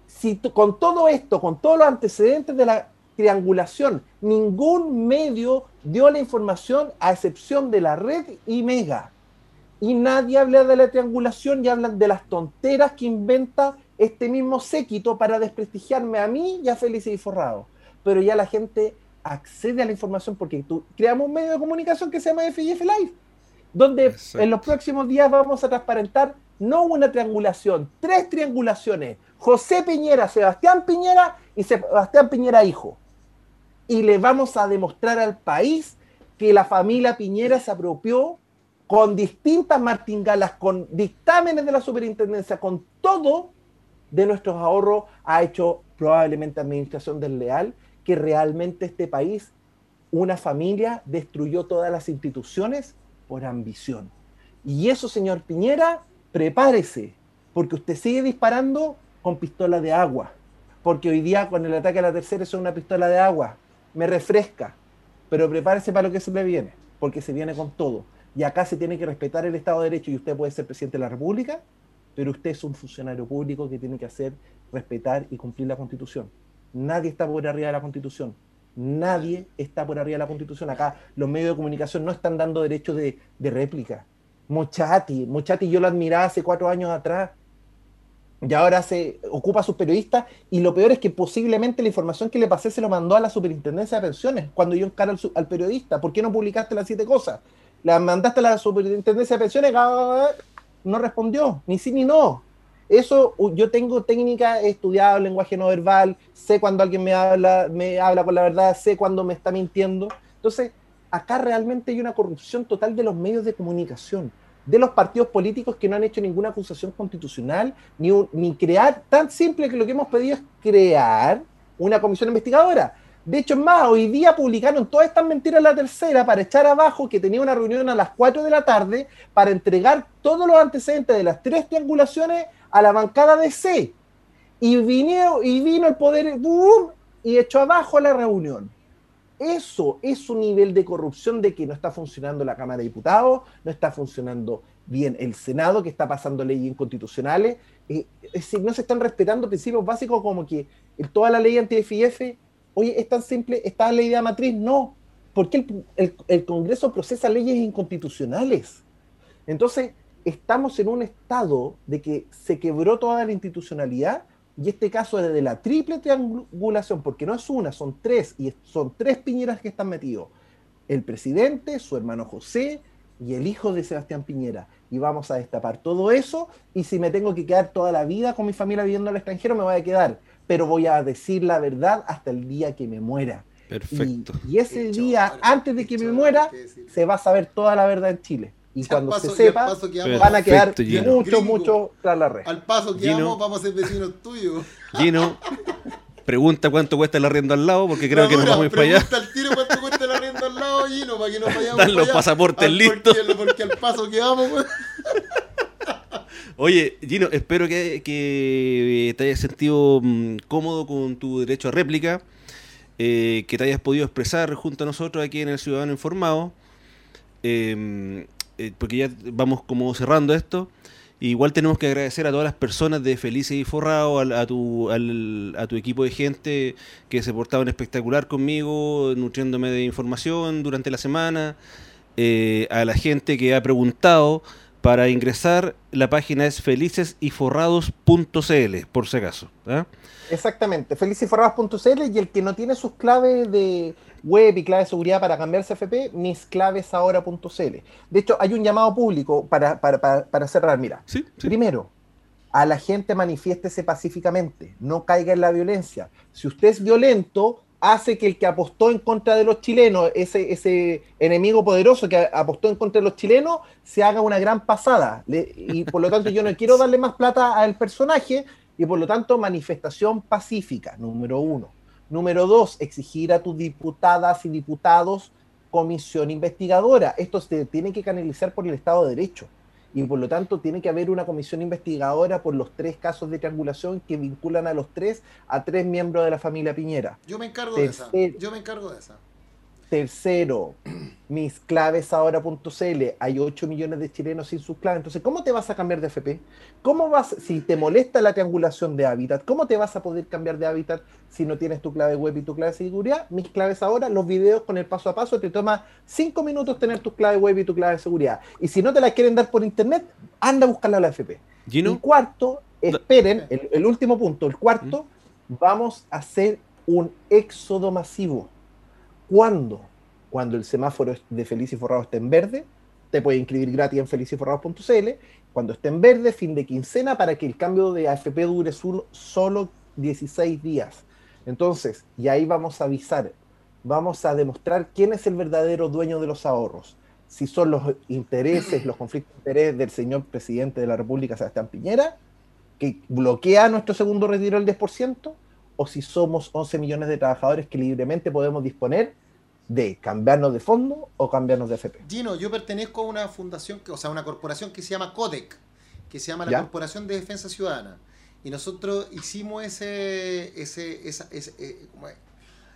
Si con todo esto, con todos los antecedentes de la triangulación, ningún medio dio la información a excepción de la red y Mega y nadie habla de la triangulación y hablan de las tonteras que inventa este mismo séquito para desprestigiarme a mí y a Felice y Forrado. Pero ya la gente accede a la información porque tú, creamos un medio de comunicación que se llama FIF Live, donde en los próximos días vamos a transparentar no una triangulación, tres triangulaciones. José Piñera, Sebastián Piñera y Sebastián Piñera hijo. Y le vamos a demostrar al país que la familia Piñera se apropió con distintas martingalas, con dictámenes de la superintendencia, con todo de nuestros ahorros, ha hecho probablemente administración desleal, que realmente este país, una familia, destruyó todas las instituciones por ambición. Y eso, señor Piñera, prepárese, porque usted sigue disparando con pistola de agua, porque hoy día con el ataque a la tercera es una pistola de agua, me refresca, pero prepárese para lo que se le viene, porque se viene con todo y acá se tiene que respetar el Estado de Derecho y usted puede ser presidente de la República, pero usted es un funcionario público que tiene que hacer, respetar y cumplir la Constitución. Nadie está por arriba de la Constitución. Nadie está por arriba de la Constitución. Acá los medios de comunicación no están dando derechos de, réplica. Mochati, Mochati yo lo admiraba hace cuatro años atrás y ahora se ocupa a sus periodistas y lo peor es que posiblemente la información que le pasé se lo mandó a la superintendencia de pensiones cuando yo encaro al, al periodista. ¿Por qué no publicaste las siete cosas? La mandaste a la superintendencia de pensiones, no respondió, ni sí ni no. Eso yo tengo técnica, he estudiado lenguaje no verbal, sé cuando alguien me habla, me habla con la verdad, sé cuando me está mintiendo. Entonces, acá realmente hay una corrupción total de los medios de comunicación, de los partidos políticos que no han hecho ninguna acusación constitucional, ni, ni crear, tan simple que lo que hemos pedido es crear una comisión investigadora. De hecho, es más, hoy día publicaron todas estas mentiras en la tercera para echar abajo que tenía una reunión a las 4 de la tarde para entregar todos los antecedentes de las tres triangulaciones a la bancada de C. Y vino, y vino el poder boom, y echó abajo la reunión. Eso es un nivel de corrupción de que no está funcionando la Cámara de Diputados, no está funcionando bien el Senado, que está pasando leyes inconstitucionales. Eh, es decir, no se están respetando principios básicos como que toda la ley anti-FIF, oye, es tan simple, está la de matriz, no. Porque el, el Congreso procesa leyes inconstitucionales. Entonces, estamos en un estado de que se quebró toda la institucionalidad y este caso es de la triple triangulación, porque no es una, son tres, y son tres Piñeras que están metidos. El presidente, su hermano José y el hijo de Sebastián Piñera. Y vamos a destapar todo eso, y si me tengo que quedar toda la vida con mi familia viviendo al extranjero, me voy a quedar. Pero voy a decir la verdad hasta el día que me muera. Perfecto. Y, ese día, antes de que me muera, se va a saber toda la verdad en Chile. Y cuando se sepa, van a quedar mucho, mucho tras la red. Al paso que vamos, vamos a ser vecinos tuyos. Gino, pregunta cuánto cuesta el arriendo al lado, porque creo que nos vamos a ir para allá. Pregunta al tiro cuánto cuesta el arriendo al lado, Gino, para que nos vayamos Dan los pasaportes listos. Porque, al paso que vamos, pues. Oye, Gino, espero que, te hayas sentido mm, cómodo con tu derecho a réplica, eh, que te hayas podido expresar junto a nosotros aquí en el Ciudadano Informado. Eh, eh, porque ya vamos como cerrando esto, igual tenemos que agradecer a todas las personas de Felices y Forrado, a, tu, a tu equipo de gente que se portaban espectacular conmigo, nutriéndome de información durante la semana, eh, a la gente que ha preguntado. Para ingresar, la página es felicesyforrados.cl, por si acaso. ¿ah? Exactamente, felicesyforrados.cl y el que no tiene sus claves de web y clave de seguridad para cambiarse FP, misclavesahora.cl. De hecho, hay un llamado público para, para, cerrar. Mira, primero, a la gente manifiéstese pacíficamente, no caiga en la violencia. Si usted es violento, hace que el que apostó en contra de los chilenos, ese, ese enemigo poderoso que apostó en contra de los chilenos, se haga una gran pasada. y por lo tanto yo no (laughs) quiero darle más plata al personaje y por lo tanto manifestación pacífica, número uno. Número dos, exigir a tus diputadas y diputados comisión investigadora. Esto se tiene que canalizar por el Estado de Derecho. Y por lo tanto tiene que haber una comisión investigadora por los tres casos de triangulación que vinculan a los tres a tres miembros de la familia Piñera. Yo me encargo de esa. Yo me encargo de esa. Tercero, mis claves ahora.cl, hay 8 millones de chilenos sin sus claves. Entonces, ¿cómo te vas a cambiar de FP? ¿Cómo vas, si te molesta la triangulación de hábitat, cómo te vas a poder cambiar de hábitat si no tienes tu clave web y tu clave de seguridad? Mis claves ahora, los videos con el paso a paso, te toma 5 minutos tener tu clave web y tu clave de seguridad. Y si no te la quieren dar por internet, anda a buscarla a la FP. Y cuarto, esperen, el, último punto, el cuarto, ¿Mm? vamos a hacer un éxodo masivo ¿Cuándo? Cuando el semáforo de Feliz y Forrado esté en verde, te puedes inscribir gratis en feliciforrados.cl. Cuando esté en verde, fin de quincena, para que el cambio de AFP dure solo 16 días. Entonces, y ahí vamos a avisar, vamos a demostrar quién es el verdadero dueño de los ahorros. Si son los intereses, los conflictos de interés del señor presidente de la República, Sebastián Piñera, que bloquea nuestro segundo retiro del 10%, o si somos 11 millones de trabajadores que libremente podemos disponer de cambiarnos de fondo o cambiarnos de FP. Gino, yo pertenezco a una fundación, o sea, una corporación que se llama CODEC, que se llama la Corporación de Defensa Ciudadana. Y nosotros hicimos ese, ese, esa, eh,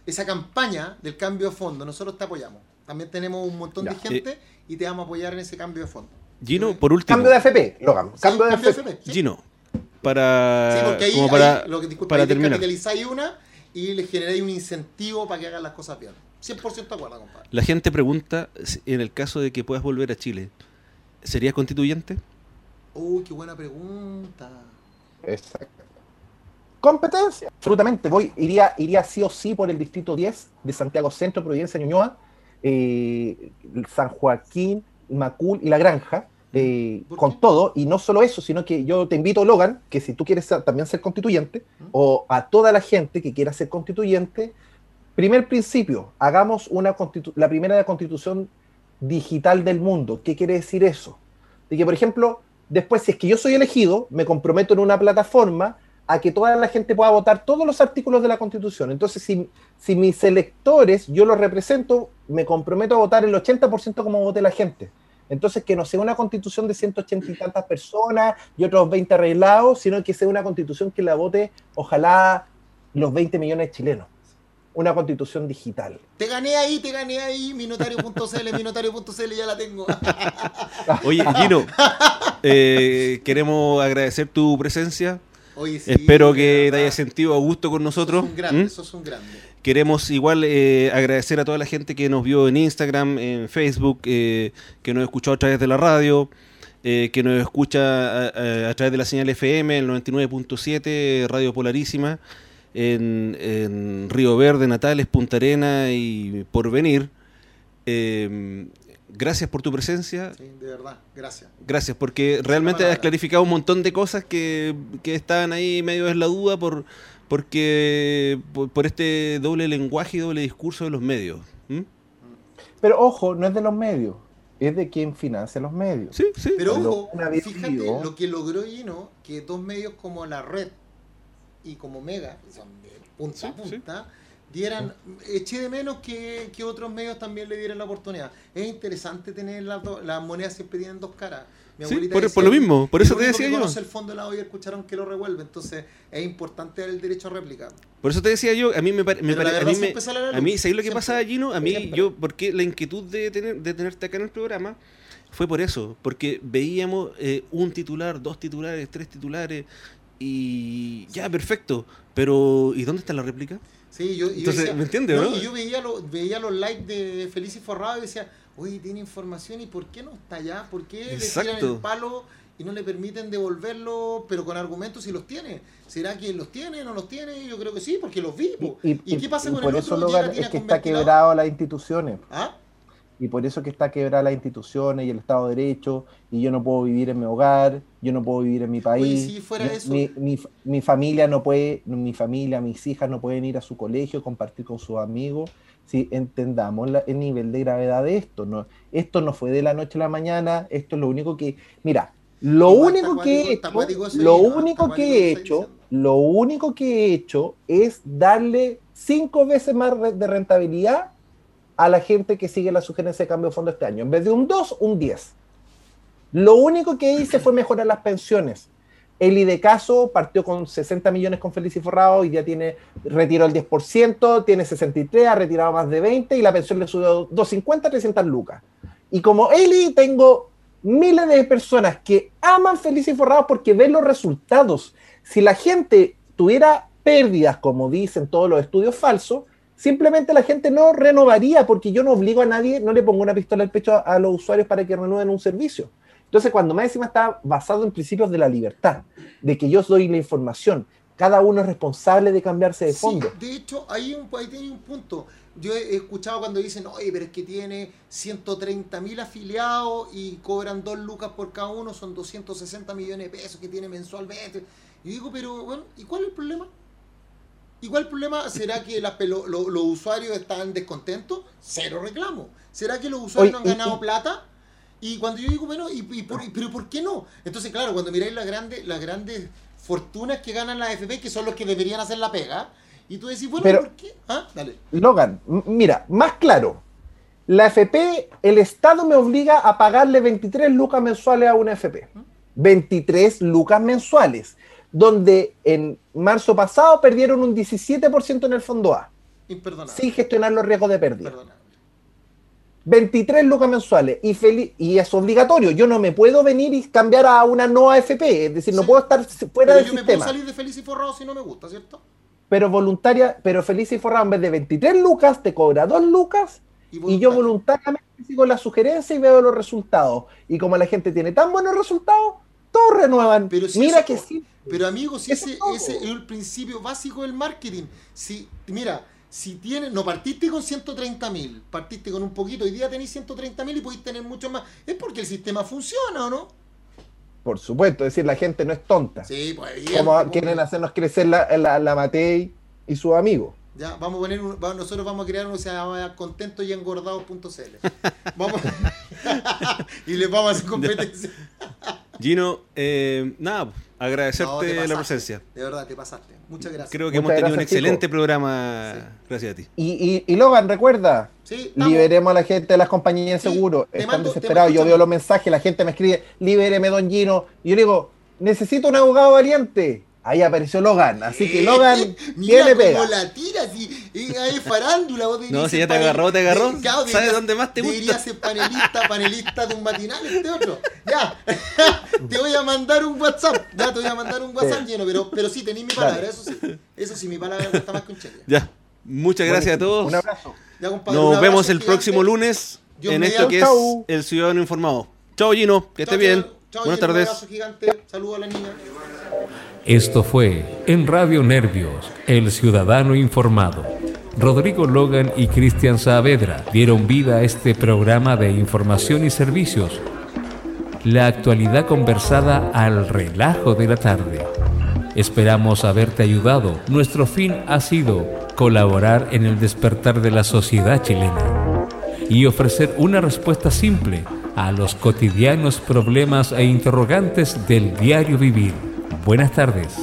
esa campaña del cambio de fondo. Nosotros te apoyamos. También tenemos un montón de gente y te vamos a apoyar en ese cambio de fondo. Gino, por último. Cambio de FP, Logan. Cambio, de, FP. Gino, para, sí, porque ahí, para, lo que, disculpa, para terminar. una y le generáis un incentivo para que hagan las cosas bien. 100% de acuerdo, compadre. La gente pregunta, en el caso de que puedas volver a Chile, ¿serías constituyente? Uy, qué buena pregunta. Exacto. Competencia, absolutamente. Voy, iría, iría sí o sí por el distrito 10 de Santiago Centro, Providencia, Ñuñoa, eh, San Joaquín, Macul y La Granja eh, con todo, y no solo eso, sino que yo te invito, Logan, que si tú quieres también ser constituyente, o a toda la gente que quiera ser constituyente, primer principio, hagamos una la primera constitución digital del mundo. ¿Qué quiere decir eso? De que, por ejemplo, después, si es que yo soy elegido, me comprometo en una plataforma a que toda la gente pueda votar todos los artículos de la Constitución. Entonces, si, si mis electores, yo los represento, me comprometo a votar el 80% como vote la gente. Entonces, que no sea una constitución de 180 y tantas personas y otros 20 arreglados, sino que sea una constitución que la vote, ojalá, los 20 millones de chilenos. una constitución digital. Te gané ahí, te gané ahí, minotario.cl, minotario.cl, ya la tengo. (laughs) Oye, Gino, eh, queremos agradecer tu presencia. Oye, sí, Espero que te hayas sentido a gusto con nosotros. Sos un grande, ¿Mm? sos un grande. Queremos igual eh, agradecer a toda la gente que nos vio en Instagram, en Facebook, eh, que nos escuchó a través de la radio, eh, que nos escucha a, a- a través de la señal FM, el 99.7, Radio Polarísima, en, en Río Verde, Natales, Punta Arena y Porvenir. Eh, gracias por tu presencia. Sí, de verdad, gracias. Gracias, porque realmente has clarificado un montón de cosas que, que estaban ahí medio en la duda por porque por, por este doble lenguaje y doble discurso de los medios. ¿Mm? Pero ojo, no es de los medios, es de quien financia los medios. Sí, sí. Pero ojo, fíjate lo que logró Gino, que dos medios como La Red y como Mega, que son de punta a sí. punta, dieran, eché de menos que, que otros medios también le dieran la oportunidad. Es interesante tener las dos, las monedas siempre tienen dos caras. Mi Sí, abuelita por- decía, por lo mismo, por eso "El te decía yo". el fondo de la olla escucharon que lo revuelve, entonces es importante el derecho a réplica. Por eso te decía yo, a mí me, pare- me Pero la pare- a mí me- a mí, ¿sabes lo que pasa, Gino? A mí, Siempre. yo, porque la inquietud de, tener, de tenerte acá en el programa fue por eso, porque veíamos eh, un titular, dos titulares, tres titulares, y ya, perfecto, pero ¿y dónde está la réplica? Sí, yo, y yo Entonces, decía- ¿me entiendes, no? Y yo veía, lo- veía los likes de Feliz y Forrado y decía, oye, tiene información y ¿por qué no está allá? ¿Por qué le tiran el palo y no le permiten devolverlo, pero con argumentos si los tiene? ¿Será que los tiene, no los tiene? Yo creo que sí, porque los vi. po. ¿Y, qué pasa y con por el eso, otro? Llega, es que está quebrado las instituciones. ¿Ah? Y por eso que está quebrada las instituciones y el Estado de Derecho, y yo no puedo vivir en mi hogar, yo no puedo vivir en mi país. si fuera mi, eso- Mi, mi- mi familia no puede, mi familia, mis hijas no pueden ir a su colegio, compartir con sus amigos. Si entendamos la- el nivel de gravedad de esto. No, esto no fue de la noche a la mañana, esto es lo único que. Mira, lo único que he hecho, lo único que he hecho, lo único que he hecho es darle cinco veces más de rentabilidad a la gente que sigue la sugerencia de cambio de fondo este año. En vez de un 2, un 10. Lo único que hice fue mejorar las pensiones. El IDECASO partió con 60 millones con Feliz y Forrado y ya tiene, retiró el 10%, tiene 63, ha retirado más de 20 y la pensión le subió 250 300 lucas. Y como Eli tengo miles de personas que aman Feliz y Forrado porque ven los resultados. Si la gente tuviera pérdidas, como dicen todos los estudios falsos, simplemente la gente no renovaría porque yo no obligo a nadie, no le pongo una pistola al pecho a, a los usuarios para que renueven un servicio. Entonces, cuando más encima está basado en principios de la libertad, de que yo doy la información, cada uno es responsable de cambiarse de Sí, fondo. de hecho, ahí, un, ahí tiene un punto. Yo he escuchado cuando dicen, oye, pero es que tiene 130 mil afiliados y cobran 2 lucas por cada uno, son 260 millones de pesos que tiene mensualmente. Y digo, pero bueno, ¿y cuál es el problema? ¿Y cuál es el problema? ¿Será que pelo- lo- los usuarios están descontentos? Cero reclamo. ¿Será que los usuarios no han ganado y- plata? Y cuando yo digo, bueno, ¿y, y por, pero por qué no? Entonces, claro, cuando miráis las grandes, las grandes fortunas que ganan las FP, que son los que deberían hacer la pega, y tú decís, bueno, Pero- ¿por qué? Ah, dale. Logan, mira, más claro. La FP, el Estado me obliga a pagarle 23 lucas mensuales a una FP. 23 lucas mensuales, donde en marzo pasado perdieron un 17% en el fondo A, Imperdonable. sin gestionar los riesgos de pérdida. Perdonable. 23 lucas mensuales y, feli- y es obligatorio. Yo no me puedo venir y cambiar a una no AFP, es decir, no puedo estar fuera Pero del yo me puedo sistema. salir de feliz y forrado si no me gusta, ¿cierto? Pero voluntaria, pero feliz y forrado en vez de 23 lucas te cobra 2 lucas y yo voluntariamente sigo la sugerencia y veo los resultados. Y como la gente tiene tan buenos resultados, todos renuevan. Pero si Mira eso- que sí. Pero amigos, si ese, es ese es el principio básico del marketing. Si, mira, si tienes, no partiste con 130 mil, partiste con un poquito, hoy día tenéis 130 mil y podéis tener mucho más. Es porque el sistema funciona, ¿o no? Por supuesto, es decir, la gente no es tonta. Sí, pues como evidente, pues. quieren hacernos crecer la, la, la Matei y sus amigos. Ya, vamos a poner un- nosotros vamos a crear uno que se llama contentos y engordados.cl. (laughs) Vamos (laughs) y les vamos a hacer competencia. Gino, eh, nada, No, agradecerte te la presencia. De verdad, te pasaste. Muchas gracias. Creo que Muchas hemos tenido un excelente programa Sí. gracias a ti. Y, y, y Logan, recuerda, Sí, liberemos a la gente de las compañías de Sí, seguro. Están mando- desesperados. Yo veo los mensajes, la gente me escribe, libéreme, don Gino. Y yo le digo, necesito un abogado valiente. Ahí apareció Logan, así que Logan (laughs) Mira tiene cómo pega. la tira, si es farándula. Vos deberías No, si ya te agarró, te agarró. de- claro, ¿Sabes deberías- dónde más te gusta? Debería ser panelista, panelista de un matinal este otro. (laughs) Ya, (laughs) te voy a mandar un WhatsApp. Ya, te voy a mandar un WhatsApp lleno, pero, pero sí, tenéis mi palabra, Dale. eso sí. Eso sí, mi palabra cuesta más que un cheque. Ya. Muchas gracias a todos. Un abrazo. Ya, compadre, un Nos abrazo vemos el gigante. próximo lunes Dios en esto que es Chau. El Ciudadano Informado. Chao Gino, que esté bien. chao, chao, Buenas Gino, Un tardes. abrazo gigante. Saludos a la niña. Esto fue en Radio Nervios, El Ciudadano Informado. Rodrigo Logan y Cristian Saavedra dieron vida a este programa de información y servicios. La actualidad conversada al relajo de la tarde. Esperamos haberte ayudado. Nuestro fin ha sido colaborar en el despertar de la sociedad chilena y ofrecer una respuesta simple a los cotidianos problemas e interrogantes del diario vivir. Buenas tardes.